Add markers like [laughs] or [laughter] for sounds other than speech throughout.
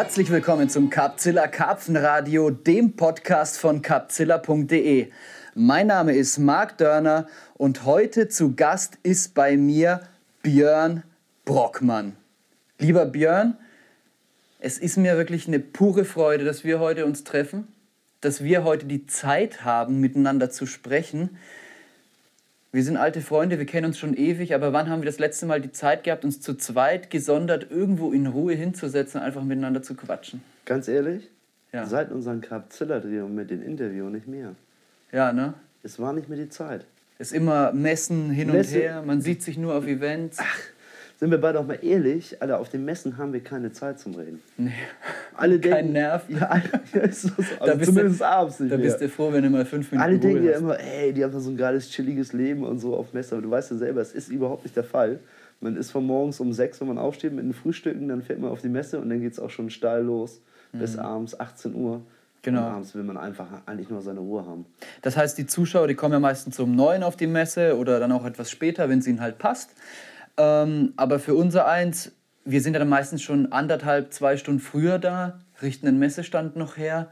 Herzlich willkommen zum Carpzilla Karpfenradio, dem Podcast von carpzilla.de. Mein Name ist Marc Dörner und heute zu Gast ist bei mir Björn Brockmann. Lieber Björn, es ist mir wirklich eine pure Freude, dass wir heute uns treffen, dass wir heute die Zeit haben, miteinander zu sprechen. Wir sind alte Freunde, wir kennen uns schon ewig, aber wann haben wir das letzte Mal die Zeit gehabt, uns zu zweit gesondert irgendwo in Ruhe hinzusetzen, einfach miteinander zu quatschen? Ganz ehrlich? Ja. Seit unserem Carpzilla-Trio mit dem Interview nicht mehr. Ja, ne? Es war nicht mehr die Zeit. Es ist immer Messen hin Messe- und her, man sieht sich nur auf Events. Sind wir beide auch mal ehrlich, Alter, auf den Messen haben wir keine Zeit zum Reden. Nee. Alle Kein denken, Nerv. Ja, [laughs] Alter, ja, ist so. Da Also bist zumindest du, abends nicht Da mehr. bist du froh, wenn du mal fünf Minuten Alle denken Ruhe ja hast. immer, ey, die haben da so ein geiles, chilliges Leben und so auf Messe. Aber du weißt ja selber, es ist überhaupt nicht der Fall. Man ist von morgens um sechs, wenn man aufsteht, mit den Frühstücken, dann fährt man auf die Messe und dann geht es auch schon steil los bis abends 18 Uhr. Mhm. Genau. Und abends will man einfach eigentlich nur seine Ruhe haben. Das heißt, die Zuschauer, die kommen ja meistens um neun auf die Messe oder dann auch etwas später, wenn es ihnen halt passt. Ähm, aber für unser eins, wir sind ja dann meistens schon anderthalb, zwei Stunden früher da, richten den Messestand noch her.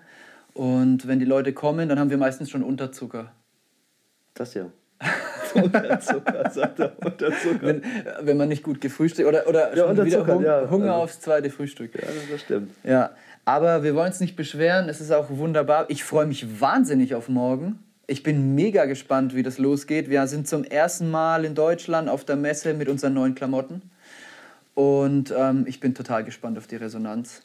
Und wenn die Leute kommen, dann haben wir meistens schon Unterzucker. Das ja. [laughs] Unterzucker, sagt er, Unterzucker. Wenn, wenn man nicht gut gefrühstückt oder, oder Ja, schon wieder Hung, ja. Hunger Also- aufs zweite Frühstück. Ja, das stimmt. Ja, aber wir wollen uns nicht beschweren. Es ist auch wunderbar. Ich freue mich wahnsinnig auf morgen. Ich bin mega gespannt, wie das losgeht. Wir sind zum ersten Mal in Deutschland auf der Messe mit unseren neuen Klamotten. Und ähm, ich bin total gespannt auf die Resonanz.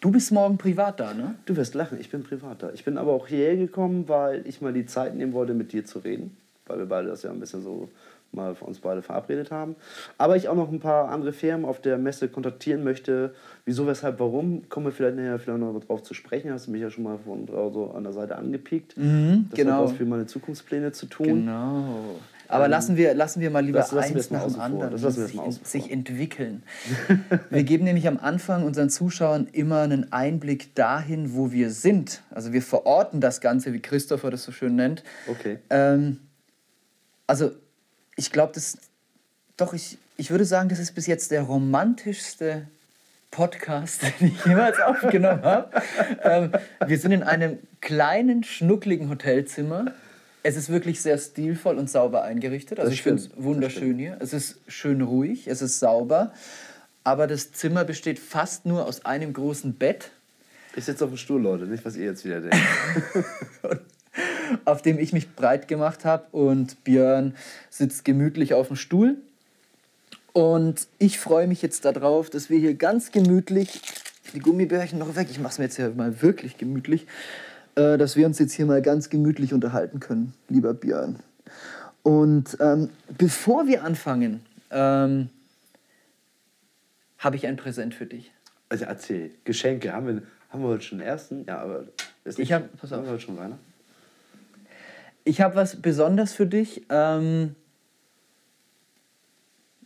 Du bist morgen privat da, ne? Du wirst lachen, ich bin Privater. Ich bin aber auch hierher gekommen, weil ich mal die Zeit nehmen wollte, mit dir zu reden. Weil wir beide das ja ein bisschen so mal für uns beide verabredet haben. Aber ich auch noch ein paar andere Firmen auf der Messe kontaktieren möchte. Wieso, weshalb, warum, kommen wir vielleicht nachher vielleicht noch drauf zu sprechen. Hast du mich ja schon mal von draußen so an der Seite angepiekt. Mhm, das genau. hat was für meine Zukunftspläne zu tun. Genau. Aber lassen, wir, lassen wir mal lieber das eins nach dem anderen sich, sich entwickeln. [laughs] wir geben nämlich am Anfang unseren Zuschauern immer einen Einblick dahin, wo wir sind. Also wir verorten das Ganze, wie Christopher das so schön nennt. Okay. Ähm, also ich glaube, das doch, ich, ich würde sagen, das ist bis jetzt der romantischste Podcast, [laughs] den ich jemals aufgenommen habe. Ähm, wir sind in einem kleinen, schnuckligen Hotelzimmer. Es ist wirklich sehr stilvoll und sauber eingerichtet. Also Das ich finde es wunderschön hier. Es ist schön ruhig, es ist sauber. Aber das Zimmer besteht fast nur aus einem großen Bett, Ich sitze auf dem Stuhl, Leute, nicht was ihr jetzt wieder denkt. [laughs] [laughs] auf dem ich mich breit gemacht habe und Björn sitzt gemütlich auf dem Stuhl. Und ich freue mich jetzt darauf, dass wir hier ganz gemütlich, die Gummibärchen noch weg, ich mache es mir jetzt hier mal wirklich gemütlich, äh, dass wir uns jetzt hier mal ganz gemütlich unterhalten können, lieber Björn. Und ähm, bevor wir anfangen, ähm, habe ich ein Präsent für dich. Also erzähl, Geschenke, haben wir, haben wir heute schon den ersten? Ja, aber ist Ich hab- pass auf. Haben wir heute schon Weihnachten? Ich habe was Besonderes für dich. Ähm,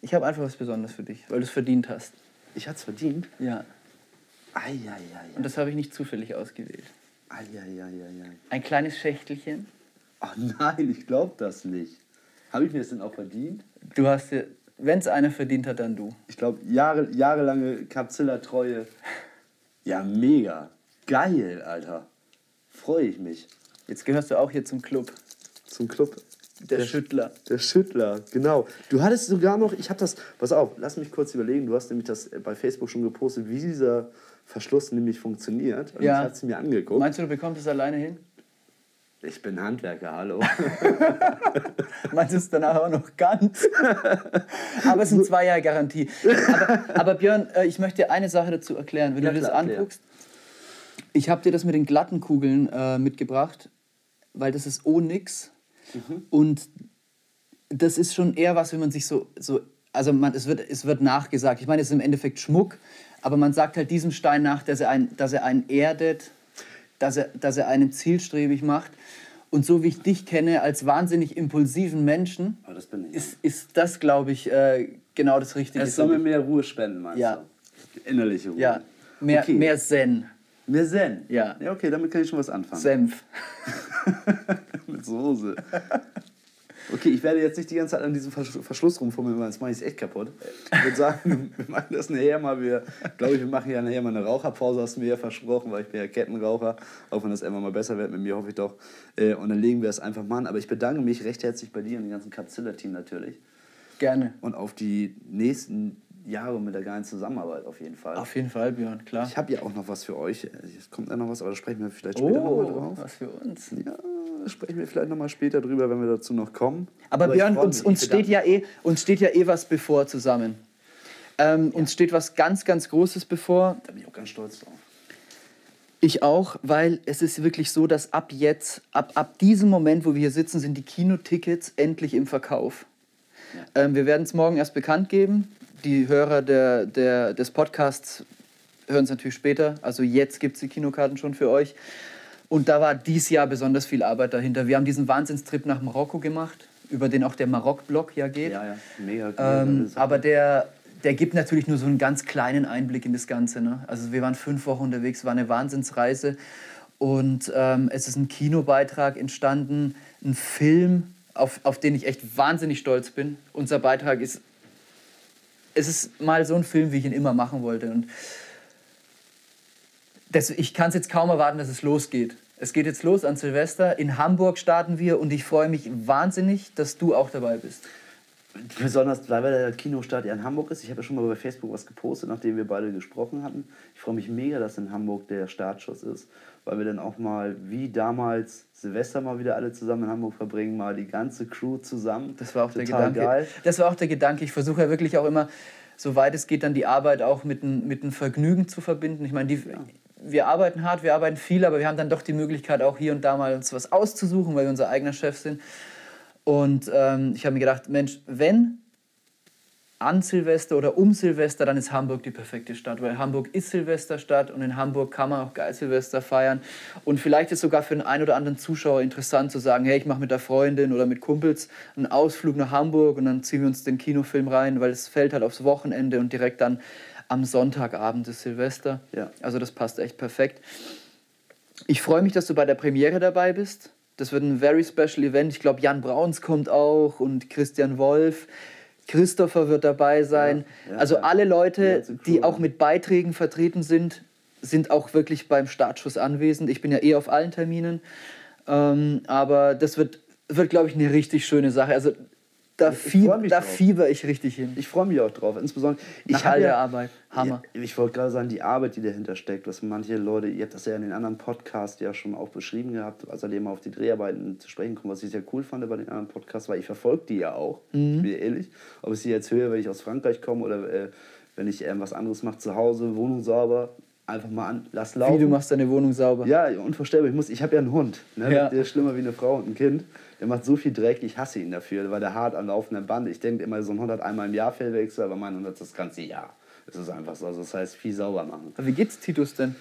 ich habe einfach was Besonderes für dich, weil du es verdient hast. Ich hatte es verdient. Ja. Eieiei. Und das habe ich nicht zufällig ausgewählt. Eieiei. Ein kleines Schächtelchen. Ach nein, ich glaube das nicht. Habe ich mir das denn auch verdient? Du hast dir, wenn es einer verdient hat, dann du. Ich glaube, Jahre, jahrelange Capzilla-Treue. Ja, mega. Geil, Alter. Freue ich mich. Jetzt gehörst du auch hier zum Club. Zum Club. Der, Schüttler. Der Schüttler, genau. Du hattest sogar noch, ich habe das, pass auf, lass mich kurz überlegen, du hast nämlich das bei Facebook schon gepostet, wie dieser Verschluss nämlich funktioniert. Und Ja. ich hatte es mir angeguckt. Meinst du, du bekommst es alleine hin? Ich bin Handwerker, hallo. [laughs] Meinst du es danach auch noch ganz? [laughs] aber es sind zwei Jahre Garantie. Aber, aber Björn, äh, ich möchte dir eine Sache dazu erklären. Wenn Ja, du dir das klar, anguckst, ich habe dir das mit den glatten Kugeln äh, mitgebracht, weil das ist Onyx. Mhm. Und das ist schon eher was, wenn man sich so, so also man, es, wird, es wird nachgesagt. Ich meine, es ist im Endeffekt Schmuck, aber man sagt halt diesem Stein nach, dass er, ein, dass er einen erdet, dass er, dass er einen zielstrebig macht. Und so wie ich dich kenne, als wahnsinnig impulsiven Menschen, Aber das ist, ist das, glaube ich, äh, genau das Richtige. es soll mir mehr Ruhe spenden, meinst Ja. du? Innerliche Ruhe. ja, mehr, Okay. mehr Zen, Mehr Zen. Ja. Ja, okay, damit kann ich schon was anfangen. Senf. [laughs] [laughs] Mit Soße. Okay, ich werde jetzt nicht die ganze Zeit an diesem Verschluss rumfummeln, weil sonst mache ich es echt kaputt. Ich würde sagen, [laughs] wir machen das nachher mal. Wir, glaube ich, wir machen ja nachher mal eine Raucherpause, hast du mir ja versprochen, weil ich bin ja Kettenraucher. Auch wenn das immer mal besser wird, mit mir hoffe ich doch. Äh, und dann legen wir es einfach mal an. Aber ich bedanke mich recht herzlich bei dir und dem ganzen Capzilla-Team natürlich. Gerne. Und auf die nächsten Jahre mit der geilen Zusammenarbeit auf jeden Fall. Auf jeden Fall, Björn, klar. Ich habe ja auch noch was für euch. Es kommt ja noch was, aber da sprechen wir vielleicht später oh, nochmal drauf. was für uns. Ja, sprechen wir vielleicht nochmal später drüber, wenn wir dazu noch kommen. Aber, aber Björn, uns, uns, steht ja eh, uns steht ja eh was bevor zusammen. Ähm, ja. Uns steht was ganz, ganz Großes bevor. Da bin ich auch ganz stolz drauf. Ich auch, weil es ist wirklich so, dass ab jetzt, ab, ab diesem Moment, wo wir hier sitzen, sind die Kinotickets endlich im Verkauf. Ja. Ähm, wir werden es morgen erst bekannt geben die Hörer der, der, des Podcasts hören es natürlich später. Also jetzt gibt es die Kinokarten schon für euch. Und da war dieses Jahr besonders viel Arbeit dahinter. Wir haben diesen Wahnsinnstrip nach Marokko gemacht, über den auch der Marok-Blog ja geht. Ja, ja, mega. Ähm, aber der, der gibt natürlich nur so einen ganz kleinen Einblick in das Ganze. Ne? Also wir waren fünf Wochen unterwegs, war eine Wahnsinnsreise. Und ähm, es ist ein Kinobeitrag entstanden, ein Film, auf, auf den ich echt wahnsinnig stolz bin. Unser Beitrag ist es ist mal so ein Film, wie ich ihn immer machen wollte. Und das, ich kann es jetzt kaum erwarten, dass es losgeht. Es geht jetzt los an Silvester. In Hamburg starten wir und ich freue mich wahnsinnig, dass du auch dabei bist. Besonders, weil der Kinostart ja in Hamburg ist. Ich habe ja schon mal bei Facebook was gepostet, nachdem wir beide gesprochen hatten. Ich freue mich mega, dass in Hamburg der Startschuss ist, weil wir dann auch mal, wie damals, Silvester mal wieder alle zusammen in Hamburg verbringen, mal die ganze Crew zusammen. Das war auch Total der Gedanke. Geil. Das war auch der Gedanke. Ich versuche ja wirklich auch immer, soweit es geht, dann die Arbeit auch mit einem mit Vergnügen zu verbinden. Ich meine, die, ja. wir arbeiten hart, wir arbeiten viel, aber wir haben dann doch die Möglichkeit, auch hier und da mal uns was auszusuchen, weil wir unser eigener Chef sind. Und ähm, ich habe mir gedacht, Mensch, wenn an Silvester oder um Silvester, dann ist Hamburg die perfekte Stadt, weil Hamburg ist Silvesterstadt und in Hamburg kann man auch geil Silvester feiern. Und vielleicht ist sogar für den einen oder anderen Zuschauer interessant zu sagen, hey, ich mache mit der Freundin oder mit Kumpels einen Ausflug nach Hamburg und dann ziehen wir uns den Kinofilm rein, weil es fällt halt aufs Wochenende und direkt dann am Sonntagabend ist Silvester. Ja. Also das passt echt perfekt. Ich freue mich, dass du bei der Premiere dabei bist. Das wird ein very special Event. Ich glaube, Jan Brauns kommt auch und Christian Wolf. Christopher wird dabei sein. Ja, ja, also alle Leute, die auch mit Beiträgen vertreten sind, sind auch wirklich beim Startschuss anwesend. Ich bin ja eh auf allen Terminen. Ähm, aber das wird, wird glaube ich, eine richtig schöne Sache. Also da, fieb, da fieber ich richtig hin. Ich freue mich auch drauf. Insbesondere nach all der Arbeit. Hammer. Ich, ich wollte gerade sagen, die Arbeit, die dahinter steckt, was manche Leute, ihr habt das ja in den anderen Podcasts ja schon auch beschrieben gehabt, als er mal auf die Dreharbeiten zu sprechen kommt, was ich sehr cool fand bei den anderen Podcasts, weil ich verfolge die ja auch, mhm. ich bin ehrlich. Ob ich sie jetzt höre, wenn ich aus Frankreich komme oder äh, wenn ich äh, was anderes mache zu Hause, Wohnung sauber, einfach mal an, lass laufen. Wie, du machst deine Wohnung sauber? Ja, unvorstellbar. Ich, ich habe ja einen Hund, ne? ja. der ist schlimmer wie eine Frau und ein Kind. Der macht so viel Dreck, ich hasse ihn dafür, weil der hart am laufenden Band. Ich denke immer, so ein Hund hat einmal im Jahr Fellwechsel, aber mein Hund hat das ganze Jahr. Das ist einfach so. Also das heißt, viel sauber machen. Aber wie geht's Titus denn?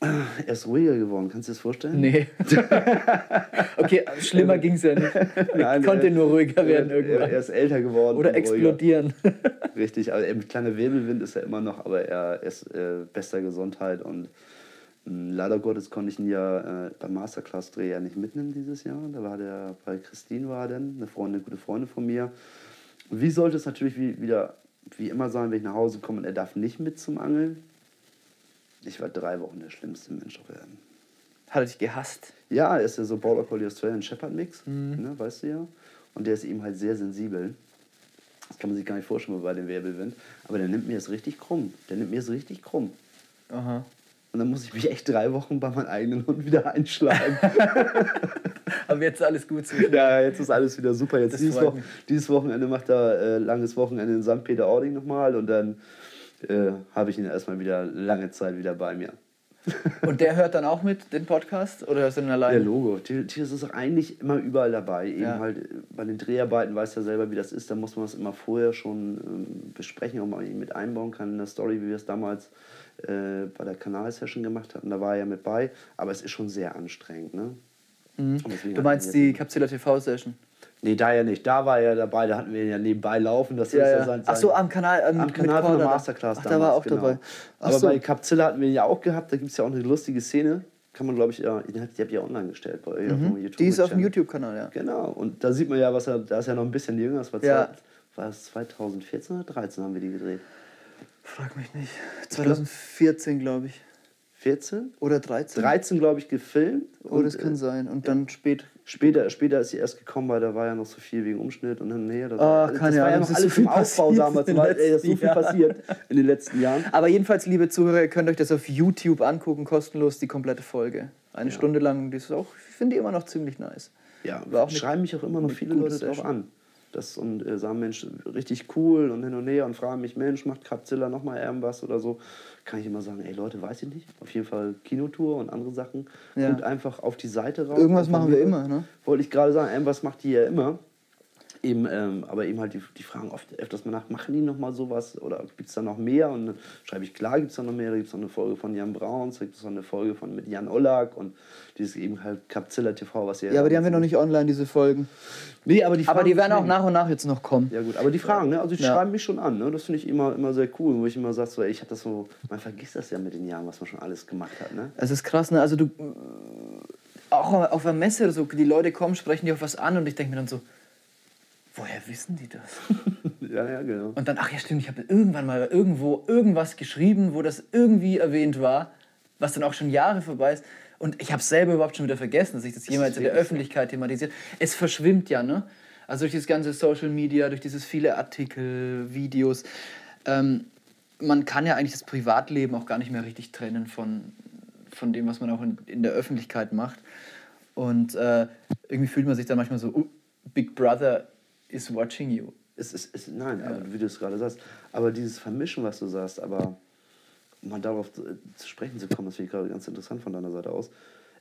Er ist ruhiger geworden, kannst du dir das vorstellen? Nee. [laughs] okay, schlimmer ging es ja nicht. Nein, konnte er, nur ruhiger werden irgendwann. Er ist älter geworden. Oder explodieren. Richtig, also ein kleiner Wirbelwind ist er immer noch, aber er ist äh, bester Gesundheit und leider Gottes konnte ich ihn ja äh, beim Masterclass-Dreh ja nicht mitnehmen dieses Jahr. Da war der, bei Christine war denn, eine Freundin, eine gute Freundin von mir. Wie sollte es natürlich wie, wieder, wie immer sein, wenn ich nach Hause komme und er darf nicht mit zum Angeln? Ich war drei Wochen der schlimmste Mensch auf Erden. Hat er dich gehasst? Ja, er ist ja so Border Collie Australian Shepherd Mix, mhm. ne, weißt du ja. Und der ist eben halt sehr sensibel. Das kann man sich gar nicht vorstellen bei dem Wirbelwind. Aber der nimmt mir das richtig krumm. Der nimmt mir das richtig krumm. Aha. Und dann muss ich mich echt drei Wochen bei meinem eigenen Hund wieder einschlagen. [laughs] Aber jetzt ist alles gut zwischen Ja, jetzt ist alles wieder super. Jetzt dieses, Wo dieses, Wochenende macht er äh, langes Wochenende in St. Peter-Ording nochmal und dann äh, habe ich ihn erstmal wieder lange Zeit wieder bei mir. Und der hört dann auch mit den Podcast oder hörst du ihn alleine? Der Logo. Tiers ist eigentlich immer überall dabei. Eben ja. halt bei den Dreharbeiten weiß er selber, wie das ist. Da muss man es immer vorher schon ähm, besprechen, ob man ihn mit einbauen kann in der Story, wie wir es damals äh, bei der Kanalsession gemacht hatten. Da war er ja mit bei. Aber es ist schon sehr anstrengend. Ne? Mhm. Du meinst die Capsula TV-Session? Nee, da ja nicht. Da war er dabei, da hatten wir ihn ja nebenbei laufen. Das ja, ist ja, sein, sein Ach so, am Kanal. Ähm, am Kanal von der Masterclass. Ach, damals, da war auch genau. dabei. Ach Aber so. bei Capzilla hatten wir ihn ja auch gehabt. Da gibt es ja auch eine lustige Szene. kann man, glaube ich, ja, die habt ihr ja online gestellt bei euch auf Mhm. dem YouTube. Die ist auf dem YouTube-Kanal, ja. Genau, und da sieht man ja, was er, da ist ja noch ein bisschen jünger, das war, Ja. zwei- war es 2014 oder 13 haben wir die gedreht? Frag mich nicht. 2014, glaube ich. 14? Oder 13. 13, glaube ich, gefilmt. Oh, das und, kann äh, sein. Und dann spät. Später, später ist sie erst gekommen, weil da war ja noch so viel wegen Umschnitt und hin und her. Das, Ah, das keine war ja Ahnung, noch alles so viel im Aufbau damals. War, ey, das ist so viel Jahren. passiert in den letzten Jahren. Aber jedenfalls, liebe Zuhörer, ihr könnt euch das auf YouTube angucken, kostenlos, die komplette Folge. Eine Ja. Stunde lang, das ist auch, ich finde die immer noch ziemlich nice. Ja, auch schreiben mich auch immer noch viele Leute drauf an. Das, und äh, sagen, Mensch, richtig cool und hin und her und fragen mich, Mensch, macht Capzilla nochmal irgendwas oder so. Kann ich immer sagen, ey Leute, weiß ich nicht. Auf jeden Fall Kinotour und andere Sachen. Ja. Guckt einfach auf die Seite raus. Irgendwas machen wir immer, ne? Wollte ich gerade sagen, irgendwas macht die ja immer. Eben, ähm, aber eben halt die, die fragen oft öfters mal nach, machen die noch mal sowas oder gibt es da noch mehr? Und dann schreibe ich, klar gibt es da noch mehr, da gibt es noch eine Folge von Jan Brauns, da gibt es noch eine Folge von mit Jan Ollack und dieses eben halt Capzilla TV, was ihr Ja, aber die haben wir noch nicht online, diese Folgen. Nee, aber die, Aber fragen die werden auch nach und nach jetzt noch kommen. ja gut, aber die fragen, ne? Also die Ja. schreiben mich schon an, ne? Das finde ich immer, immer sehr cool, wo ich immer sage, so, ey, ich habe das so, man vergisst das ja mit den Jahren, was man schon alles gemacht hat, ne? Es ist krass, ne? Also du, auch auf der Messe, so, die Leute kommen, sprechen die auf was an und ich denke mir dann so, woher wissen die das? [laughs] ja, ja, genau. Und dann, ach ja, stimmt, ich habe irgendwann mal irgendwo irgendwas geschrieben, wo das irgendwie erwähnt war, was dann auch schon Jahre vorbei ist. Und ich habe es selber überhaupt schon wieder vergessen, dass ich das jemals in der. Öffentlichkeit thematisiert. Es verschwimmt ja, ne? Also durch dieses ganze Social Media, durch dieses viele Artikel, Videos. Ähm, man kann ja eigentlich das Privatleben auch gar nicht mehr richtig trennen von, von dem, was man auch in, in der Öffentlichkeit macht. Und äh, irgendwie fühlt man sich dann manchmal so, uh, Big Brother is watching you. Es ist, es, nein, aber wie du es gerade sagst, aber dieses Vermischen, was du sagst, aber um mal darauf zu, zu sprechen zu kommen, das finde ich gerade ganz interessant von deiner Seite aus,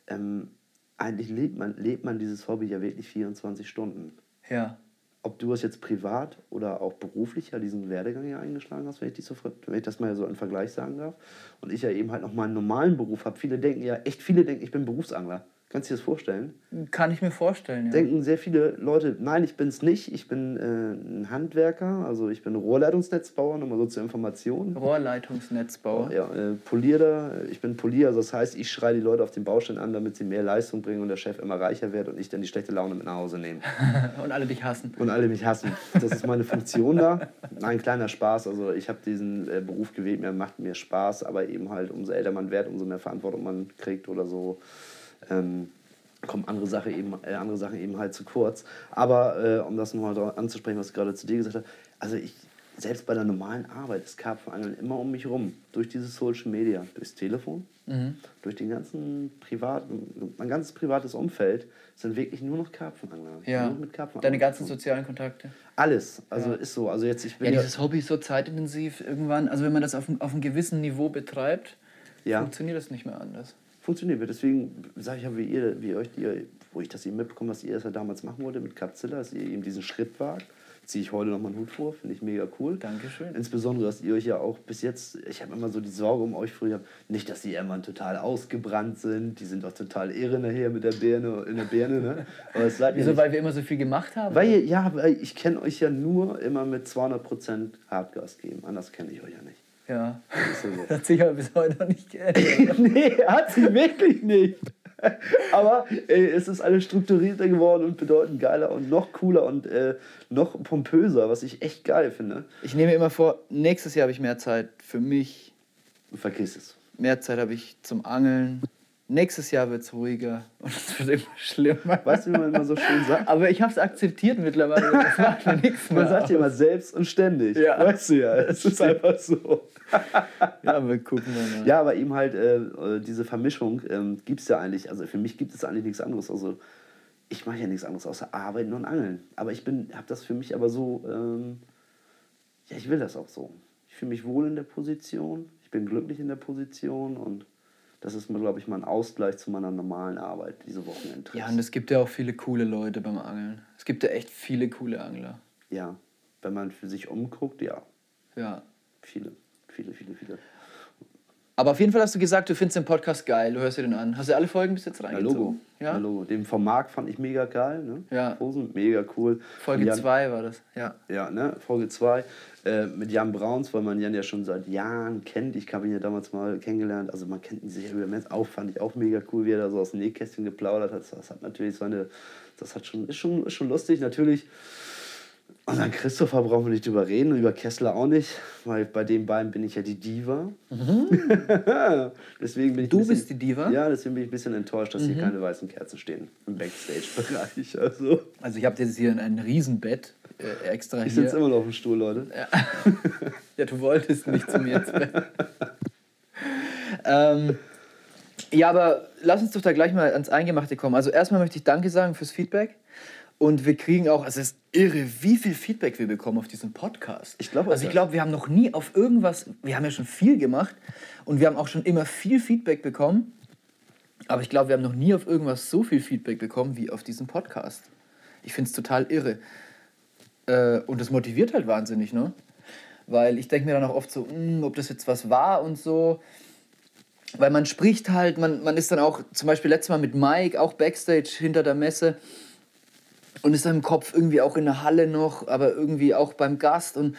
ähm, eigentlich lebt man, lebt man dieses Hobby ja wirklich 24 Stunden. Ja. ob du es jetzt privat oder auch beruflich ja diesen Werdegang ja eingeschlagen hast, wenn ich, so, wenn ich das mal so im Vergleich sagen darf. Und ich ja eben halt noch mal einen normalen Beruf habe. Viele denken ja, echt viele denken, ich bin Berufsangler. Kannst du dir das vorstellen? Kann ich mir vorstellen, ja. Denken sehr viele Leute, nein, ich bin es nicht. Ich bin äh, ein Handwerker, also ich bin Rohrleitungsnetzbauer, nochmal so zur Information. Rohrleitungsnetzbauer. Ja, äh, Polierer, ich bin Polier, also das heißt, ich schreie die Leute auf den Baustellen an, damit sie mehr Leistung bringen und der Chef immer reicher wird und ich dann die schlechte Laune mit nach Hause nehme. [laughs] Und alle dich hassen. Und alle mich hassen. Das ist meine Funktion da. Nein, kleiner Spaß. Also ich habe diesen äh, Beruf gewählt, mir macht mir Spaß, aber eben halt, umso älter man wird, umso mehr Verantwortung man kriegt oder so, ähm, kommen andere, Sache eben, äh, andere Sachen eben halt zu kurz. Aber äh, um das nochmal anzusprechen, was ich gerade zu dir gesagt habe, also ich, selbst bei der normalen Arbeit ist Karpfenangeln immer um mich rum. Durch dieses Social Media, durchs Telefon, durch den ganzen privaten, mein ganzes privates Umfeld sind wirklich nur noch Karpfenangler. Ja. Nur mit Karpfenangeln Deine ganzen sozialen Kontakte. Alles. Also Ja. ist so. Also jetzt, ich bin Ja, ja, dieses Hobby ist so zeitintensiv irgendwann. Also wenn man das auf, einem- auf einem gewissen Niveau betreibt, Ja. funktioniert das nicht mehr anders. Funktioniert. Deswegen sage ich ja, wie ihr, wie euch, ihr, wo ich das eben mitbekomme, was ihr das ja damals machen wolltet mit Capzilla, dass ihr eben diesen Schritt wagt. Ziehe ich heute nochmal einen Hut vor, finde ich mega cool. Dankeschön. Insbesondere, dass ihr euch ja auch bis jetzt, ich habe immer so die Sorge um euch früher, nicht, dass die irgendwann total ausgebrannt sind, die sind doch total irre nachher mit der Birne, in der Birne, ne? Aber das seid Wieso, weil wir immer so viel gemacht haben? Weil ihr, ja, weil ich kenne euch ja nur immer mit 200% Hardgas geben, anders kenne ich euch ja nicht. Ja. So. [laughs] Hat sich aber bis heute noch nicht geändert. [laughs] nee, hat sie wirklich nicht. Aber ey, es ist alles strukturierter geworden und bedeutend geiler und noch cooler und äh, noch pompöser, was ich echt geil finde. Ich nehme mir immer vor, nächstes Jahr habe ich mehr Zeit für mich, Vergiss es. mehr Zeit habe ich zum Angeln. Nächstes Jahr wird es ruhiger und es wird immer schlimmer. Weißt du, wie man immer so schön sagt? Aber ich habe es akzeptiert mittlerweile. Das macht mir nichts mehr. Man sagt ja immer selbst und ständig. Ja. Weißt du ja, es ist einfach so. [laughs] Ja, wir gucken mal. Ja, aber eben halt äh, äh, diese Vermischung ähm, gibt es ja eigentlich, also für mich gibt es eigentlich nichts anderes. Also ich mache ja nichts anderes außer arbeiten und angeln. Aber ich bin, habe das für mich aber so, ähm, ja, ich will das auch so. Ich fühle mich wohl in der Position, ich bin glücklich in der Position und das ist mir, glaube ich, mein Ausgleich zu meiner normalen Arbeit, diese Wochenendtrips. Ja, und es gibt ja auch viele coole Leute beim Angeln. Es gibt ja echt viele coole Angler. ja, wenn man für sich umguckt, ja, Ja. viele, viele, viele, viele. Aber auf jeden Fall hast du gesagt, du findest den Podcast geil, du hörst dir den an. Hast du alle Folgen bis jetzt reingezogen? Logo. Ja? Ja, Logo. Den vom Marc fand ich mega geil. Ne? Ja. Hosen, mega cool. Folge Jan- 2 war das, ja. Ja, ne? Folge 2 äh, mit Jan Brauns, weil man Jan ja schon seit Jahren kennt. Ich habe ihn ja damals mal kennengelernt. Also man kennt ihn sich ja über Mensch auch, fand ich auch mega cool, wie er da so aus dem Nähkästchen geplaudert hat. Das hat natürlich seine, das hat schon, ist schon, ist schon lustig. Natürlich, und an Christopher brauchen wir nicht drüber reden, und über Kessler auch nicht, weil bei den beiden bin ich ja die Diva. [laughs] deswegen bin ich Du bisschen, bist die Diva? Ja, deswegen bin ich ein bisschen enttäuscht, dass hier keine weißen Kerzen stehen im Backstage-Bereich. Also, Also ich habe jetzt hier ein Riesenbett äh, extra ich hier. sitze immer noch auf dem Stuhl, Leute. Ja, [laughs] du wolltest nicht zu mir ins Bett. [laughs] ähm, ja, aber lass uns doch da gleich mal ans Eingemachte kommen. Also erstmal möchte ich Danke sagen fürs Feedback. Und wir kriegen auch, also es ist irre, wie viel Feedback wir bekommen auf diesen Podcast. Ich glaube Also ich glaube, wir haben noch nie auf irgendwas, wir haben ja schon viel gemacht und wir haben auch schon immer viel Feedback bekommen. Aber ich glaube, wir haben noch nie auf irgendwas so viel Feedback bekommen wie auf diesen Podcast. Ich finde es total irre. Äh, und das motiviert halt wahnsinnig, ne? Weil ich denke mir dann auch oft so, "Hm, ob das jetzt was war und so. Weil man spricht halt, man, man ist dann auch, zum Beispiel letztes Mal mit Mike, auch Backstage hinter der Messe und ist dann im Kopf irgendwie auch in der Halle noch, aber irgendwie auch beim Gast und,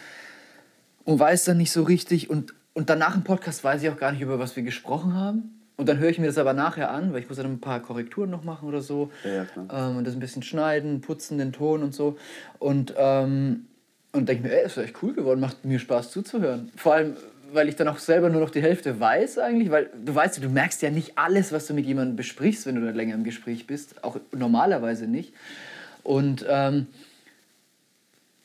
und weiß dann nicht so richtig. Und, und danach im Podcast weiß ich auch gar nicht, über was wir gesprochen haben. Und dann höre ich mir das aber nachher an, weil ich muss dann ein paar Korrekturen noch machen oder so. Ja. Ähm, und das ein bisschen schneiden, putzen, den Ton und so. Und, ähm, und denke mir, ey, ist echt cool geworden, macht mir Spaß zuzuhören. Vor allem, weil ich dann auch selber nur noch die Hälfte weiß eigentlich, weil du weißt, du merkst ja nicht alles, was du mit jemandem besprichst, wenn du da länger im Gespräch bist. Auch normalerweise nicht. Und, ähm,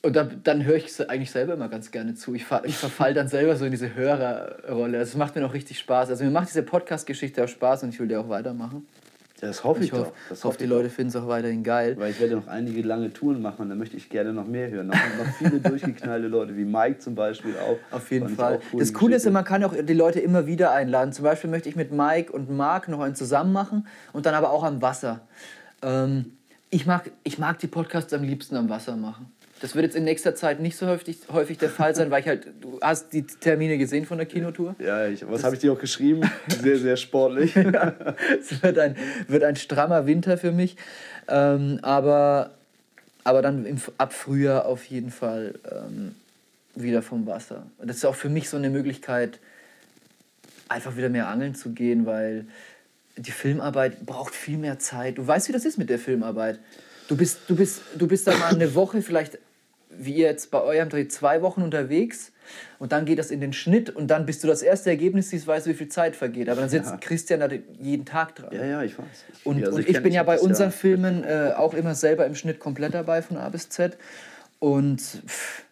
und da, dann höre ich es eigentlich selber immer ganz gerne zu. Ich, ich verfall dann selber so in diese Hörerrolle. Also es macht mir noch richtig Spaß. Also mir macht diese Podcast-Geschichte auch Spaß und ich will die auch weitermachen. Das hoffe ich, Ich hoffe, doch. Das ich hoffe die Leute finden es auch weiterhin geil. Weil ich werde noch einige lange Touren machen und da möchte ich gerne noch mehr hören. Noch, noch viele [laughs] durchgeknallte Leute, wie Mike zum Beispiel auch. Auf jeden Fand Fall. cool, das Coole ist, man kann auch die Leute immer wieder einladen. Zum Beispiel möchte ich mit Mike und Marc noch einen zusammen machen und dann aber auch am Wasser. Ähm, ich, mag, ich mag die Podcasts am liebsten am Wasser machen. Das wird jetzt in nächster Zeit nicht so häufig, häufig der Fall sein, weil ich halt, du hast die Termine gesehen von der Kinotour. Ja, ich, was habe ich dir auch geschrieben? Sehr, sehr sportlich. [laughs] Es wird ein, wird ein strammer Winter für mich. Ähm, aber, aber dann im, ab Frühjahr auf jeden Fall ähm, wieder vom Wasser. Und das ist auch für mich so eine Möglichkeit, einfach wieder mehr angeln zu gehen, weil die Filmarbeit braucht viel mehr Zeit. Du weißt, wie das ist mit der Filmarbeit. Du bist, du bist, du bist da mal eine [coughs] Woche, vielleicht wie ihr jetzt bei eurem Dreh, zwei Wochen unterwegs und dann geht das in den Schnitt und dann, bis du das erste Ergebnis siehst, weißt du, wie viel Zeit vergeht. Aber dann sitzt Ja. Christian da jeden Tag dran. Ja, ja, ich weiß. Und, also und ich, kenn- bin ja bei unseren Filmen äh, auch immer selber im Schnitt komplett dabei von A bis Z. Und, pff,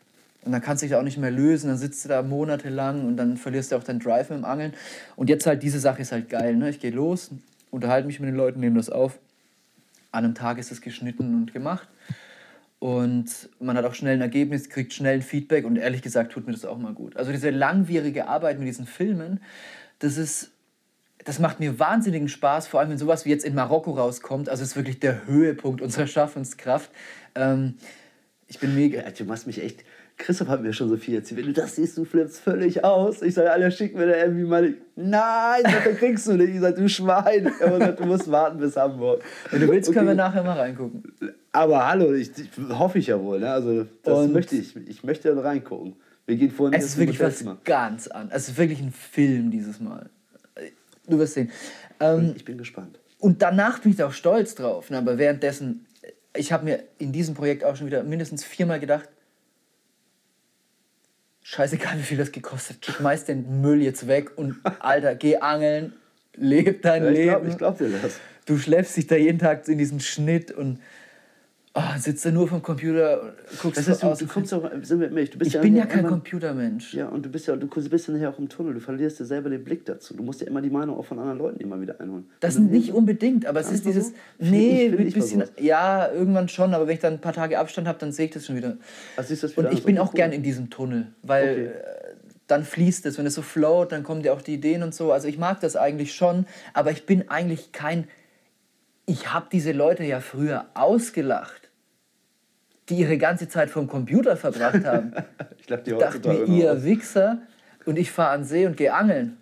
und dann kannst du dich auch nicht mehr lösen. Dann sitzt du da monatelang und dann verlierst du auch deinen Drive mit dem Angeln. Und jetzt halt, diese Sache ist halt geil. Ne? Ich gehe los, unterhalte mich mit den Leuten, nehme das auf. An einem Tag ist es geschnitten und gemacht. Und man hat auch schnell ein Ergebnis, kriegt schnell ein Feedback und ehrlich gesagt tut mir das auch mal gut. Also diese langwierige Arbeit mit diesen Filmen, das ist, das macht mir wahnsinnigen Spaß, vor allem wenn sowas wie jetzt in Marokko rauskommt. Also es ist wirklich der Höhepunkt unserer Schaffenskraft. Ähm, ich bin mega. Ja, du machst mich echt. Christoph hat mir schon so viel erzählt. Wenn du das siehst, du flippst völlig aus. Ich sage, Alter, schick mir da irgendwie mal. Nein, dann kriegst du nicht. Ich sage, du Schwein. Er sagt, du musst warten bis Hamburg. Wenn du willst, können wir Okay. nachher mal reingucken. Aber hallo, ich, ich hoffe ich ja wohl. Ne? Also, das Und- möchte ich. Ich möchte da reingucken. Wir gehen vorhin Es ist wirklich was ganz anderes. Es ist wirklich ein Film dieses Mal. Du wirst sehen. Ähm, Ich bin gespannt. Und danach bin ich da auch stolz drauf. Ne? Aber währenddessen, ich habe mir in diesem Projekt auch schon wieder mindestens viermal gedacht, scheißegal wie viel das gekostet, schmeiß den Müll jetzt weg und Alter, geh angeln, leb dein Ja, ich Leben. glaube ich glaub dir das. Du schleppst dich da jeden Tag in diesen Schnitt und oh, sitzt da nur vom Computer und guckst Das heißt, du, du kommst auch, sind wir ehrlich, du bist ich ja bin ja kein Computermensch. Ja, und du bist ja, du bist ja nachher auch im Tunnel. Du verlierst dir selber den Blick dazu. Du musst ja immer die Meinung auch von anderen Leuten immer wieder einholen. Das Und ist nicht unbedingt, aber es ist dieses, so? Nee, ich- mit ich bisschen, ja, irgendwann schon, aber wenn ich dann ein paar Tage Abstand habe, dann sehe ich das schon wieder. Also das Und wieder ich an, bin auch cool. gern in diesem Tunnel, weil Okay. äh, dann fließt es, wenn es so float, dann kommen dir auch die Ideen und so. Also ich mag das eigentlich schon, aber ich bin eigentlich kein, ich habe diese Leute ja früher ausgelacht, die ihre ganze Zeit vom Computer verbracht haben. [laughs] Ich glaube, die dachte mir, ihr. Wichser, und ich fahre an See und gehe angeln.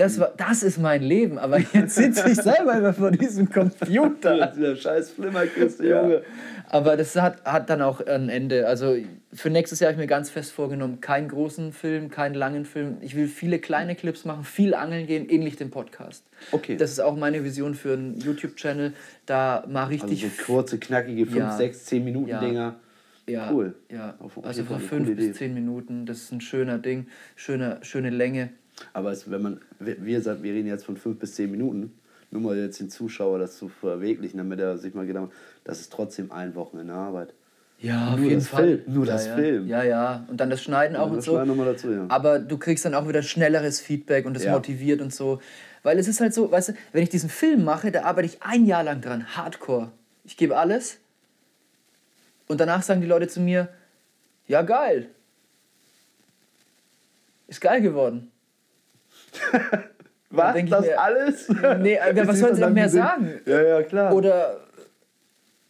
Das, war, das ist mein Leben, aber jetzt sitze ich selber immer vor diesem Computer. [laughs] Dieser scheiß Flimmerkiste, Junge. Aber das hat, hat dann auch ein Ende. Also für nächstes Jahr habe ich mir ganz fest vorgenommen, keinen großen Film, keinen langen Film. Ich will viele kleine Clips machen, viel angeln gehen, ähnlich dem Podcast. Okay. Das ist auch meine Vision für einen YouTube-Channel. Da mal Also richtig... so kurze, knackige 5, Ja. 6, 10 Minuten Ja. Dinger. ja, cool. Ja, also fünf coole bis Idee. zehn Minuten. Das ist ein schöner Ding, schöne, schöne Länge. Aber es, wenn man, wir, wir reden jetzt von 5 bis 10 Minuten, nur mal jetzt den Zuschauer das zu verwirklichen, damit er sich mal gedacht hat, das ist trotzdem ein Wochenende Arbeit. Ja, Nur das Film, nur ja, das ja. Film. Ja, ja. Und dann das Schneiden auch Ja, und so. Dazu. Aber du kriegst dann auch wieder schnelleres Feedback und das motiviert und so. Weil es ist halt so, weißt du, wenn ich diesen Film mache, da arbeite ich ein Jahr lang dran, hardcore. Ich gebe alles. Und danach sagen die Leute zu mir, ja geil. Ist geil geworden. Was? Das mir- alles? Nee, [laughs] was sollen sie mehr sagen? Ja, ja, klar. Oder.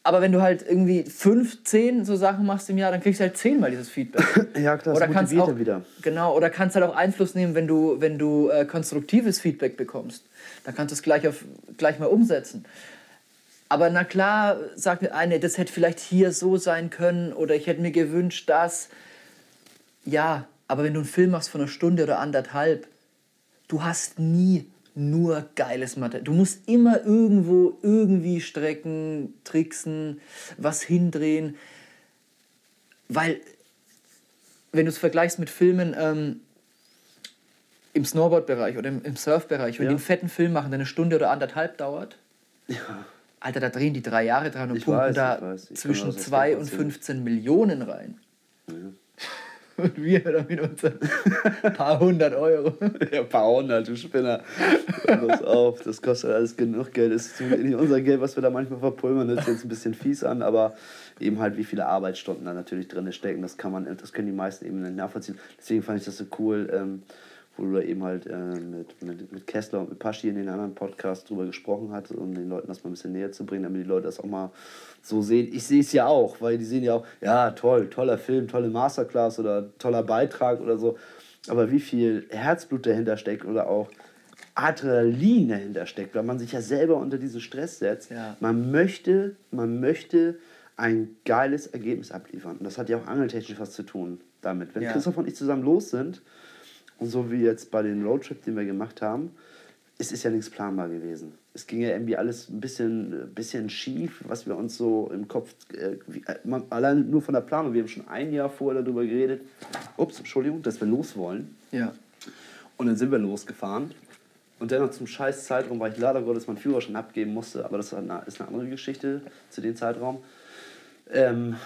Aber wenn du halt irgendwie fünf, zehn so Sachen machst im Jahr, dann kriegst du halt zehnmal dieses Feedback. [laughs] ja, klar, das oder kannst motiviert auch, wieder. Genau, oder kannst halt auch Einfluss nehmen, wenn du, wenn du äh, konstruktives Feedback bekommst. Dann kannst du es gleich, auf, gleich mal umsetzen. Aber na klar, sagt mir eine, das hätte vielleicht hier so sein können oder ich hätte mir gewünscht, dass. Ja, aber wenn du einen Film machst von einer Stunde oder anderthalb, du hast nie nur geiles Material. Du musst immer irgendwo irgendwie strecken, tricksen, was hindrehen. Weil, wenn du es vergleichst mit Filmen ähm, im Snowboard-Bereich oder im, im Surf-Bereich, wenn Ja. die einen fetten Film machen, der eine Stunde oder anderthalb dauert, Alter, da drehen die drei Jahre dran und Ich pumpen weiß, da ich. Ich zwischen 2 und erzählen. 15 Millionen rein. Und wir da mit unseren [laughs] paar hundert Euro. Ja, paar hundert, du Spinner. Pass auf, das kostet alles genug Geld. Das ist nicht unser Geld, was wir da manchmal verpulvern. Das ist jetzt ein bisschen fies an, aber eben halt, wie viele Arbeitsstunden da natürlich drin stecken, das kann man, das können die meisten eben nicht nachvollziehen. Deswegen fand ich das so cool, ähm, wo du da eben halt äh, mit, mit, mit Kessler und mit Paschi in den anderen Podcast drüber gesprochen hast, um den Leuten das mal ein bisschen näher zu bringen, damit die Leute das auch mal so sehen. Ich sehe es ja auch, weil die sehen ja auch, ja, toll, toller Film, tolle Masterclass oder toller Beitrag oder so. Aber wie viel Herzblut dahinter steckt oder auch Adrenalin dahinter steckt, weil man sich ja selber unter diesen Stress setzt. Ja. Man möchte, man möchte ein geiles Ergebnis abliefern. Und das hat ja auch angeltechnisch was zu tun damit. Wenn Ja. Christoph und ich zusammen los sind, so wie jetzt bei dem Roadtrip, den wir gemacht haben, es ist ja nichts planbar gewesen. Es ging ja irgendwie alles ein bisschen, bisschen schief, was wir uns so im Kopf, äh, wie, äh, man, allein nur von der Planung, wir haben schon ein Jahr vorher darüber geredet, ups, Entschuldigung, dass wir los wollen. Ja. Und dann sind wir losgefahren. Und dennoch zum scheiß Zeitraum, weil ich leider Gottes meinen Führerschein abgeben musste, aber das ist eine, ist eine andere Geschichte zu dem Zeitraum, ähm,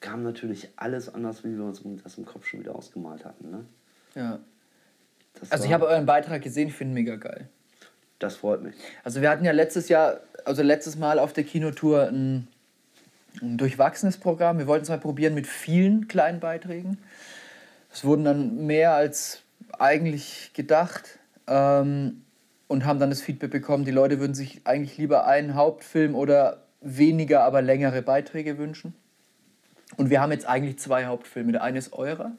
kam natürlich alles anders, wie wir uns das im Kopf schon wieder ausgemalt hatten. Ne? Ja. Das Also ich habe euren Beitrag gesehen, ich finde ihn mega geil. Das freut mich. Also wir hatten ja letztes Jahr, also letztes Mal auf der Kinotour ein, ein durchwachsenes Programm. Wir wollten es mal probieren mit vielen kleinen Beiträgen. Es wurden dann mehr als eigentlich gedacht ähm, und haben dann das Feedback bekommen, die Leute würden sich eigentlich lieber einen Hauptfilm oder weniger, aber längere Beiträge wünschen. Und wir haben jetzt eigentlich zwei Hauptfilme. Der eine ist eurer,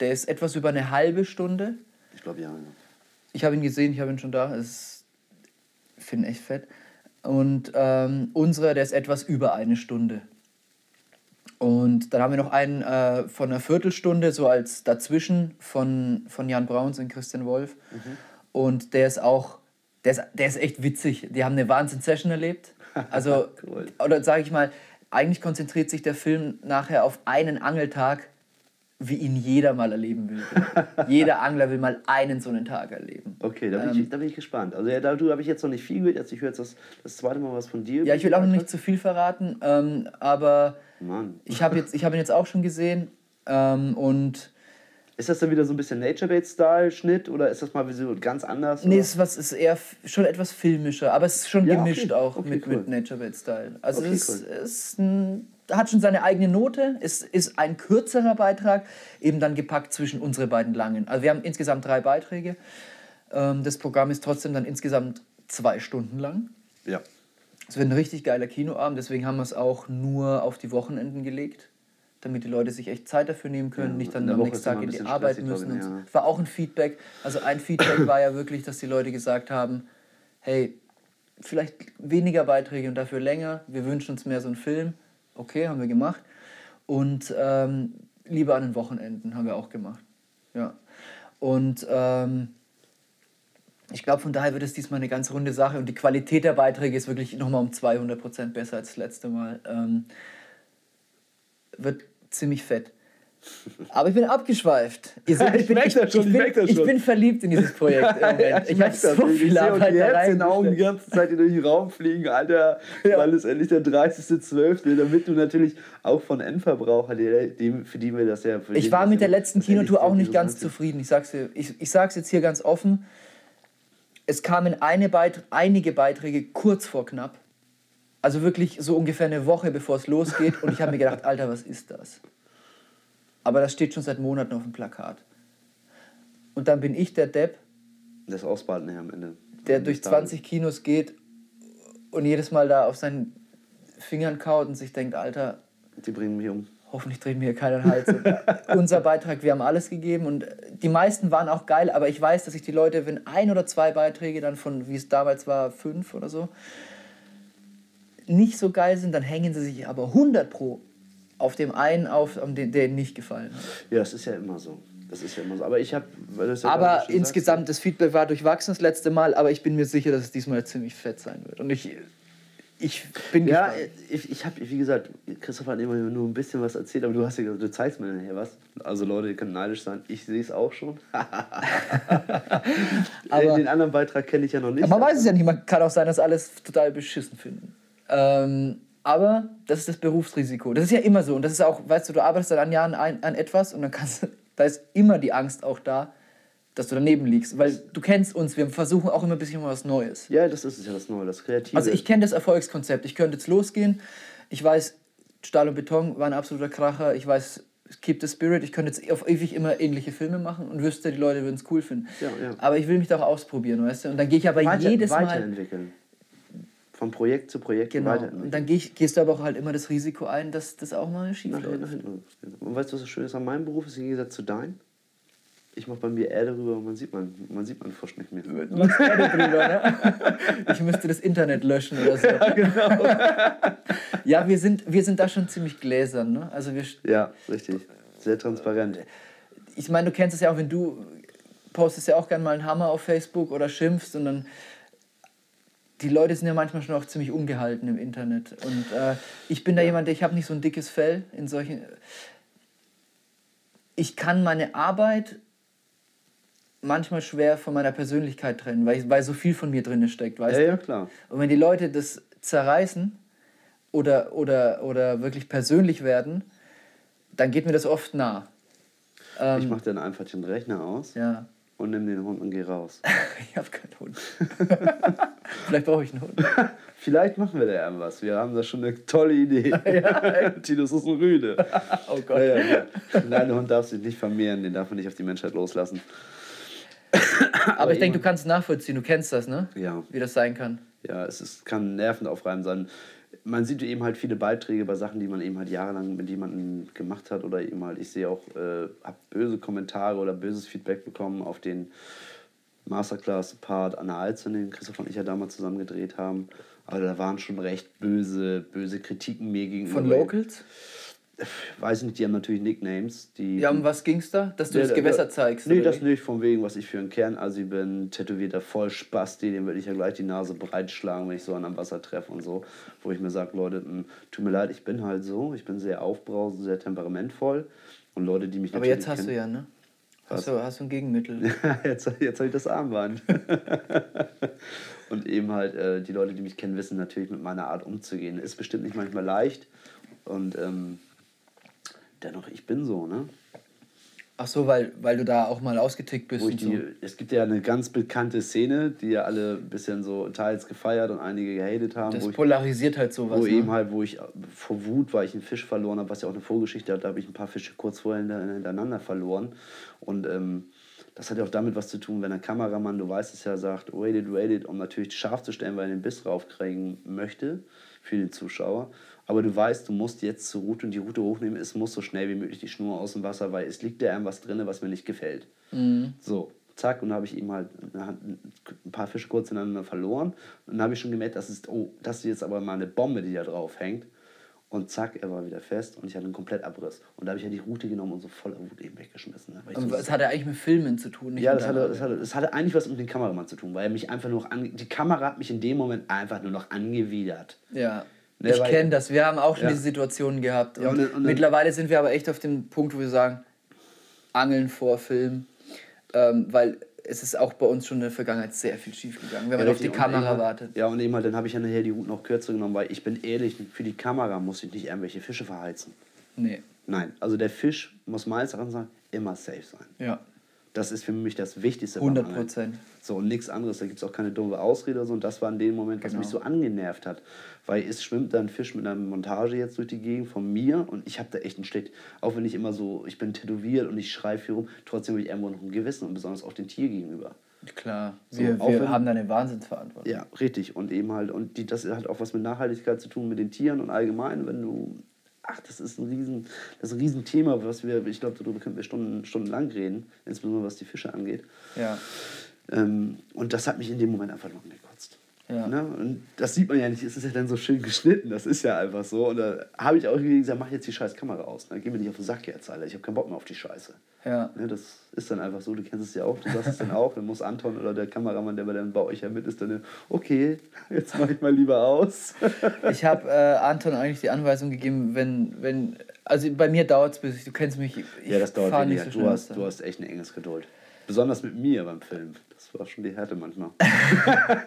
der ist etwas über eine halbe Stunde. Ich glaube, ja. Ich habe ihn gesehen, ich habe ihn schon da. Ist- Ich finde ihn echt fett. Und ähm, unserer, der ist etwas über eine Stunde. Und dann haben wir noch einen äh, von einer Viertelstunde, so als dazwischen von, von Jan Brauns und Christian Wolf. Und der ist auch, der ist, der ist echt witzig. Die haben eine Wahnsinn-Session erlebt. Also, [laughs] Cool. oder sage ich mal, eigentlich konzentriert sich der Film nachher auf einen Angeltag, wie ihn jeder mal erleben will. [laughs] jeder Angler will mal einen so einen Tag erleben. Okay, da bin, Ähm. ich, da bin ich gespannt. Also ja, darüber habe ich jetzt noch nicht viel gehört. Jetzt, ich höre jetzt das, das zweite Mal was von dir. Ja, ich will auch noch nicht zu viel verraten, ähm, aber Mann. ich habe habe ihn jetzt auch schon gesehen ähm, und Ist das dann wieder so ein bisschen Nature-Bait-Style-Schnitt oder ist das mal so ganz anders? nee, oder? es ist, was, ist eher schon etwas filmischer, aber es ist schon Ja, gemischt okay, auch okay, mit, cool. mit Nature Bait Style. Also Okay, es ist, cool. ist ein, hat schon seine eigene Note, es ist ein kürzerer Beitrag, eben dann gepackt zwischen unsere beiden langen. Also wir haben insgesamt drei Beiträge. Ähm, das Programm ist trotzdem dann insgesamt zwei Stunden lang. Ja. Es wird ein richtig geiler Kinoabend, deswegen haben wir es auch nur auf die Wochenenden gelegt, damit die Leute sich echt Zeit dafür nehmen können, ja, nicht dann am nächsten Tag in die Arbeit müssen. Bin, ja. War auch ein Feedback. Also ein Feedback war ja wirklich, dass die Leute gesagt haben, hey, vielleicht weniger Beiträge und dafür länger. Wir wünschen uns mehr so einen Film. Okay, haben wir gemacht. Und ähm, lieber an den Wochenenden haben wir auch gemacht. Ja. Und ähm, ich glaube, von daher wird es diesmal eine ganz runde Sache und die Qualität der Beiträge ist wirklich nochmal um 200 Prozent besser als das letzte Mal. Ähm, wird ziemlich fett. Aber ich bin abgeschweift. Ihr seht, ich, bin, ich, ich, bin, ich, bin, verliebt in dieses Projekt. ja, [laughs] ich habe so viel Arbeit da rein. den Augen die ganze Zeit durch den Raum fliegen, Alter, ja. weil es endlich der 30.12., damit du natürlich auch von Endverbrauchern, für die wir das ja... Ich war mit der letzten Kinotour auch nicht ganz zufrieden. Ich sag's, dir, ich, ich sag's jetzt hier ganz offen. Es kamen eine Beit einige Beiträge kurz vor knapp. Also wirklich so ungefähr eine Woche, bevor es losgeht. Und ich habe mir gedacht, Alter, was ist das? Aber das steht schon seit Monaten auf dem Plakat. Und dann bin ich der Depp. Das Ausbaden her am Ende. Der durch 20 Kinos geht und jedes Mal da auf seinen Fingern kaut und sich denkt, Alter. Die bringen mich um. Hoffentlich drehen mir keinen Hals. [laughs] unser Beitrag, wir haben alles gegeben und die meisten waren auch geil, aber ich weiß, dass sich die Leute, wenn ein oder zwei Beiträge dann von, wie es damals war, fünf oder so, nicht so geil sind, dann hängen sie sich aber 100 pro auf dem einen auf, der ihnen nicht gefallen hat. Ja, das ist ja immer so. Das ist ja immer so. Aber ich habe. Ja aber insgesamt, sagst, das Feedback war durchwachsen das letzte Mal, aber ich bin mir sicher, dass es diesmal ziemlich fett sein wird. Und ich. Ich bin Ja, gespannt. ich, ich habe, wie gesagt, Christoph hat immer nur ein bisschen was erzählt, aber du hast ja gesagt, du zeigst mir nachher was. Also Leute, ihr könnt neidisch sein. Ich sehe es auch schon. [laughs] aber den anderen Beitrag kenne ich ja noch nicht. Aber man weiß es ja nicht. Man kann auch sein, dass alles total beschissen finden. Ähm, aber das ist das Berufsrisiko. Das ist ja immer so. Und das ist auch, weißt du, du arbeitest seit Jahren an, an etwas und dann kannst da ist immer die Angst auch da, dass du daneben liegst. Weil du kennst uns, wir versuchen auch immer ein bisschen was Neues. Ja, das ist es ja das Neue, das Kreative. Also ich kenne das Erfolgskonzept. Ich könnte jetzt losgehen. Ich weiß, Stahl und Beton war ein absoluter Kracher. Ich weiß, Keep the Spirit. Ich könnte jetzt auf ewig immer ähnliche Filme machen und wüsste, die Leute würden es cool finden. Ja, ja. Aber ich will mich doch ausprobieren, weißt du? Und dann gehe ich aber Weiter, jedes Mal... Weiterentwickeln von Projekt zu Projekt genau. weiterentwickeln. Und dann geh gehst du aber auch halt immer das Risiko ein, dass das auch mal schief läuft. Und weißt du, was das Schöne ist an meinem Beruf ist, im Gegensatz zu deinem? Ich mache bei mir Erde drüber und man sieht man, man sieht man Frosch nicht mehr. Du machst Erde drüber, ne? [laughs] Ich müsste das Internet löschen oder so. [laughs] Ja, genau. [laughs] ja, wir sind, wir sind da schon ziemlich gläsern, ne? Also wir ja, richtig. Sehr transparent. Ich meine, du kennst es ja auch, wenn du postest ja auch gerne mal einen Hammer auf Facebook oder schimpfst und dann die Leute sind ja manchmal schon auch ziemlich ungehalten im Internet. Und äh, ich bin da ja. jemand, der ich habe nicht so ein dickes Fell in solchen. Ich kann meine Arbeit manchmal schwer von meiner Persönlichkeit trennen, weil, weil so viel von mir drin steckt, weißt ja, du? Ja, klar. Und wenn die Leute das zerreißen oder, oder, oder wirklich persönlich werden, dann geht mir das oft nah. Ähm, ich mache dann einfach den Rechner aus. Ja und nimm den Hund und geh raus. [laughs] ich habe keinen Hund. [laughs] Vielleicht brauche ich einen Hund. [laughs] Vielleicht machen wir da irgendwas. Wir haben da schon eine tolle Idee. ja, Titus ist ein Rüde. oh Gott. Ja, ja, Nein, der Hund darf sich nicht vermehren, den darf man nicht auf die Menschheit loslassen. Aber, Aber ich denke, du kannst nachvollziehen, du kennst das, ne? Ja. Wie das sein kann. Ja, es ist, kann nervenaufreibend sein man sieht eben halt viele Beiträge bei Sachen, die man eben halt jahrelang mit jemandem gemacht hat oder eben halt, ich sehe auch, äh, habe böse Kommentare oder böses Feedback bekommen auf den Masterclass-Part Anna Alzen, den Christoph und ich ja damals zusammen gedreht haben. Aber da waren schon recht böse, böse Kritiken mir gegenüber. Von Locals? Weiß nicht, die haben natürlich Nicknames. Die, ja, um was ging's da? Dass du der, das Gewässer der, zeigst? Nee, das nicht, von wegen, was ich für ein Kernassi bin, tätowierter Vollspasti, dem würde ich ja gleich die Nase breitschlagen, wenn ich so einen am Wasser treffe und so. Wo ich mir sage, Leute, hm, tut mir leid, ich bin halt so, ich bin sehr aufbrausend, sehr temperamentvoll. Und Leute, die mich Aber jetzt hast kennen, du ja, ne? Hast du, hast du ein Gegenmittel? [laughs] jetzt jetzt habe ich das Armband. [laughs] und eben halt, äh, die Leute, die mich kennen, wissen natürlich mit meiner Art umzugehen. Ist bestimmt nicht manchmal leicht. Und ähm, dennoch, ich bin so, ne? Ach so, weil, weil du da auch mal ausgetickt bist. Die, so. Es gibt ja eine ganz bekannte Szene, die ja alle ein bisschen so teils gefeiert und einige gehatet haben. Das polarisiert ich, halt sowas. Wo ne? eben halt, wo ich vor Wut, weil ich einen Fisch verloren habe, was ja auch eine Vorgeschichte hat, da habe ich ein paar Fische kurz vorher hintereinander verloren. Und ähm, das hat ja auch damit was zu tun, wenn der Kameramann, du weißt es ja, sagt, wait it, wait it, um natürlich scharf zu stellen, weil er den Biss raufkriegen möchte für den Zuschauer. Aber du weißt, du musst jetzt zur Route und die Route hochnehmen. Es muss so schnell wie möglich die Schnur aus dem Wasser, weil es liegt da irgendwas drin, was mir nicht gefällt. Mhm. So, zack, und dann habe ich ihm halt ein paar Fische kurz ineinander verloren. Und dann habe ich schon gemerkt, das ist, oh, das ist jetzt aber mal eine Bombe, die da drauf hängt. Und zack, er war wieder fest und ich hatte einen Komplettabriss. Und da habe ich ja die Route genommen und so voller Wut eben weggeschmissen. Ne? Aber das hatte eigentlich mit Filmen zu tun, nicht Ja, das hatte, das, hatte, das hatte eigentlich was mit dem Kameramann zu tun, weil er mich einfach nur noch an, die Kamera hat mich in dem Moment einfach nur noch angewidert. Ja. Ne, ich kenne das. Wir haben auch schon ja. diese Situationen gehabt. Ja, und, und, mittlerweile sind wir aber echt auf dem Punkt, wo wir sagen, Angeln vor Film. Ähm, weil es ist auch bei uns schon in der Vergangenheit sehr viel schief gegangen, wenn man auf die Kamera eben, wartet. Ja, und eben halt, dann habe ich ja nachher die Route noch kürzer genommen, weil ich bin ehrlich, für die Kamera muss ich nicht irgendwelche Fische verheizen. Nee. Nein, also der Fisch muss meines Erachtens immer safe sein. Ja. Das ist für mich das Wichtigste. 100 Prozent. So und nichts anderes. Da gibt es auch keine dumme Ausrede oder so. Und das war in dem Moment, was genau. mich so angenervt hat. Weil es schwimmt da ein Fisch mit einer Montage jetzt durch die Gegend von mir und ich habe da echt einen Schlecht. Auch wenn ich immer so, ich bin tätowiert und ich schreibe hier rum, trotzdem habe ich irgendwo noch ein Gewissen und besonders auch dem Tier gegenüber. Klar, so, wir, wir wenn, haben da eine Wahnsinnsverantwortung. Ja, richtig. Und eben halt, und die, das hat auch was mit Nachhaltigkeit zu tun, mit den Tieren und allgemein, wenn du ach, das ist ein riesen, das ist ein Riesenthema, was wir, ich glaube, darüber könnten wir Stunden, stundenlang reden, insbesondere was die Fische angeht. Ja. Ähm, und das hat mich in dem Moment einfach nur angekotzt. Ja. Ne? Und das sieht man ja nicht, es ist ja dann so schön geschnitten, das ist ja einfach so. Und da habe ich auch gesagt, mach jetzt die scheiß Kamera aus. Dann ne? geh mir nicht auf den Sack jetzt, Alter. Ich habe keinen Bock mehr auf die Scheiße. Ja. Ne? Das ist dann einfach so, du kennst es ja auch, du sagst es dann auch, dann muss Anton oder der Kameramann, der bei, dann bei euch ja mit ist, dann, okay, jetzt mache ich mal lieber aus. [laughs] ich habe äh, Anton eigentlich die Anweisung gegeben, wenn, wenn also bei mir dauert es bis, du kennst mich, ich Ja, das dauert weniger, so du, hast, du hast echt ein enges Geduld. Besonders mit mir beim Film. Das war schon die Härte manchmal. [laughs]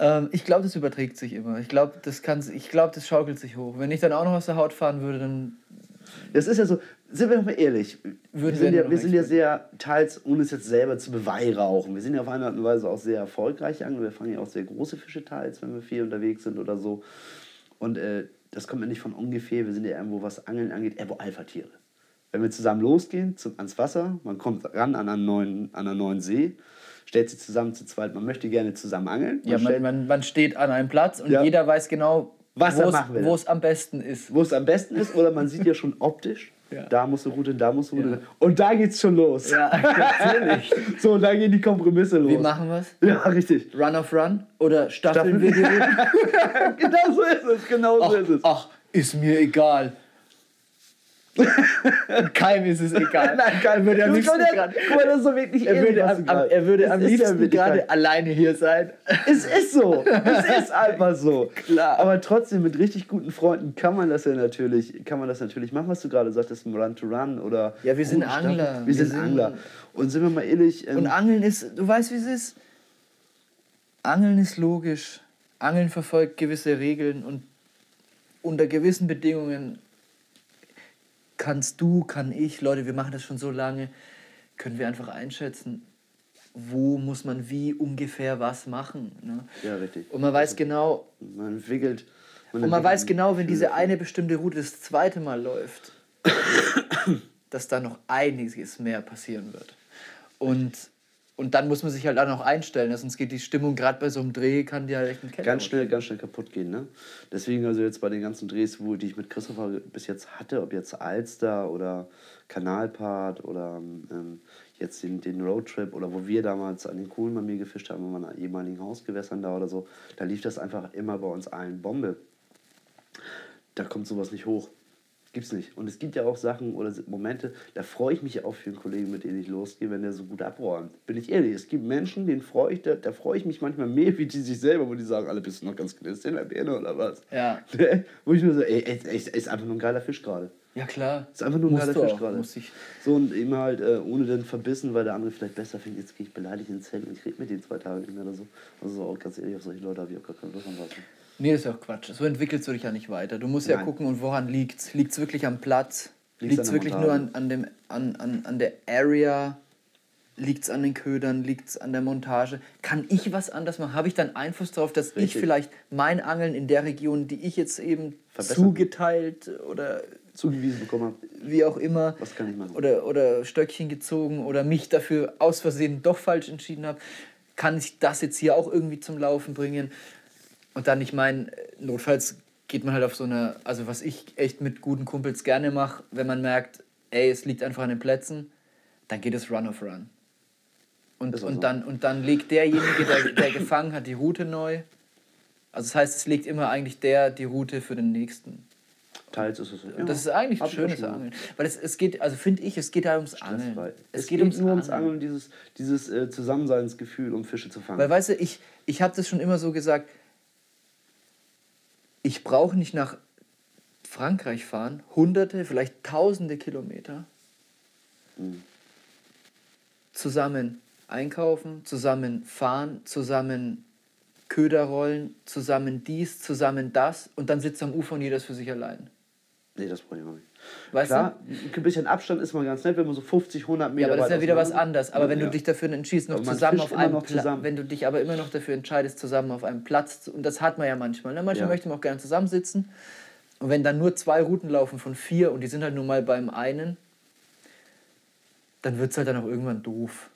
ähm, ich glaube, das überträgt sich immer. Ich glaube, das, glaub, das schaukelt sich hoch. Wenn ich dann auch noch aus der Haut fahren würde, dann. Das ist ja so, sind wir doch mal ehrlich. wir sind, ja, wir sind ja sehr, teils, ohne es jetzt selber zu beweihräuchen, wir sind ja auf eine Art und Weise auch sehr erfolgreich an. Wir fangen ja auch sehr große Fische teils, wenn wir viel unterwegs sind oder so. Und äh, das kommt ja nicht von ungefähr. Wir sind ja irgendwo, was Angeln angeht, irgendwo Alpha-Tiere wenn wir zusammen losgehen zum, ans Wasser, man kommt ran an einen neuen, an einen neuen See, stellt sich zusammen zu zweit, man möchte gerne zusammen angeln. Man ja, man, man, man steht an einem Platz und ja. jeder weiß genau, wo es am besten ist. Wo es am besten ist, oder man sieht ja schon optisch, ja. Da musst du Route, da musst du Route. Ja. Und da geht's schon los. Ja, [laughs] natürlich. so, und da gehen die Kompromisse los. Wie machen wir es? Ja, richtig. Run of Run? Oder staffeln wir die [laughs] Genau so ist es, genau so ach, ist es. Ach, ist mir egal. [laughs] Keinem ist es egal. [laughs] Nein, Keim würde am liebsten gerade. Guck mal, das ist so wirklich Er würde am, am, er würde am liebsten gerade alleine hier sein. [laughs] Es ist so. es ist einfach so. Klar. Aber trotzdem mit richtig guten Freunden kann man das ja natürlich, kann man das natürlich machen, was du gerade sagtest, Run to Run oder. Ja, wir sind Angler. Wir, wir sind, sind, Angler. Und sind wir mal ehrlich. Ähm, und Angeln ist, du weißt, wie es ist. Angeln ist logisch. Angeln verfolgt gewisse Regeln und unter gewissen Bedingungen kannst du, kann ich, Leute, wir machen das schon so lange, können wir einfach einschätzen, wo muss man wie ungefähr was machen. Ne? Ja, richtig. Und man weiß genau. Man entwickelt. Man und man weiß genau, wenn diese eine bestimmte Route das zweite Mal läuft, [coughs] dass da noch einiges mehr passieren wird. Und und dann muss man sich halt auch noch einstellen, sonst geht die Stimmung gerade bei so einem Dreh, kann die halt echt einen Keller Ganz schnell, ganz schnell kaputt gehen, ne? Deswegen also jetzt bei den ganzen Drehs, wo, die ich mit Christopher bis jetzt hatte, ob jetzt Alster oder Kanalpart oder ähm, jetzt den, den Roadtrip oder wo wir damals an den Kuhlen bei mir gefischt haben, an ehemaligen Hausgewässern da oder so, da lief das einfach immer bei uns allen Bombe. Da kommt sowas nicht hoch. Gibt's nicht. Und es gibt ja auch Sachen oder Momente, da freue ich mich auch für einen Kollegen, mit dem ich losgehe, wenn der so gut abräumt. Bin ich ehrlich. Es gibt Menschen, denen freue ich, da, da freue ich mich manchmal mehr, wie die sich selber, wo die sagen, alle bist du noch ganz gnädig in der Birne oder was. Ja. wo ich nur so, ey, ey, ey, ist einfach nur ein geiler Fisch gerade. Ja, klar. Ist einfach nur ein geiler Fisch gerade. So und eben halt äh, ohne den verbissen, weil der andere vielleicht besser findet, jetzt gehe ich beleidigt ins Zelt und ich rede mit den zwei Tage nicht mehr oder so. Also auch ganz ehrlich, auf solche Leute habe ich auch gar keine Lust an was. Nee, ist auch Quatsch. So entwickelst du dich ja nicht weiter. Du musst Nein. ja gucken, und woran liegt es. Liegt es wirklich am Platz? Liegt es wirklich Montage? nur an, an, dem, an, an, an der Area? Liegt es an den Ködern? Liegt es an der Montage? Kann ich was anders machen? Habe ich dann Einfluss darauf, dass Richtig. ich vielleicht mein Angeln in der Region, die ich jetzt eben zugeteilt oder zugewiesen bekommen habe. wie auch immer. Was kann ich machen? Oder, oder Stöckchen gezogen oder mich dafür aus Versehen doch falsch entschieden habe. Kann ich das jetzt hier auch irgendwie zum Laufen bringen? Und dann, ich meine, notfalls geht man halt auf so eine, also was ich echt mit guten Kumpels gerne mache, wenn man merkt, ey, es liegt einfach an den Plätzen, dann geht es Run of Run. Und, und, so. dann, und dann legt derjenige, der, der gefangen hat, die Route neu. Also das heißt, es legt immer eigentlich der die Route für den nächsten. Teils ist es so. Und das ist eigentlich ein schönes Angeln. Weil es, es geht, also finde ich, es geht da ums Angeln. Stressfrei. Es, geht, ums nur ums Angeln. Angeln, dieses, dieses äh, Zusammenseinsgefühl, um Fische zu fangen. Weil weißt du, ich, ich habe das schon immer so gesagt, ich brauche nicht nach Frankreich fahren, hunderte, vielleicht tausende Kilometer, Mhm. zusammen einkaufen, zusammen fahren, zusammen Köder rollen, zusammen dies, zusammen das und dann sitzt am Ufer und jeder ist für sich allein. nee, das brauche ich nicht. Weißt Klar, ein bisschen Abstand ist mal ganz nett, wenn man so 50, 100 du? Meter Ja, aber das ist ja wieder was anderes. Aber wenn Ja. du dich dafür entschließt, noch zusammen auf einem noch Pla- zusammen. wenn du dich aber immer noch dafür entscheidest, zusammen auf einem Platz, zu, und das hat man ja manchmal. Ne? Manchmal Ja. möchte man auch gerne zusammensitzen. Und wenn dann nur zwei Routen laufen von vier und die sind halt nur mal beim einen, dann wird es halt dann auch irgendwann doof.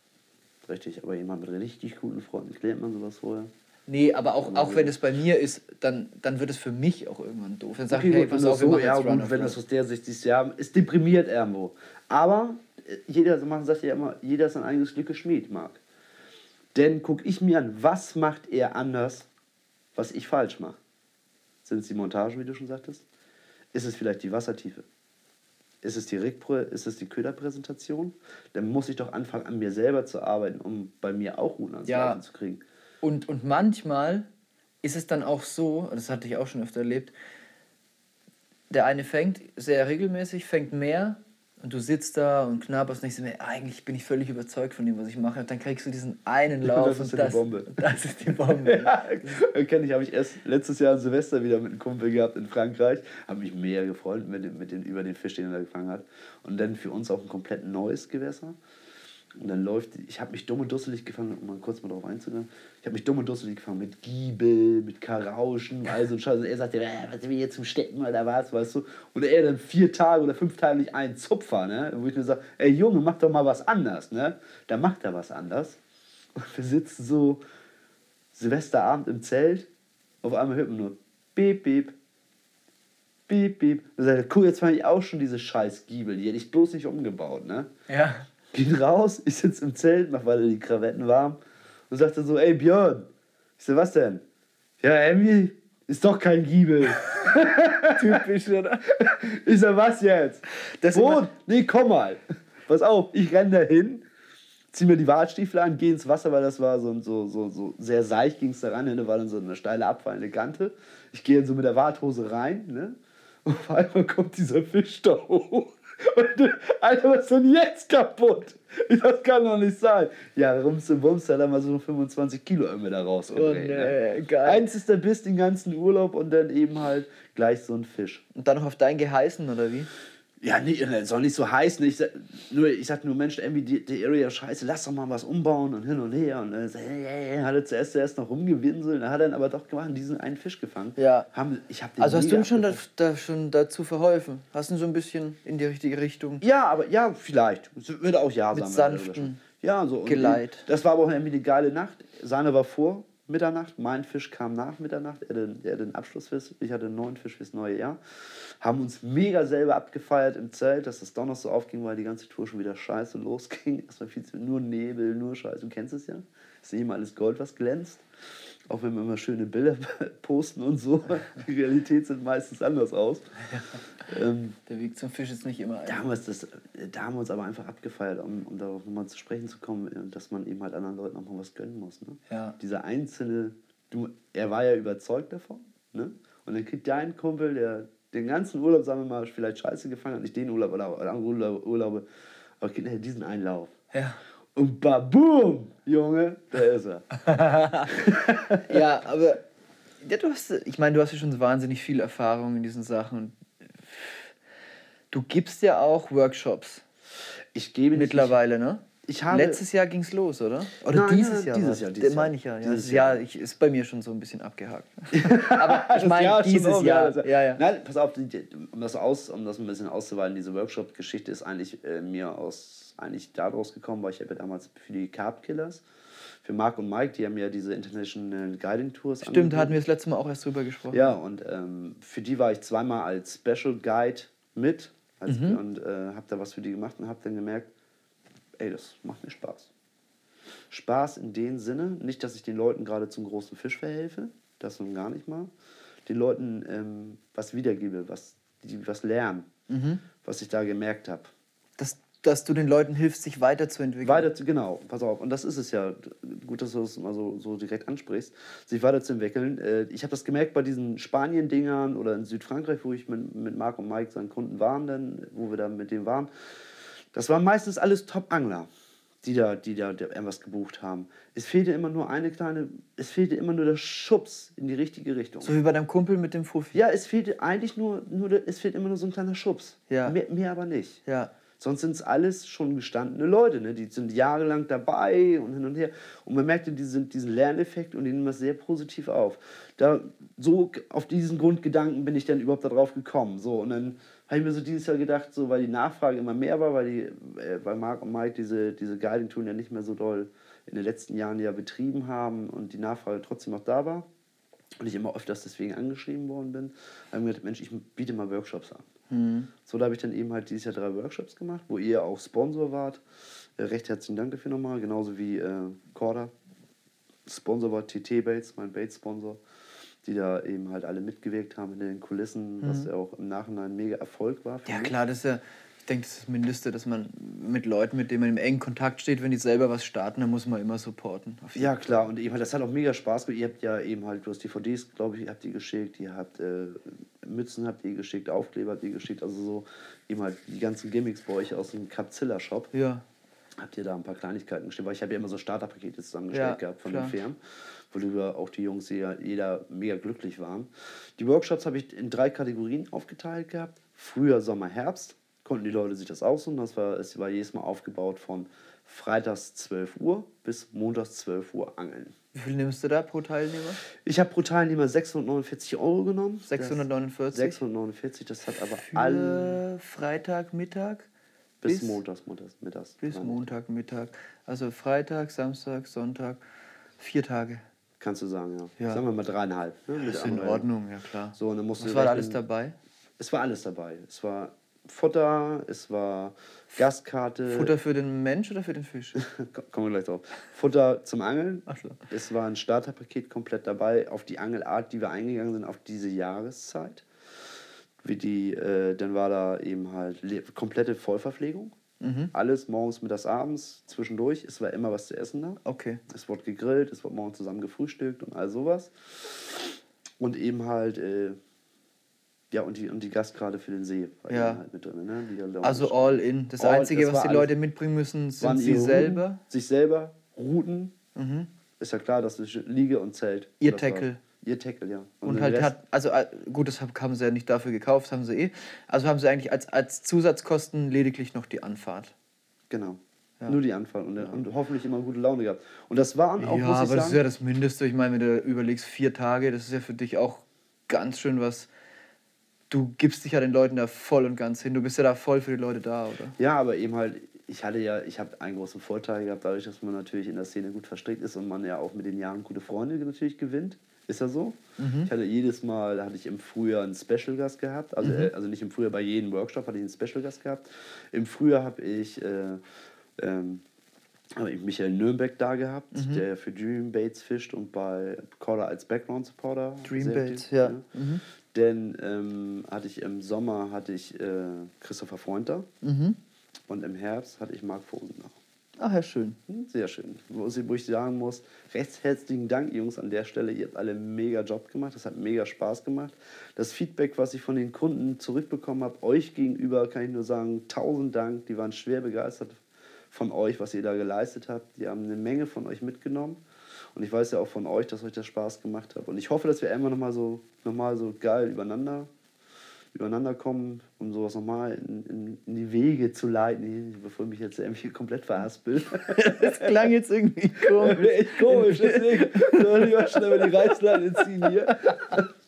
Richtig, aber jemand mit richtig guten Freunden, klärt man sowas vorher. Nee, aber auch, auch wenn es bei mir ist, dann, dann wird es für mich auch irgendwann doof. Dann sag Okay, ich, hey, pass auf, so, ja gut, wenn das aus der Sicht ist, ja, ist deprimiert irgendwo. Aber äh, jeder, man sagt ja immer, jeder ist sein eigenes Glück geschmied, Marc. Denn guck ich mir an, was macht er anders, was ich falsch mache? Sind es die Montagen, wie du schon sagtest? Ist es vielleicht die Wassertiefe? Ist es die Rickprö, ist es die Köderpräsentation? Dann muss ich doch anfangen, an mir selber zu arbeiten, um bei mir auch Routen ans Ja. Zu kriegen. Und, und manchmal ist es dann auch so, das hatte ich auch schon öfter erlebt, der eine fängt sehr regelmäßig, fängt mehr und du sitzt da und knabberst nicht so mehr, eigentlich bin ich völlig überzeugt von dem, was ich mache. Und dann kriegst du diesen einen Lauf das ist und ja die das, Bombe. [laughs] das ist die Bombe. [laughs] Ja, kenne ich, habe ich erst letztes Jahr Silvester wieder mit einem Kumpel gehabt in Frankreich. Habe mich mega gefreut mit dem, mit dem, über den Fisch, den er da gefangen hat. Und dann für uns auch ein komplett neues Gewässer. Und dann läuft, ich habe mich dumm und dusselig gefangen, um mal kurz mal drauf einzugehen. Ich habe mich dumm und dusselig gefangen mit Giebel, mit Karauschen, all so ein Scheiß. Und er sagte, äh, was sind wir hier zum Stecken oder was, weißt du? Und er dann vier Tage oder fünf Tage nicht einen Zupfer, ne? Wo ich mir sage, ey Junge, mach doch mal was anders, ne? Da macht er was anders. Und wir sitzen so Silvesterabend im Zelt. Auf einmal hört man nur Beep, Beep. Beep, Beep. Und sagt, guck, jetzt fand ich auch schon diese scheiß Giebel. Die hätte ich bloß nicht umgebaut, ne? Ja. Geht raus, ich sitze im Zelt, mach weiter die Krawetten warm und sagt dann so, ey Björn. Ich so, was denn? Ja, Emmy, ist doch kein Giebel. [laughs] Typisch, oder? Ich so, was jetzt? Immer- Nee, komm mal. Pass auf, ich renne da hin, zieh mir die Wartstiefel an, geh ins Wasser, weil das war so, so, so, so sehr seicht, ging es da ran, da war dann so eine steile abfallende Kante. Ich gehe dann so mit der Warthose rein, ne? Und auf einmal kommt dieser Fisch da hoch. Und, Alter, was ist denn jetzt kaputt? Das kann doch nicht sein. Ja, rums und bums, hat er mal so 25 Kilo irgendwie da Oh rausgedreht. ne? nee, geil. Eins ist der Biss den ganzen Urlaub und dann eben halt gleich so ein Fisch. Und dann noch auf dein Geheißen, oder wie? Ja, nee, das soll nicht so heißen. Ich, sag- nur, ich sag nur, Mensch, irgendwie die, die Area scheiße, lass doch mal was umbauen und hin und her. Und dann hey, hey, hat er zuerst, zuerst noch rumgewinselt, dann hat er dann aber doch gemacht diesen einen Fisch gefangen. Ja. Haben, ich hab den Also hast du ihm schon, da, da, schon dazu verholfen? Hast du ihn so ein bisschen in die richtige Richtung? Ja, aber ja, vielleicht. Es Würde auch ja Mit sagen. wenn er sanften Ja, so. und Geleit. Das war aber auch irgendwie eine geile Nacht. Seine war vor Mitternacht, mein Fisch kam nach Mitternacht. Er hatte, einen Abschlussfisch, ich hatte einen neuen Fisch fürs neue Jahr. Haben uns mega selber abgefeiert im Zelt, dass das noch so aufging, weil die ganze Tour schon wieder scheiße losging. [laughs] War viel zu, nur Nebel, nur Scheiße. Du kennst es ja. Ist immer alles Gold, was glänzt. Auch wenn wir immer schöne Bilder [laughs] posten und so. [laughs] Die Realität sieht meistens anders aus. Ähm, Der Weg zum Fisch ist nicht immer da einfach. haben, wir es das, da haben wir uns aber einfach abgefeiert, um, um darauf nochmal zu sprechen zu kommen, äh, dass man eben halt anderen Leuten auch mal was gönnen muss. Ne? Ja. Dieser einzelne, du, er war ja überzeugt davon. Ne? Und dann kriegt dein Kumpel, der den ganzen Urlaub, sagen wir mal, vielleicht scheiße gefangen hat, nicht den Urlaub oder, oder andere Urlaube, Urlaube, aber kriegt er diesen Einlauf. Ja. Und baboom, Junge, da ist er. [laughs] ja, aber ja, du hast, ich meine, du hast ja schon wahnsinnig viel Erfahrung in diesen Sachen. Du gibst ja auch Workshops Ich gebe nicht- mittlerweile, ne? Ich habe. Letztes Jahr ging es los, oder? Oder Nein, dieses Jahr? dieses? Jahr, dieses meine ich ja. ja Dieses das Jahr. Jahr ich, ist bei mir schon so ein bisschen abgehakt. [laughs] Aber ich meine, Jahr dieses Jahr. das- Ja, ja. Nein, pass auf, um das, aus, um das ein bisschen auszuweiten, diese Workshop-Geschichte ist eigentlich äh, mir aus, eigentlich daraus gekommen, weil ich habe ja damals für die Carb Killers, für Mark und Mike, die haben ja diese International Guiding Tours Stimmt, da hatten wir das letzte Mal auch erst drüber gesprochen. Ja, und ähm, für die war ich zweimal als Special Guide mit als, Mhm. und äh, habe da was für die gemacht und habe dann gemerkt, ey, das macht mir Spaß. Spaß in dem Sinne, nicht, dass ich den Leuten gerade zum großen Fisch verhelfe, das nun gar nicht mal, den Leuten ähm, was wiedergebe, was die was lernen, Mhm. was ich da gemerkt habe. Dass, dass du den Leuten hilfst, sich weiterzuentwickeln. Weiter genau, pass auf, und das ist es ja, gut, dass du das mal so, so direkt ansprichst, sich weiterzuentwickeln. Äh, Ich habe das gemerkt bei diesen Spanien-Dingern oder in Südfrankreich, wo ich mit, mit Marc und Mike, seinen Kunden waren, dann, wo wir da mit denen waren. Das waren meistens alles Top-Angler, die da, die da irgendwas gebucht haben. Es fehlte immer nur eine kleine, es fehlte immer nur der Schubs in die richtige Richtung. So wie bei deinem Kumpel mit dem Fuffi. Ja, es fehlte eigentlich nur, nur es fehlt immer nur so ein kleiner Schubs. Ja. Mehr, mehr aber nicht. Ja. Sonst sind es alles schon gestandene Leute, ne? die sind jahrelang dabei und hin und her. Und man merkte diesen, diesen Lerneffekt und die nehmen das sehr positiv auf. Da, so auf diesen Grundgedanken bin ich dann überhaupt darauf gekommen. So, und dann habe ich mir so dieses Jahr gedacht, so, weil die Nachfrage immer mehr war, weil, die, äh, weil Marc und Mike diese, diese Guiding-Touren ja nicht mehr so doll in den letzten Jahren ja betrieben haben und die Nachfrage trotzdem noch da war und ich immer öfters deswegen angeschrieben worden bin, habe ich mir gedacht, Mensch, ich biete mal Workshops an. Mhm. So, da habe ich dann eben halt dieses Jahr drei Workshops gemacht, wo ihr auch Sponsor wart. Äh, recht herzlichen Dank dafür nochmal, genauso wie äh, Corda. Sponsor war TT Bates, mein Bates-Sponsor, die da eben halt alle mitgewirkt haben in den Kulissen, was ja auch im Nachhinein mega Erfolg war. Ja, mich. klar, das ist ja, ich denke, das ist das Mindeste, dass man mit Leuten, mit denen man im engen Kontakt steht, wenn die selber was starten, dann muss man immer supporten. Ja, klar, und eben, halt, das hat auch mega Spaß gemacht. Ihr habt ja eben halt, du hast DVDs, glaube ich, habt ihr geschickt, ihr habt äh, Mützen habt ihr geschickt, Aufkleber habt ihr geschickt, also so eben halt die ganzen Gimmicks bei euch aus dem Capzilla-Shop. Ja, Habt ihr da ein paar Kleinigkeiten gestellt? Weil ich habe ja immer so Starterpakete zusammengestellt Ja, gehabt von klar. den Firmen, worüber auch die Jungs jeder, jeder mega glücklich waren. Die Workshops habe ich in drei Kategorien aufgeteilt gehabt. Frühjahr, Sommer, Herbst. Konnten die Leute sich das aussuchen. Das war, es war jedes Mal aufgebaut von freitags 12 Uhr bis montags 12 Uhr Angeln. wie viel nimmst du da pro Teilnehmer? Ich habe pro Teilnehmer 649 Euro genommen. 649? Das, 649, das hat aber Für alle Freitag, Mittag? bis, bis- montags, montags, mittags. Bis Montag, Mittag. Also Freitag, Samstag, Sonntag, vier Tage. Kannst du sagen, ja. Ja. Sagen wir mal dreieinhalb. Ne, ist in Ordnung, ja klar. So, und dann musst Was du war alles dabei? Es war alles dabei. Es war Futter, es war Gastkarte. Futter für den Mensch oder für den Fisch? [laughs] Kommen wir gleich drauf. Futter zum Angeln. Ach so. Es war ein Starterpaket komplett dabei auf die Angelart, die wir eingegangen sind, auf diese Jahreszeit. Wie die, äh, dann war da eben halt le- komplette Vollverpflegung. Mhm. Alles morgens, mittags, abends, zwischendurch. Es war immer was zu essen da. Okay. Es wurde gegrillt, es wurde morgens zusammen gefrühstückt und all sowas. Und eben halt, äh, ja, und die, und die Gastkarte für den See war Ja. eben halt mit drin. Ne? Also all in. Das All- Einzige, das was die. Leute mitbringen müssen, sind sie selber. Routen, sich selber, Routen. Mhm. Ist ja klar, dass es Liege und Zelt. Ihr Das war- Tackle. Ihr Tackle, ja. Und den halt hat, also äh, gut, das hab- haben sie ja nicht dafür gekauft, haben sie eh. Also haben sie eigentlich als, als Zusatzkosten lediglich noch die Anfahrt. Genau. Ja. Nur die Anfahrt und, und hoffentlich immer gute Laune gehabt. Und das waren auch, ja, muss ich aber das ist sagen, ja das Mindeste. Ich meine, wenn du überlegst, vier Tage, das ist ja für dich auch ganz schön was. Du gibst dich ja den Leuten da voll und ganz hin. Du bist ja da voll für die Leute da, oder? Ja, aber eben halt, ich hatte ja, ich habe einen großen Vorteil gehabt, dadurch, dass man natürlich in der Szene gut verstrickt ist und man ja auch mit den Jahren gute Freunde natürlich gewinnt. Ist ja so. Ich hatte jedes Mal, hatte ich im Frühjahr einen Special-Gast gehabt. Also, äh, also nicht im Frühjahr, bei jedem Workshop hatte ich einen Special-Gast gehabt. Im Frühjahr habe ich, äh, ähm, habe ich Michael Nürnberg da gehabt, der für Dream Baits fischt und bei Caller als Background-Supporter. Dream sehr Baits, aktiv, ja. ne? Denn ähm, hatte ich im Sommer hatte ich äh, Christopher Freund da Mhm. und im Herbst hatte ich Marc da. Ach ja, schön. Hm, Sehr schön. Wo, ich sagen muss, recht herzlichen Dank, Jungs, an der Stelle. Ihr habt alle einen mega Job gemacht. Das hat mega Spaß gemacht. Das Feedback, was ich von den Kunden zurückbekommen habe, euch gegenüber, kann ich nur sagen, tausend Dank. Die waren schwer begeistert von euch, was ihr da geleistet habt. Die haben eine Menge von euch mitgenommen. Und ich weiß ja auch von euch, dass euch das Spaß gemacht hat. Und ich hoffe, dass wir einmal nochmal so, noch mal so geil übereinander übereinander kommen, um sowas nochmal in, in, in die Wege zu leiten, bevor ich mich jetzt irgendwie komplett verhaspel. [laughs] Das klang jetzt irgendwie komisch. [laughs] Echt komisch, deswegen soll ich mal schnell mal die Reißleine ziehen hier.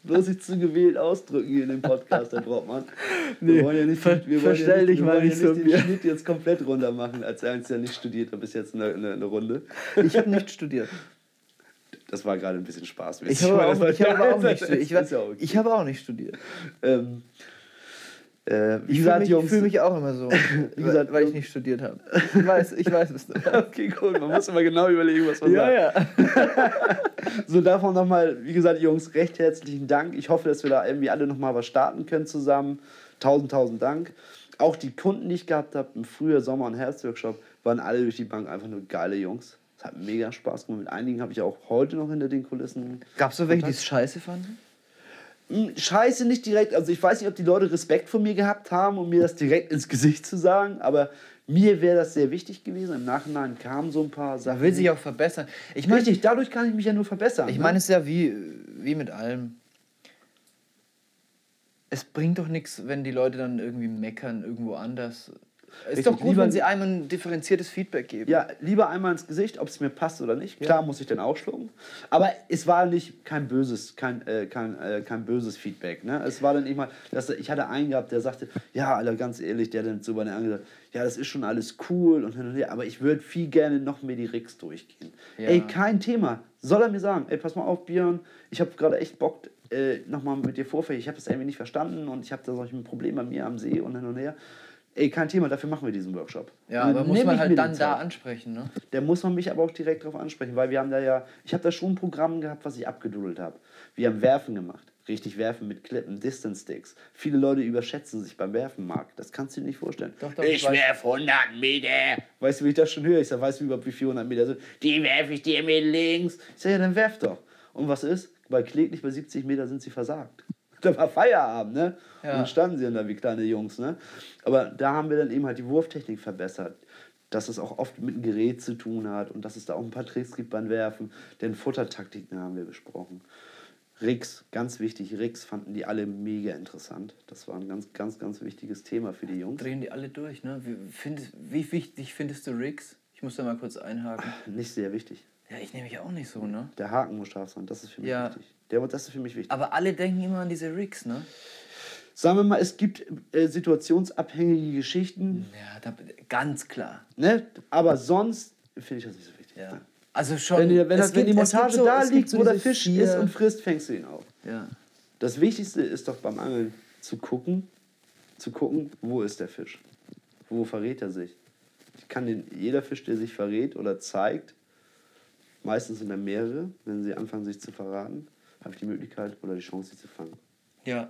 Bloß sich zu gewählt ausdrücken hier in dem Podcast, Herr Brockmann. Wir Nee, wollen ja nicht, ver- wir wollen ja nicht, dich wir wollen nicht ja so, nicht den. Schnitt jetzt komplett runter machen, als eins, der nicht studiert hat bis jetzt eine, eine, eine Runde. Ich habe nicht studiert. Das war gerade ein bisschen Spaß. Ich habe auch, ich aber auch nicht [laughs] studiert. Ich, war, ja okay. ich habe auch nicht studiert. Ähm, äh, wie Ich fühle mich, fühl mich auch immer so. [laughs] Wie gesagt, weil ich nicht studiert habe. Ich weiß, ich weiß es. [laughs] Okay, cool. Man muss immer genau überlegen, was man sagt. ja. So, davon nochmal, wie gesagt, Jungs, recht herzlichen Dank. Ich hoffe, dass wir da irgendwie alle nochmal was starten können zusammen. Tausend, tausend Dank. Auch die Kunden, die ich gehabt habe im Frühjahr, Sommer- und Herbstworkshop, waren alle durch die Bank einfach nur geile Jungs. Es hat mega Spaß gemacht. Mit einigen habe ich auch heute noch hinter den Kulissen. Gab es so welche, die es scheiße fanden? Hm, Scheiße nicht direkt. Also ich weiß nicht, ob die Leute Respekt vor mir gehabt haben, um mir das direkt ins Gesicht zu sagen, aber mir wäre das sehr wichtig gewesen. Im Nachhinein kamen so ein paar Sachen. Man will sich auch verbessern. Ich meine, Richtig, dadurch kann ich mich ja nur verbessern. ich ne? meine es ist ja wie, wie mit allem. Es bringt doch nichts, wenn die Leute dann irgendwie meckern irgendwo anders. Es ist doch gut, wenn sie einem ein differenziertes Feedback geben. Ja, lieber einmal ins Gesicht, ob es mir passt oder nicht. Klar muss ich dann ausschlucken. Aber es war nicht kein böses, kein, äh, kein, äh, kein böses Feedback. Ne? Es war dann immer, dass ich hatte einen gehabt, der sagte, ja, Alter, ganz ehrlich, der hat dann so bei der gesagt, ja, das ist schon alles cool und hin und her, aber ich würde viel gerne noch mehr die Ricks durchgehen. Ja. Ey, kein Thema. Soll er mir sagen, ey, pass mal auf, Björn, ich habe gerade echt Bock, äh, nochmal mit dir vorfällig. Ich habe das irgendwie nicht verstanden und ich habe da solche Probleme bei mir am See und hin und her. Ey, kein Thema, dafür machen wir diesen Workshop. Ja, aber muss man halt dann da ansprechen, ne? Der muss man mich aber auch direkt darauf ansprechen, weil wir haben da ja, ich habe da schon ein Programm gehabt, was ich abgedudelt habe. Wir haben Werfen gemacht, richtig Werfen mit Klippen, Distance Sticks. Viele Leute überschätzen sich beim Werfen, Marc. Das kannst du dir nicht vorstellen. Doch, doch, ich ich werfe 100 Meter. Weißt du, wie ich das schon höre? Ich sage, weißt du überhaupt, wie 400 Meter sind? Die werfe ich dir mit links. Ich sage, ja, dann werf doch. Und was ist? Bei kläglich bei 70 Meter sind sie versagt. [laughs] Da war Feierabend, ne? Ja. Und dann standen sie dann da wie kleine Jungs, ne? Aber da haben wir dann eben halt die Wurftechnik verbessert. Dass es auch oft mit einem Gerät zu tun hat und dass es da auch ein paar Tricks gibt beim Werfen. Denn Futtertaktiken haben wir besprochen. Rigs, ganz wichtig, Rigs fanden die alle mega interessant. Das war ein ganz, ganz, ganz wichtiges Thema für die Jungs. Drehen die alle durch, ne? Wie, findest, wie wichtig findest du Rigs? Ich muss da mal kurz einhaken. Nicht sehr wichtig. Ja, ich nehme mich auch nicht so, ne? Der Haken muss scharf sein, das ist für mich Ja. wichtig. Der, das ist für mich wichtig. Aber alle denken immer an diese Rigs, ne? Sagen wir mal, es gibt äh, situationsabhängige Geschichten, Ja, da, ganz klar. ne? aber sonst finde ich das nicht so wichtig. Ja. Also schon. Wenn, die, wenn, das, wenn die gibt- es gibt Montage so- da liegt, so wo der Fisch vier- ist und frisst, fängst du ihn auf. Ja. Das Wichtigste ist doch beim Angeln zu gucken, zu gucken, wo ist der Fisch? Wo verrät er sich? Ich kann den, jeder Fisch, der sich verrät oder zeigt, meistens sind da mehrere, wenn sie anfangen sich zu verraten, habe ich die Möglichkeit oder die Chance, sie zu fangen. Ja.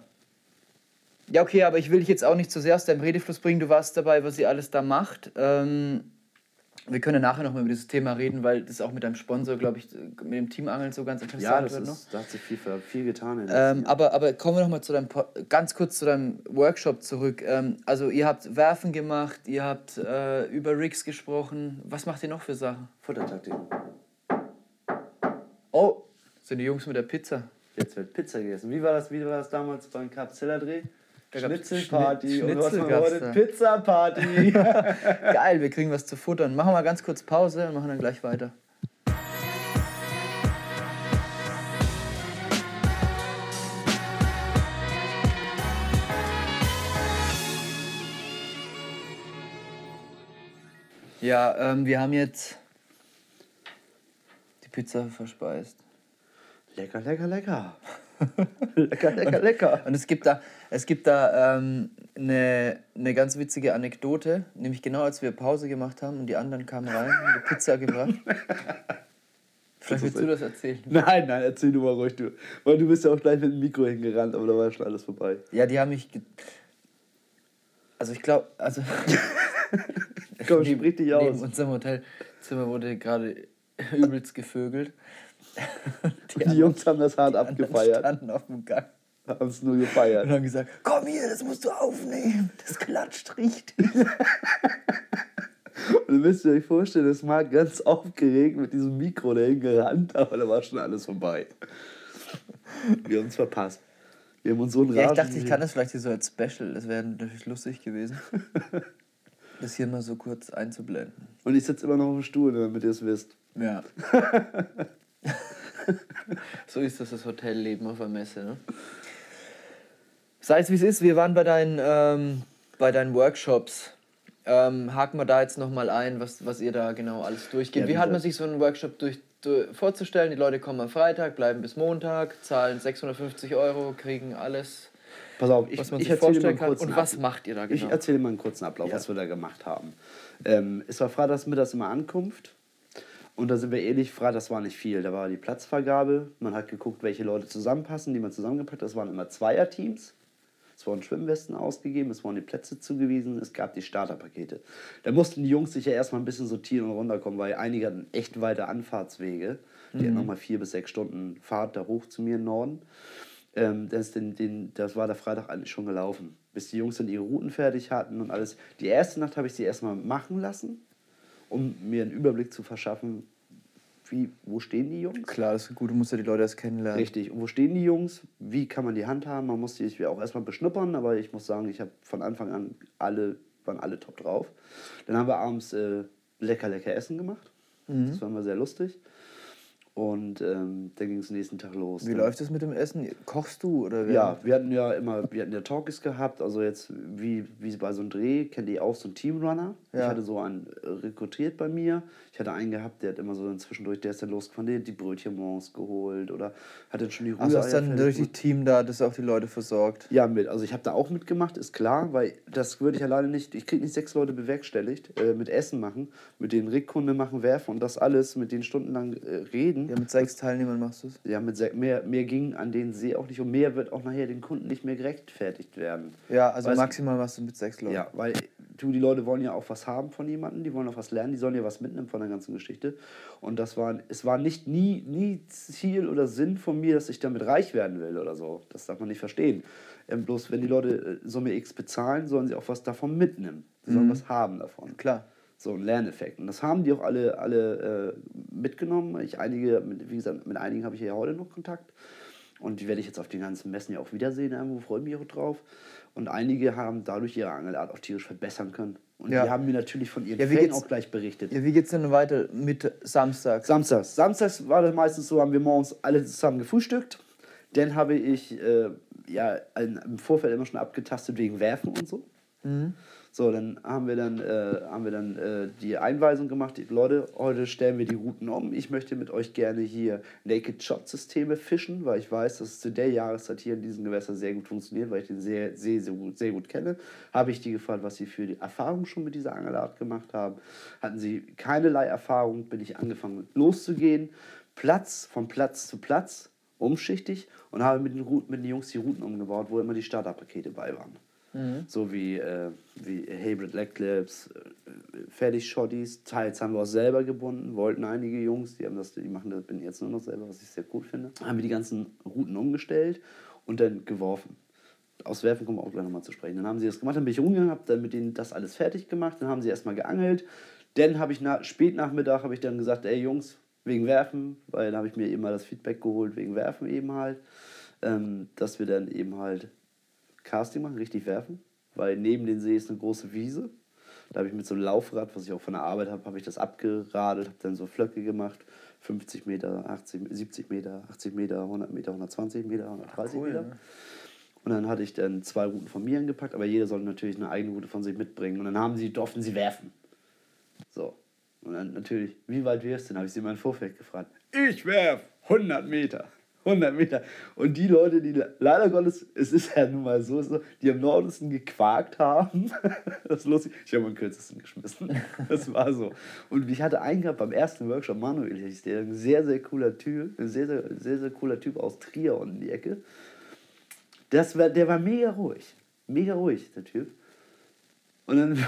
Ja, okay, aber ich will dich jetzt auch nicht zu sehr aus deinem Redefluss bringen. Du warst dabei, was sie alles da macht. Ähm, wir können nachher noch mal über dieses Thema reden, weil das auch mit deinem Sponsor, glaube ich, mit dem Teamangeln so ganz interessant Ja, das wird. noch. ist, da hat sich viel, viel getan. Ähm, aber, aber kommen wir noch mal zu deinem, Po- ganz kurz zu deinem Workshop zurück. Ähm, also ihr habt Werfen gemacht, ihr habt äh, über Rigs gesprochen. Was macht ihr noch für Sachen? Futtertaktiken. Oh, sind die Jungs mit der Pizza. Jetzt wird Pizza gegessen. Wie war das, wie war das damals beim Capzilla-Dreh? Schnitzelparty. Schni- und was Schnitzel man gab's heute? Pizza-Party. [laughs] [laughs] Geil, wir kriegen was zu futtern. Machen wir ganz kurz Pause und machen dann gleich weiter. Ja, ähm, wir haben jetzt Pizza verspeist. lecker, lecker, lecker. [laughs] lecker, lecker, lecker. Und es gibt da, es gibt da ähm, eine, eine ganz witzige Anekdote, nämlich genau als wir Pause gemacht haben und die anderen kamen rein und die Pizza gebracht. [laughs] Vielleicht willst du das erzählen. Nein, nein, erzähl du mal ruhig, du. Weil du bist ja auch gleich mit dem Mikro hingerannt, aber da war schon alles vorbei. Ja, die haben mich. Also ich glaube, also [laughs] Komm, neben, sprich dich neben aus. unserem Hotelzimmer wurde gerade [laughs] übelst gevögelt. [laughs] Die Jungs haben das hart abgefeiert. standen auf dem Gang Haben es nur gefeiert. und haben gesagt, komm hier, das musst du aufnehmen, das klatscht richtig. [laughs] Und ihr müsst euch vorstellen, das Marc ganz aufgeregt mit diesem Mikro dahin gerannt, aber da war schon alles vorbei. Wir haben es verpasst. Wir haben uns so einen Ja, ich dachte, ich kann das vielleicht hier so als Special. Das wäre natürlich lustig gewesen. das hier mal so kurz einzublenden. Und ich sitze immer noch auf dem Stuhl, damit ihr es wisst. Ja. [laughs] so ist das das Hotelleben auf der Messe, ne? Sei es wie es ist, wir waren bei deinen, ähm, bei deinen Workshops. Ähm, haken wir da jetzt nochmal ein, was, was ihr da genau alles durchgeht. Ja, wie hat man sich so einen Workshop durch, durch, vorzustellen? Die Leute kommen am Freitag, bleiben bis Montag, zahlen 650 Euro, kriegen alles, Pass auf, ich, was man ich sich vorstellen kann. Und was macht ihr da Ich genau? erzähle mal einen kurzen Ablauf, Ja. was wir da gemacht haben. Ähm, es war freitags mittags immer Ankunft. Und da sind wir ehrlich, freitags war nicht viel. Da war die Platzvergabe. Man hat geguckt, welche Leute zusammenpassen, die man zusammengepackt hat. Das waren immer Zweierteams. Es wurden Schwimmwesten ausgegeben, es wurden die Plätze zugewiesen, es gab die Starterpakete. Da mussten die Jungs sich ja erstmal ein bisschen sortieren und runterkommen, weil einige hatten echt weite Anfahrtswege. Die hatten nochmal vier bis sechs Stunden Fahrt da hoch zu mir im Norden. Ähm, das, den, den, das war der Freitag eigentlich schon gelaufen. Bis die Jungs dann ihre Routen fertig hatten und alles. Die erste Nacht habe ich sie erstmal machen lassen, um mir einen Überblick zu verschaffen, wie, wo stehen die Jungs. Klar, das ist gut, du musst ja die Leute erst kennenlernen. Richtig. Und wo stehen die Jungs? Wie kann man die handhaben? Man muss die auch erstmal beschnuppern, aber ich muss sagen, ich habe von Anfang an alle, waren alle top drauf. Dann haben wir abends äh, lecker, lecker Essen gemacht. Das war immer sehr lustig. Und ähm, dann ging es nächsten Tag los. Wie Dann- läuft es mit dem Essen? Kochst du oder wer? ja, wir hatten ja immer, wir hatten ja Talkies gehabt, also jetzt wie, wie bei so einem Dreh, kennt ihr auch so einen Teamrunner. Ich Ja. hatte so einen rekrutiert bei mir. Ich hatte einen gehabt, der hat immer so dann zwischendurch, der ist dann losgefahren, der hat die Brötchen morgens geholt oder hat dann schon die Also hast Rühreier dann fertig richtig Team da, das auch die Leute versorgt. ja, mit. Also ich habe da auch mitgemacht, ist klar, weil das würde ich alleine nicht, ich kriege nicht sechs Leute bewerkstelligt, äh, mit Essen machen, mit den Rickkunde machen, werfen und das alles, mit denen stundenlang äh, reden. Ja, mit sechs Teilnehmern machst du es. Ja, mit se- mehr, mehr ging an den See auch nicht und mehr wird auch nachher den Kunden nicht mehr gerechtfertigt werden. Ja, also du- maximal machst du mit sechs Leuten. Ja, weil du, die Leute wollen ja auch was haben von jemandem, die wollen auch was lernen, die sollen ja was mitnehmen von der ganzen Geschichte. Und das war, es war nicht nie, nie Ziel oder Sinn von mir, dass ich damit reich werden will oder so. Das darf man nicht verstehen. Ähm, bloß wenn die Leute äh, Summe X bezahlen, sollen sie auch was davon mitnehmen. Sie sollen was haben davon. Klar. So ein Lerneffekt. Und das haben die auch alle, alle äh, mitgenommen. Ich einige, mit, wie gesagt, mit einigen habe ich ja heute noch Kontakt. Und die werde ich jetzt auf den ganzen Messen ja auch wiedersehen, irgendwo freue ich mich auch drauf. Und einige haben dadurch ihre Angelart auch tierisch verbessern können. Und Ja. die haben mir natürlich von ihren Ja, Fällen auch gleich berichtet. Ja, wie geht's denn weiter mit Samstag? Samstags. Samstags war das meistens so, haben wir morgens alle zusammen gefrühstückt. Dann habe ich äh, ja im Vorfeld immer schon abgetastet wegen Werfen und so. So, dann haben wir dann, äh, haben wir dann äh, die Einweisung gemacht. Die, Leute, heute stellen wir die Routen um. Ich möchte mit euch gerne hier Naked Shot Systeme fischen, weil ich weiß, dass es zu der Jahreszeit hier in diesem Gewässer sehr gut funktioniert, weil ich den sehr, sehr, sehr gut, sehr gut kenne. Habe ich die gefragt, was sie für die Erfahrung schon mit dieser Angelart gemacht haben. Hatten sie keinerlei Erfahrung, bin ich angefangen loszugehen. Platz, von Platz zu Platz, umschichtig und habe mit den, mit den Jungs die Routen umgebaut, wo immer die Starterpakete bei waren. So wie, äh, wie Hybrid Leg Clips, äh, Fertig-Shotties. Teils haben wir auch selber gebunden, wollten einige Jungs, die, haben das, die machen das, bin jetzt nur noch selber, was ich sehr gut finde. Haben wir die ganzen Routen umgestellt und dann geworfen. Aus Werfen kommen wir auch gleich nochmal zu sprechen. Dann haben sie das gemacht, dann bin ich rumgegangen, habe dann mit denen das alles fertig gemacht, dann haben sie erstmal geangelt. Dann habe ich nach, spät Nachmittag ich dann gesagt, ey Jungs, wegen Werfen, weil dann habe ich mir eben mal das Feedback geholt, wegen Werfen eben halt, ähm, dass wir dann eben halt Casting machen, richtig werfen, weil neben den See ist eine große Wiese. Da habe ich mit so einem Laufrad, was ich auch von der Arbeit habe, habe ich das abgeradelt, habe dann so Flöcke gemacht, 50 Meter, 80, 70 Meter, 80 Meter, 100 Meter, 120 Meter, 130 cool, Meter. ne? Und dann hatte ich dann zwei Routen von mir angepackt, aber jeder sollte natürlich eine eigene Route von sich mitbringen. Und dann haben sie, durften sie werfen. So. Und dann natürlich, wie weit wirfst du denn? Habe ich sie mal im Vorfeld gefragt. Ich werf 100 Meter. 100 Meter. Und die Leute, die leider Gottes, es ist ja nun mal so, die am lautesten gequakt haben, [laughs] das ist lustig, ich habe am kürzesten geschmissen. Das war so. Und ich hatte einen gehabt beim ersten Workshop, Manuel hieß der, ein sehr, sehr cooler Typ, ein sehr, sehr, sehr, sehr cooler Typ aus Trier unten in die Ecke. Das war, der war mega ruhig. Mega ruhig, der Typ. Und dann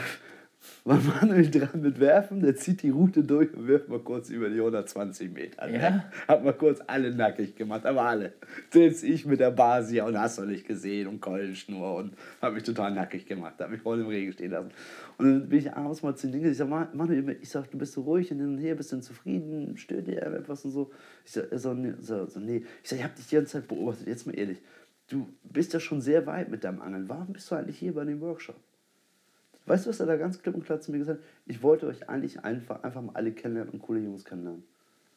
war Manuel dran mit Werfen, der zieht die Route durch und wirft mal kurz über die 120 Meter. ne? Ja? Hat mal kurz alle nackig gemacht, aber alle. Selbst ich mit der Basia und hast du nicht gesehen und Keulenschnur und hab mich total nackig gemacht, hab mich voll im Regen stehen lassen. Und dann bin ich abends mal zu den Dingen, ich sag, "Ma- Manuel, ich sag, du bist so ruhig und hin und her, bist du zufrieden, stört dir etwas und so. Ich sag, so, nee, so, so, nee. Ich sag, ich hab dich die ganze Zeit beobachtet, jetzt mal ehrlich. du bist ja schon sehr weit mit deinem Angeln. Warum bist du eigentlich hier bei dem Workshop? Weißt du, was er da ganz klipp und klar zu mir gesagt hat? Ich wollte euch eigentlich einfach, einfach mal alle kennenlernen und coole Jungs kennenlernen.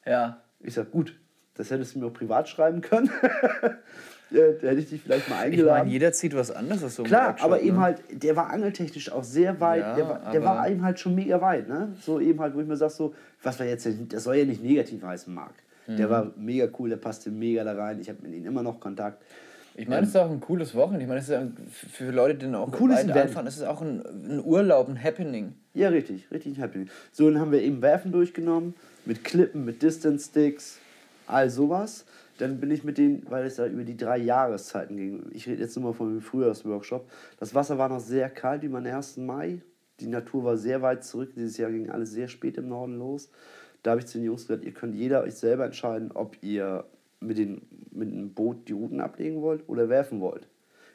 Ja. Ich sag, gut, das hättest du mir auch privat schreiben können. [laughs] ja, da hätte ich dich vielleicht mal eingeladen. Ich meine, jeder zieht was anderes so Klar, Workshop, aber ne? eben halt, der war angeltechnisch auch sehr weit. Ja, der, war, der war eben halt schon mega weit, ne? So eben halt, wo ich mir sag, so, was war jetzt, das soll ja nicht negativ heißen, Marc. Mhm. Der war mega cool, der passte mega da rein. Ich habe mit ihm immer noch Kontakt. Ich meine, es ist auch ein cooles Wochenende. Ich meine, es ist ja ein- für Leute, die dann auch cooles weit anfahren, es ist auch ein, ein Urlaub, ein Happening. Ja, richtig, richtig happy. So, dann haben wir eben Werfen durchgenommen, mit Klippen, mit Distance Sticks, all sowas. Dann bin ich mit denen, weil es ja über die drei Jahreszeiten ging, ich rede jetzt nur mal von dem Frühjahrsworkshop. Das Wasser war noch sehr kalt wie mein 1. Mai. Die Natur war sehr weit zurück. Dieses Jahr ging alles sehr spät im Norden los. Da habe ich zu den Jungs gesagt, ihr könnt jeder euch selber entscheiden, ob ihr mit, den, mit einem Boot die Routen ablegen wollt oder werfen wollt.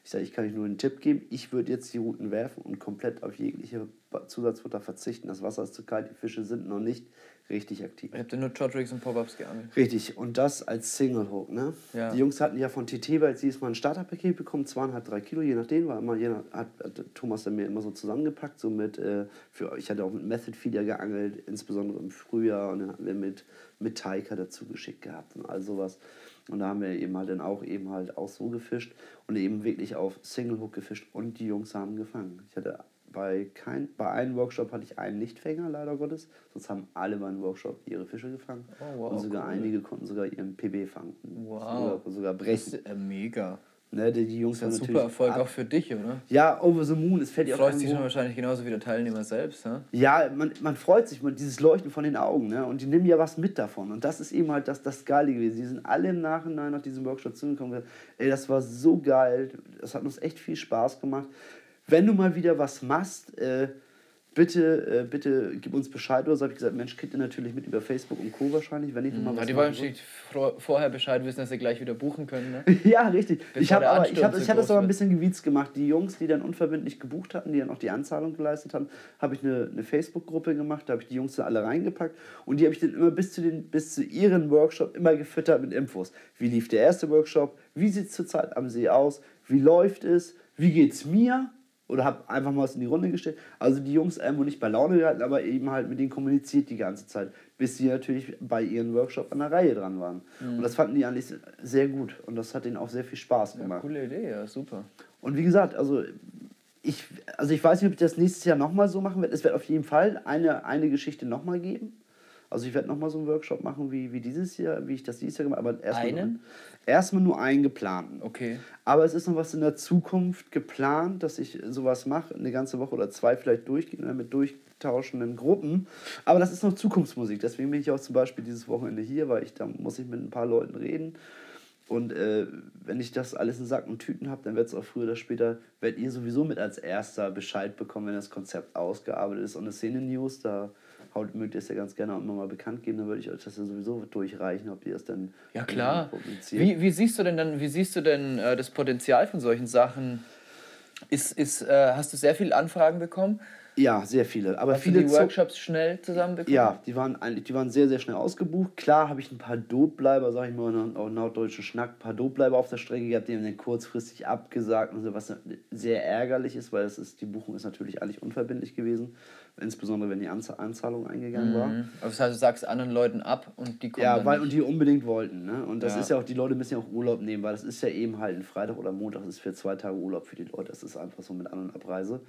Ich sage, ich kann euch nur einen Tipp geben. Ich würde jetzt die Routen werfen und komplett auf jegliche Zusatzfutter verzichten. Das Wasser ist zu kalt, die Fische sind noch nicht richtig aktiv. Ich habe dann nur Jodrigs und Pop-Ups geangelt. Richtig, und das als Single Hook. Ne? Ja. Die Jungs hatten ja von TT weil sie mal ein Starterpaket bekommen, zweieinhalb, drei Kilo, je nachdem, war immer, jeder hat, hat Thomas dann mir immer so zusammengepackt, so mit, äh, für, ich hatte auch mit Method Feeder geangelt, insbesondere im Frühjahr, und dann hatten wir mit, mit Taika dazu geschickt gehabt und all sowas. Und da haben wir eben halt dann auch eben halt auch so gefischt und eben wirklich auf Single Hook gefischt und die Jungs haben gefangen. Ich hatte bei, kein, bei einem Workshop hatte ich einen Nichtfänger, leider Gottes. Sonst haben alle beim Workshop ihre Fische gefangen. Oh, wow, und sogar cool. einige konnten sogar ihren PB fangen. Wow. Sogar, sogar Das brechen. ist äh, mega. Ne, die, die Jungs Das ist haben ein super Erfolg ab- auch für dich, oder? Ja, Over the Moon, es fällt dir auch freust dich dann wahrscheinlich genauso wie der Teilnehmer selbst, ne? Ja, man, man freut sich, man, dieses Leuchten von den Augen, ne? Und die nehmen ja was mit davon. Und das ist eben halt das, das Geile gewesen. Die sind alle im Nachhinein nach diesem Workshop zugekommen und gesagt, ey, das war so geil, das hat uns echt viel Spaß gemacht. Wenn du mal wieder was machst, äh, bitte, äh, bitte gib uns Bescheid oder so. Habe ich gesagt, Mensch, kriegt ihr natürlich mit über Facebook und Co. wahrscheinlich, wenn ich mal Ja, was die machen wollen natürlich vor- vorher Bescheid wissen, dass sie gleich wieder buchen können, ne? [laughs] Ja, richtig. Bevor Ich habe aber ich habe habe groß aber ein bisschen gewitzt gemacht. Die Jungs, die dann unverbindlich gebucht hatten, die dann auch die Anzahlung geleistet haben, habe ich eine, eine Facebook-Gruppe gemacht, da habe ich die Jungs da alle reingepackt und die habe ich dann immer bis zu den bis zu ihren Workshop immer gefüttert mit Infos. Wie lief der erste Workshop? Wie sieht es zurzeit am See aus? Wie läuft es? Wie geht's mir? Oder habe einfach mal was in die Runde gestellt. Also die Jungs irgendwo nicht bei Laune gehalten, aber eben halt mit denen kommuniziert die ganze Zeit, bis sie natürlich bei ihren Workshop an der Reihe dran waren. Und das fanden die eigentlich sehr gut und das hat ihnen auch sehr viel Spaß Ja, gemacht. coole Idee, ja, super. Und wie gesagt, also ich, also ich weiß nicht, ob ich das nächstes Jahr nochmal so machen werde. Es wird auf jeden Fall eine, eine Geschichte nochmal geben. Also ich werde nochmal so einen Workshop machen wie, wie dieses Jahr, wie ich das dieses Jahr gemacht habe. Aber erstmal Einen? Nur, erstmal nur einen geplanten. Okay. Aber es ist noch was in der Zukunft geplant, dass ich sowas mache, eine ganze Woche oder zwei vielleicht durchgehen oder mit durchtauschenden Gruppen. Aber das ist noch Zukunftsmusik. Deswegen bin ich auch zum Beispiel dieses Wochenende hier, weil ich da muss ich mit ein paar Leuten reden. Und äh, wenn ich das alles in Sack und Tüten habe, dann wird es auch früher oder später, werdet ihr sowieso mit als erster Bescheid bekommen, wenn das Konzept ausgearbeitet ist. Und eine Szene-News, da haut, mögt ihr es ja ganz gerne auch immer mal bekannt geben, dann würde ich euch das ja sowieso durchreichen, ob ihr es dann Ja klar. publiziert. Wie, wie siehst du denn dann, wie siehst du denn äh, das Potenzial von solchen Sachen? Ist, ist, äh, hast du sehr viele Anfragen bekommen? Ja, sehr viele. Aber Hast viele du die Workshops schnell zusammenbekommen? Ja, die waren, eigentlich, die waren sehr, sehr schnell ausgebucht. Klar habe ich ein paar Dopbleiber, sag ich mal, in auch norddeutschen Schnack, ein paar Dopbleiber auf der Strecke gehabt, die haben dann kurzfristig abgesagt und so, was sehr ärgerlich ist, weil das ist, die Buchung ist natürlich eigentlich unverbindlich gewesen, insbesondere wenn die Anza- Anzahlung eingegangen war. Mhm. Also das heißt, du sagst anderen Leuten ab und die kommen Ja, weil, und die unbedingt wollten. Ne? Und das Ja. ist ja auch, die Leute müssen ja auch Urlaub nehmen, weil das ist ja eben halt ein Freitag oder Montag, das ist für zwei Tage Urlaub für die Leute. Das ist einfach so mit An- und Abreise.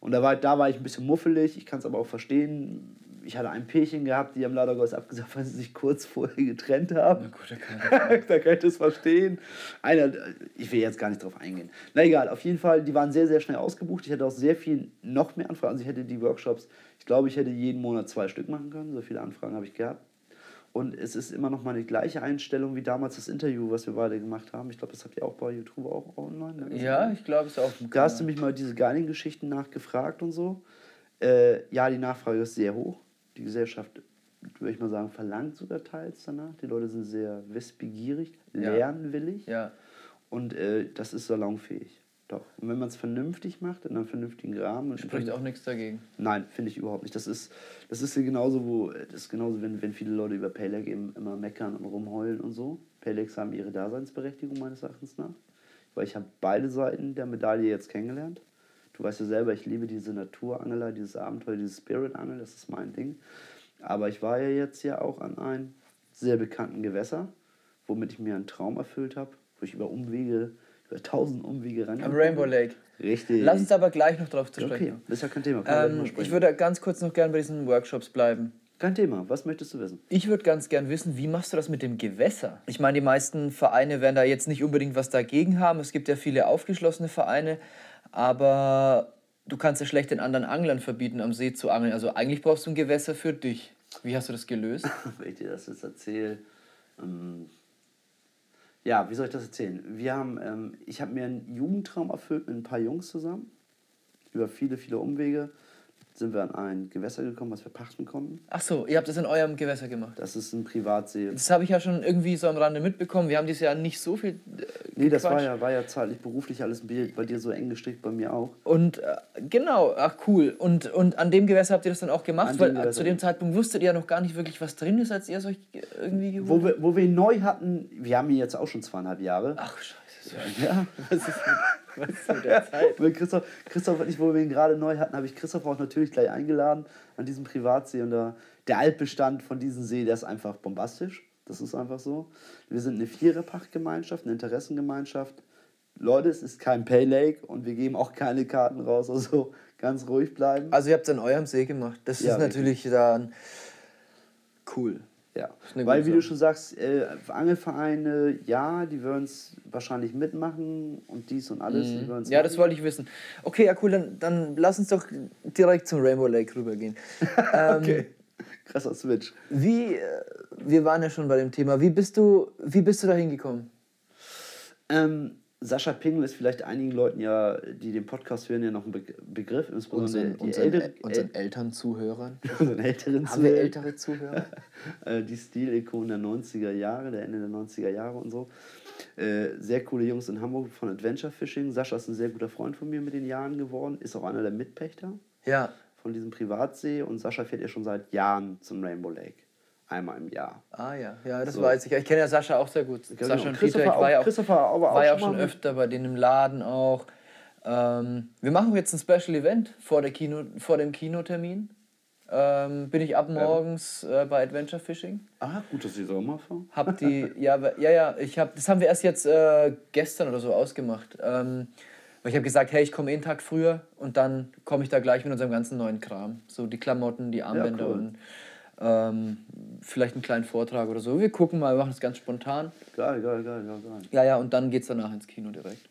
Und da war, da war ich ein bisschen muffelig, ich kann es aber auch verstehen. Ich hatte ein Pärchen gehabt, die haben leider Gottes abgesagt, weil sie sich kurz vorher getrennt haben. Na gut, da kann [laughs] ich- da kann ich das verstehen. Einer, ich will jetzt gar nicht drauf eingehen. Na egal, auf jeden Fall, die waren sehr, sehr schnell ausgebucht. Ich hätte auch sehr viel noch mehr Anfragen. Also ich hätte die Workshops, ich glaube, ich hätte jeden Monat zwei Stück machen können. So viele Anfragen habe ich gehabt. Und es ist immer noch mal die gleiche Einstellung wie damals das Interview, was wir beide gemacht haben. Ich glaube, das habt ihr auch bei YouTube auch online. ne? ja, ich glaube, es ist auch. Da hast du mich mal diese geilen Geschichten nachgefragt und so. Äh, ja, die Nachfrage ist sehr hoch. Die Gesellschaft, würde ich mal sagen, verlangt sogar teils danach. Die Leute sind sehr wissbegierig, Ja. lernwillig Ja, und äh, das ist salonfähig. Doch. Und wenn man es vernünftig macht, in einem vernünftigen Rahmen. spricht auch nichts dagegen. Nein, finde ich überhaupt nicht. Das ist, das ist ja genauso, wo, das ist genauso, wenn, wenn viele Leute über Payleg eben immer meckern und rumheulen und so. Paylegs haben ihre Daseinsberechtigung meines Erachtens nach. weil ich habe beide Seiten der Medaille jetzt kennengelernt. Du weißt ja selber, ich liebe diese Naturangler, dieses Abenteuer, dieses Spirit-Angeln, das ist mein Ding. Aber ich war ja jetzt ja auch an einem sehr bekannten Gewässer, womit ich mir einen Traum erfüllt habe, wo ich über Umwege, über tausend Umwege ran. Am Rainbow Lake. Richtig. Lass uns aber gleich noch drauf zu sprechen. Okay, das ist ja kein Thema. Ähm, ich würde ganz kurz noch gerne bei diesen Workshops bleiben. kein Thema. Was möchtest du wissen? Ich würde ganz gern wissen, wie machst du das mit dem Gewässer? Ich meine, die meisten Vereine werden da jetzt nicht unbedingt was dagegen haben. Es gibt ja viele aufgeschlossene Vereine, aber du kannst ja schlecht den anderen Anglern verbieten, am See zu angeln. Also eigentlich brauchst du ein Gewässer für dich. Wie hast du das gelöst? [laughs] Wenn ich dir das jetzt erzähle. Ähm, ja, wie soll ich das erzählen? Wir haben, ähm, ich habe mir einen Jugendtraum erfüllt mit ein paar Jungs zusammen. Über viele, viele Umwege sind wir an ein Gewässer gekommen, was wir pachten konnten. Ach so, ihr habt das in eurem Gewässer gemacht. Das ist ein Privatsee. Das habe ich ja schon irgendwie so am Rande mitbekommen. Wir haben dieses Jahr nicht so viel. Äh, Nee, das war ja, war ja zeitlich, beruflich alles bei bei dir so eng gestrickt, bei mir auch. Und äh, genau, ach cool. Und, und an dem Gewässer habt ihr das dann auch gemacht? An Weil dem zu dem Zeitpunkt wusstet ihr ja noch gar nicht wirklich, was drin ist, als ihr es euch irgendwie geholt Wo wir, wo wir ihn neu hatten, wir haben ihn jetzt auch schon zweieinhalb Jahre. Ach, scheiße. Ja, Was ist mit, was ist mit der Zeit? Weil Christoph, Christoph und ich, wo wir ihn gerade neu hatten, habe ich Christoph auch natürlich gleich eingeladen an diesem Privatsee. Und da, der Altbestand von diesem See, der ist einfach bombastisch. Das ist einfach so. Wir sind eine Viererpachtgemeinschaft, eine Interessengemeinschaft. Leute, es ist kein Pay Lake und wir geben auch keine Karten raus. Also ganz ruhig bleiben. Also ihr habt es an eurem See gemacht. Das Ja, ist natürlich dann cool. Ja, weil wie du Sache. schon sagst, äh, Angelvereine, ja, die würden es wahrscheinlich mitmachen und dies und alles. Mhm. Ja, das machen. wollte ich wissen. Okay, ja cool, dann, dann lass uns doch direkt zum Rainbow Lake rübergehen. [laughs] ähm, Okay, krasser Switch. Wie, äh, wir waren ja schon bei dem Thema, wie bist du, wie bist du da hingekommen? Ähm, Sascha Pingel ist vielleicht einigen Leuten ja, die den Podcast hören, ja noch ein Be Begriff, insbesondere Unseren, die unseren, ältere, äl unseren Elternzuhörern. [laughs] unseren älteren Haben wir Zuhörer. ältere Zuhörer? [laughs] äh, die Stilikonen der 90er Jahre, der Ende der 90er Jahre und so. Äh, sehr coole Jungs in Hamburg von Adventure Fishing. Sascha ist ein sehr guter Freund von mir mit den Jahren geworden, ist auch einer der Mitpächter Ja. von diesem Privatsee und Sascha fährt ja schon seit Jahren zum Rainbow Lake. Einmal im Jahr. Ah ja, ja, das So. weiß ich. Ich kenne ja Sascha auch sehr gut. genau. Sascha und Christopher Peter, ich war ja auch- auch, Christopher aber auch war ja schon auch schon öfter bei denen im Laden auch. Ähm, wir machen jetzt ein Special Event vor, der Kino, vor dem Kinotermin. Ähm, bin ich ab morgens äh, bei Adventure Fishing. Ah, gut, dass Sie so immer fahren. Hab die, [laughs] ja, ja, ja, ich hab, das haben wir erst jetzt äh, gestern oder so ausgemacht. Ähm, weil ich habe gesagt, hey, ich komme einen Tag früher und dann komme ich da gleich mit unserem ganzen neuen Kram. So die Klamotten, die Armbänder cool. und ähm, vielleicht einen kleinen Vortrag oder so. Wir gucken mal, wir machen es ganz spontan. Geil, geil, geil, geil, geil. Ja, ja, und dann geht's danach ins Kino direkt.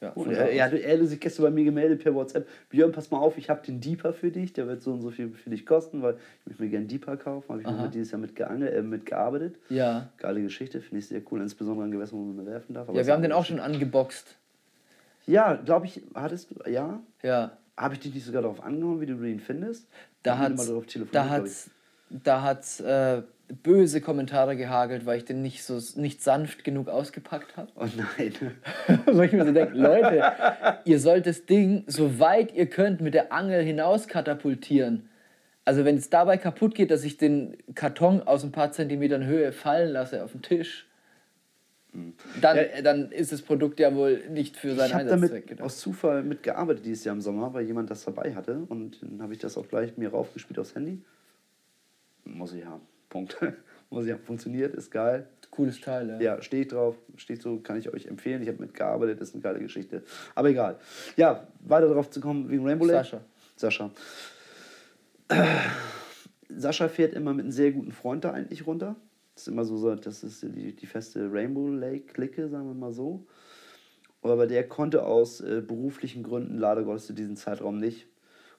Ja, von er, er, aus. hat- er hat sich gestern bei mir gemeldet per WhatsApp. Björn, pass mal auf, ich habe den Deeper für dich. Der wird so und so viel für dich kosten, weil ich möchte mir gerne Deeper kaufen. Habe ich Aha. mit dieses Jahr mit, geangelt, äh, mitgearbeitet. ja. Geile Geschichte, finde ich sehr cool. Insbesondere an Gewässern, wo man werfen darf. ja, wir haben den auch schon angeboxt. Ja, glaube ich, hattest du, ja. Ja, Habe ich dich nicht sogar darauf angenommen, wie du ihn findest? da hat da hat's, da hat's äh, böse Kommentare gehagelt, weil ich den nicht so nicht sanft genug ausgepackt habe. Oh nein. [laughs] Wo ich mir so denke, Leute, ihr sollt das Ding so weit ihr könnt mit der Angel hinaus katapultieren. Also wenn es dabei kaputt geht, dass ich den Karton aus ein paar Zentimetern Höhe fallen lasse auf den Tisch, dann, Ja. dann ist das Produkt ja wohl nicht für Ich seinen habe Einsatzzweck damit gedacht. aus Zufall mitgearbeitet dieses Jahr im Sommer, weil jemand das dabei hatte. Und dann habe ich das auch gleich mir raufgespielt aufs Handy. Muss ich haben. Punkt. [laughs] Muss ich haben. Funktioniert, ist geil. Cooles Teil, ja. Ja, stehe ich drauf. Steht so, kann ich euch empfehlen. Ich habe mitgearbeitet, ist eine geile Geschichte. Aber egal. Ja, weiter darauf zu kommen wegen Rainbow Lake. Sascha. Sascha. [clears throat] Sascha fährt immer mit einem sehr guten Freund da eigentlich runter. Das ist immer so, das ist die, die feste Rainbow Lake-Clique, sagen wir mal so. Aber der konnte aus äh, beruflichen Gründen leider Gottes zu diesem Zeitraum nicht.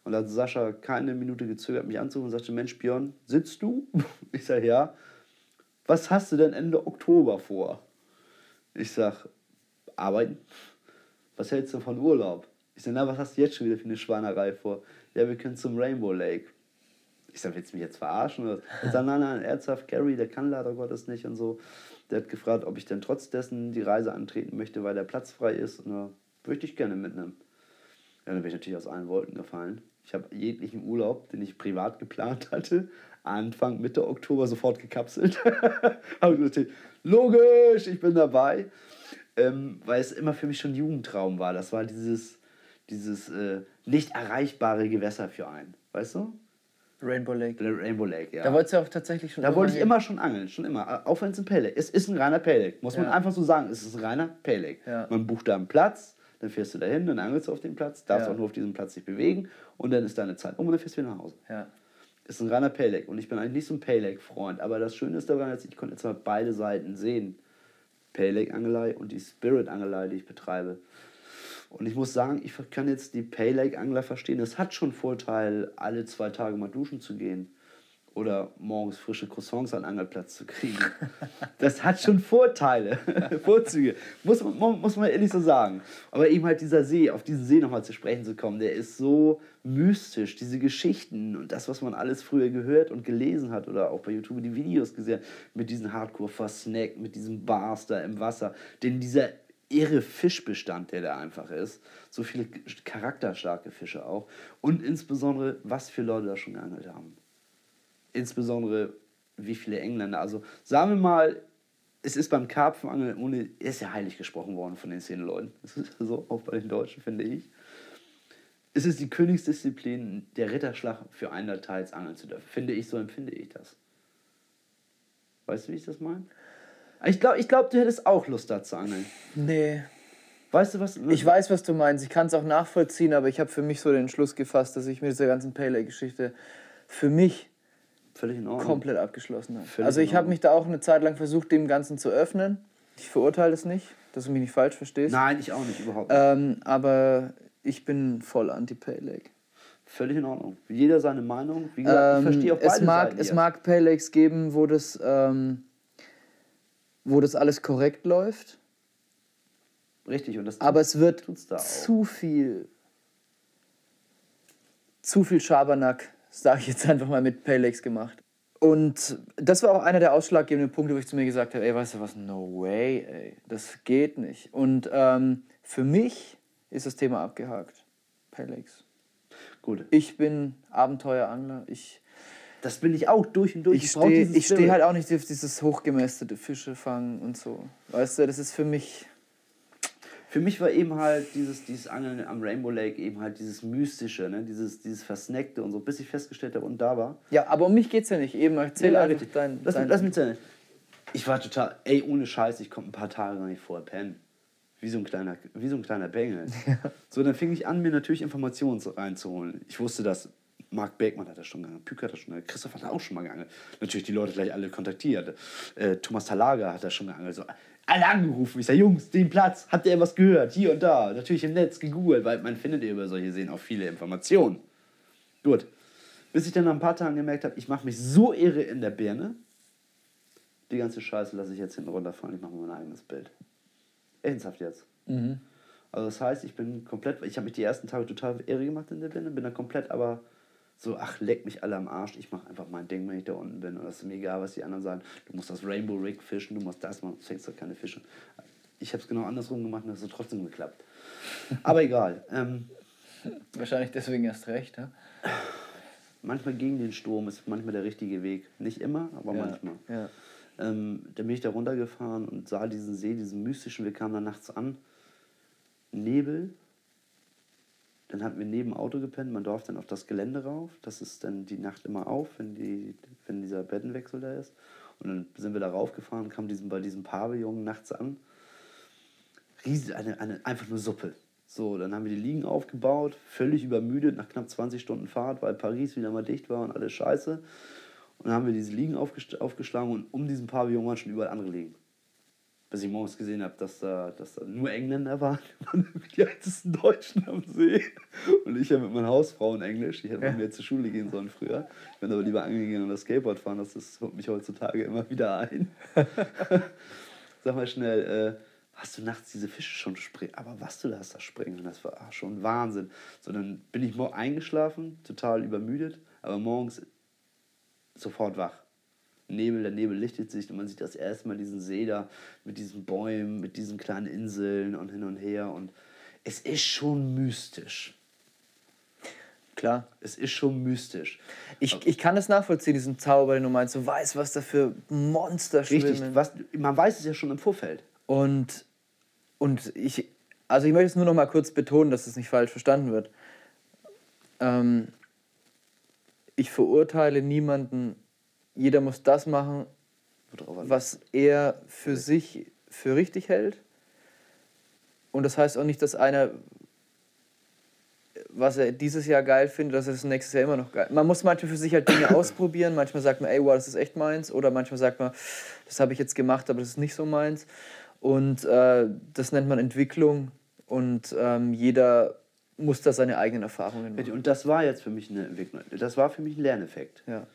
Und da hat Sascha keine Minute gezögert, mich anzurufen und sagte, Mensch, Björn, sitzt du? [laughs] Ich sage, ja. Was hast du denn Ende Oktober vor? Ich sag, arbeiten. Was hältst du von Urlaub? Ich sag, na, was hast du jetzt schon wieder für eine Schweinerei vor? Ja, wir können zum Rainbow Lake. Ich sag, willst du mich jetzt verarschen? Er sagt, nein, nein, ernsthaft, Gary, der kann leider Gottes nicht und so. Der hat gefragt, ob ich denn trotz dessen die Reise antreten möchte, weil der Platz frei ist. Und da würde ich gerne mitnehmen. Ja, dann bin ich natürlich aus allen Wolken gefallen. Ich habe jeglichen Urlaub, den ich privat geplant hatte, Anfang, Mitte Oktober sofort gekapselt. [laughs] Logisch, ich bin dabei. ähm, weil es immer für mich schon Jugendtraum war. Das war dieses, dieses äh, nicht erreichbare Gewässer für einen. Weißt du? Rainbow Lake. Rainbow Lake, ja. Da wolltest du auch tatsächlich schon Da wollte ich immer schon angeln, schon immer. Auch wenn es ein Lake Es ist ein reiner Lake, muss man Ja. einfach so sagen. Es ist ein reiner Lake. Ja. Man bucht da einen Platz, dann fährst du dahin, dann angelst du auf dem Platz, darfst Ja. auch nur auf diesem Platz dich bewegen und dann ist deine Zeit um und dann fährst du wieder nach Hause. Ja. ist ein reiner Lake und ich bin eigentlich nicht so ein Pale Lake Freund, aber das Schöne ist daran, dass ich konnte jetzt mal beide Seiten sehen. Pale Lake Angelei und die Spirit Angelei, die ich betreibe. Und ich muss sagen, ich kann jetzt die Pale Lake Angler verstehen. Es hat schon Vorteil, alle zwei Tage mal duschen zu gehen oder morgens frische Croissants an Angelplatz zu kriegen. [laughs] Das hat schon Vorteile, [laughs] Vorzüge, muss, muss man ehrlich so sagen. Aber eben halt dieser See, auf diesen See nochmal zu sprechen zu kommen, der ist so mystisch, diese Geschichten und das, was man alles früher gehört und gelesen hat oder auch bei YouTube die Videos gesehen hat, mit diesen Hardcore-Versnack, mit diesem Bars da im Wasser, denn dieser irre Fischbestand, der da einfach ist, so viele charakterstarke Fische auch und insbesondere, was für Leute da schon geangelt haben insbesondere wie viele Engländer. Also sagen wir mal, es ist beim Karpfenangeln ohne, er ist ja heilig gesprochen worden von den zehn Leuten. [laughs] Das ist so, auch bei den Deutschen, finde ich. Es ist die Königsdisziplin, der Ritterschlag für einen der Teils angeln zu dürfen. Finde ich, so empfinde ich das. Weißt du, wie ich das meine? Ich glaube, ich glaub, du hättest auch Lust da zu angeln. Nee. Weißt du was? Ich weiß, was du meinst. Ich kann es auch nachvollziehen, aber ich habe für mich so den Entschluss gefasst, dass ich mit dieser ganzen Pale Lake-Geschichte für mich Völlig in Ordnung. komplett abgeschlossen habe. Völlig Also ich habe mich da auch eine Zeit lang versucht, dem Ganzen zu öffnen. Ich verurteile es nicht, dass du mich nicht falsch verstehst. Nein, ich auch nicht, überhaupt nicht. Ähm, aber ich bin voll anti-Pale Lake. Völlig in Ordnung. Jeder seine Meinung. Wie gesagt, ich Ähm, verstehe auch beide es mag, Seiten es hier. mag Pale Lakes geben, wo das, ähm, wo das alles korrekt läuft, Richtig, und das aber es wird zu viel, zu viel Schabernack, sage ich jetzt einfach mal, mit Lakes gemacht. Und das war auch einer der ausschlaggebenden Punkte, wo ich zu mir gesagt habe, ey, weißt du was, no way, ey, das geht nicht. Und ähm, für mich ist das Thema abgehakt. Lakes. Gut. Ich bin Abenteuerangler, ich Das bin ich auch durch und durch. Ich brauch stehe ich steh halt auch nicht auf dieses hochgemästete Fische fangen und so. Weißt du, das ist für mich. Für mich war eben halt dieses, dieses Angeln am Rainbow Lake eben halt dieses Mystische, ne? dieses, dieses Versnackte und so, bis ich festgestellt habe und da war. Ja, aber um mich geht's ja nicht. Eben, erzähl Ja, einfach dein. lass, dein lass mich erzählen. Ich war total, ey, ohne Scheiß, ich konnte ein paar Tage gar nicht vorher pennen. Wie so ein kleiner, wie so ein kleiner Bengel. [laughs] So, dann fing ich an, mir natürlich Informationen reinzuholen. Ich wusste, dass Marc Beckmann hat das schon geangelt, Püker hat das schon geangelt, Christoph hat das auch schon mal geangelt. Natürlich die Leute gleich alle kontaktiert. Äh, Thomas Talaga hat das schon geangelt. So, alle angerufen. Ich sage, Jungs, den Platz, habt ihr was gehört? Hier und da. Natürlich im Netz gegoogelt, weil man findet ja über solche Seen auch viele Informationen. Gut. Bis ich dann nach ein paar Tagen gemerkt habe, ich mache mich so irre in der Birne. Die ganze Scheiße lasse ich jetzt hinten runterfallen. Ich mache mir mein eigenes Bild. Ernsthaft jetzt. Also das heißt, ich bin komplett, ich habe mich die ersten Tage total irre gemacht in der Birne, bin dann komplett aber so, ach, leck mich alle am Arsch, ich mache einfach mein Ding, wenn ich da unten bin. Und es ist mir egal, was die anderen sagen. Du musst das Rainbow Rig fischen, du musst das machen, du fängst doch keine Fische. Ich habe es genau andersrum gemacht und es hat trotzdem geklappt. [laughs] Aber egal. Ähm, Wahrscheinlich deswegen erst recht, ja? manchmal gegen den Sturm ist manchmal der richtige Weg. Nicht immer, aber Ja, manchmal. ja. Ähm, dann bin ich da runtergefahren und sah diesen See, diesen mystischen. Wir kamen da nachts an. Nebel. Dann hatten wir neben Auto gepennt. Man darf dann auf das Gelände rauf. Das ist dann die Nacht immer auf, wenn, die, wenn dieser Bettenwechsel da ist. Und dann sind wir da raufgefahren, kamen diesen, bei diesem Pavillon nachts an. Riesig, eine, eine, einfach nur Suppe. So, dann haben wir die Liegen aufgebaut, völlig übermüdet nach knapp 20 Stunden Fahrt, weil Paris wieder mal dicht war und alles scheiße. Und dann haben wir diese Liegen aufgeschlagen und um diesen Pavillon waren schon überall andere Liegen. Bis ich morgens gesehen habe, dass da, dass da nur Engländer waren, [laughs] die einzigen Deutschen am See. Und ich ja mit meiner Hausfrau in Englisch. Ich hätte mit mir zur Schule gehen sollen früher. Ich bin aber lieber angegangen und das Skateboard fahren. Das ist, holt mich heutzutage immer wieder ein. [laughs] Sag mal schnell, äh, hast du nachts diese Fische schon springen? Aber was du da hast, das springen. Und das war schon Wahnsinn. So, dann bin ich morgen eingeschlafen, total übermüdet. Aber morgens sofort wach. Nebel, der Nebel lichtet sich und man sieht das erste Mal diesen See da mit diesen Bäumen, mit diesen kleinen Inseln und hin und her. Und es ist schon mystisch. Klar. Es ist schon mystisch. Ich, ich kann das nachvollziehen, diesen Zauber, den du meinst. Du weißt, was da für Monster Richtig, schwimmen. was, man weiß es ja schon im Vorfeld. Und und ich, also ich möchte es nur noch mal kurz betonen, dass es nicht falsch verstanden wird. Ähm, ich verurteile niemanden. Jeder muss das machen, was er für sich für richtig hält. Und das heißt auch nicht, dass einer, was er dieses Jahr geil findet, dass er das nächstes Jahr immer noch geil. Man muss manchmal für sich halt Dinge [coughs] ausprobieren. Manchmal sagt man, ey, wow, das ist echt meins. Oder manchmal sagt man, das habe ich jetzt gemacht, aber das ist nicht so meins. Und äh, das nennt man Entwicklung. Und ähm, jeder muss da seine eigenen Erfahrungen machen. Und das war jetzt für mich eine Entwicklung. Das war für mich ein Lerneffekt. Ja.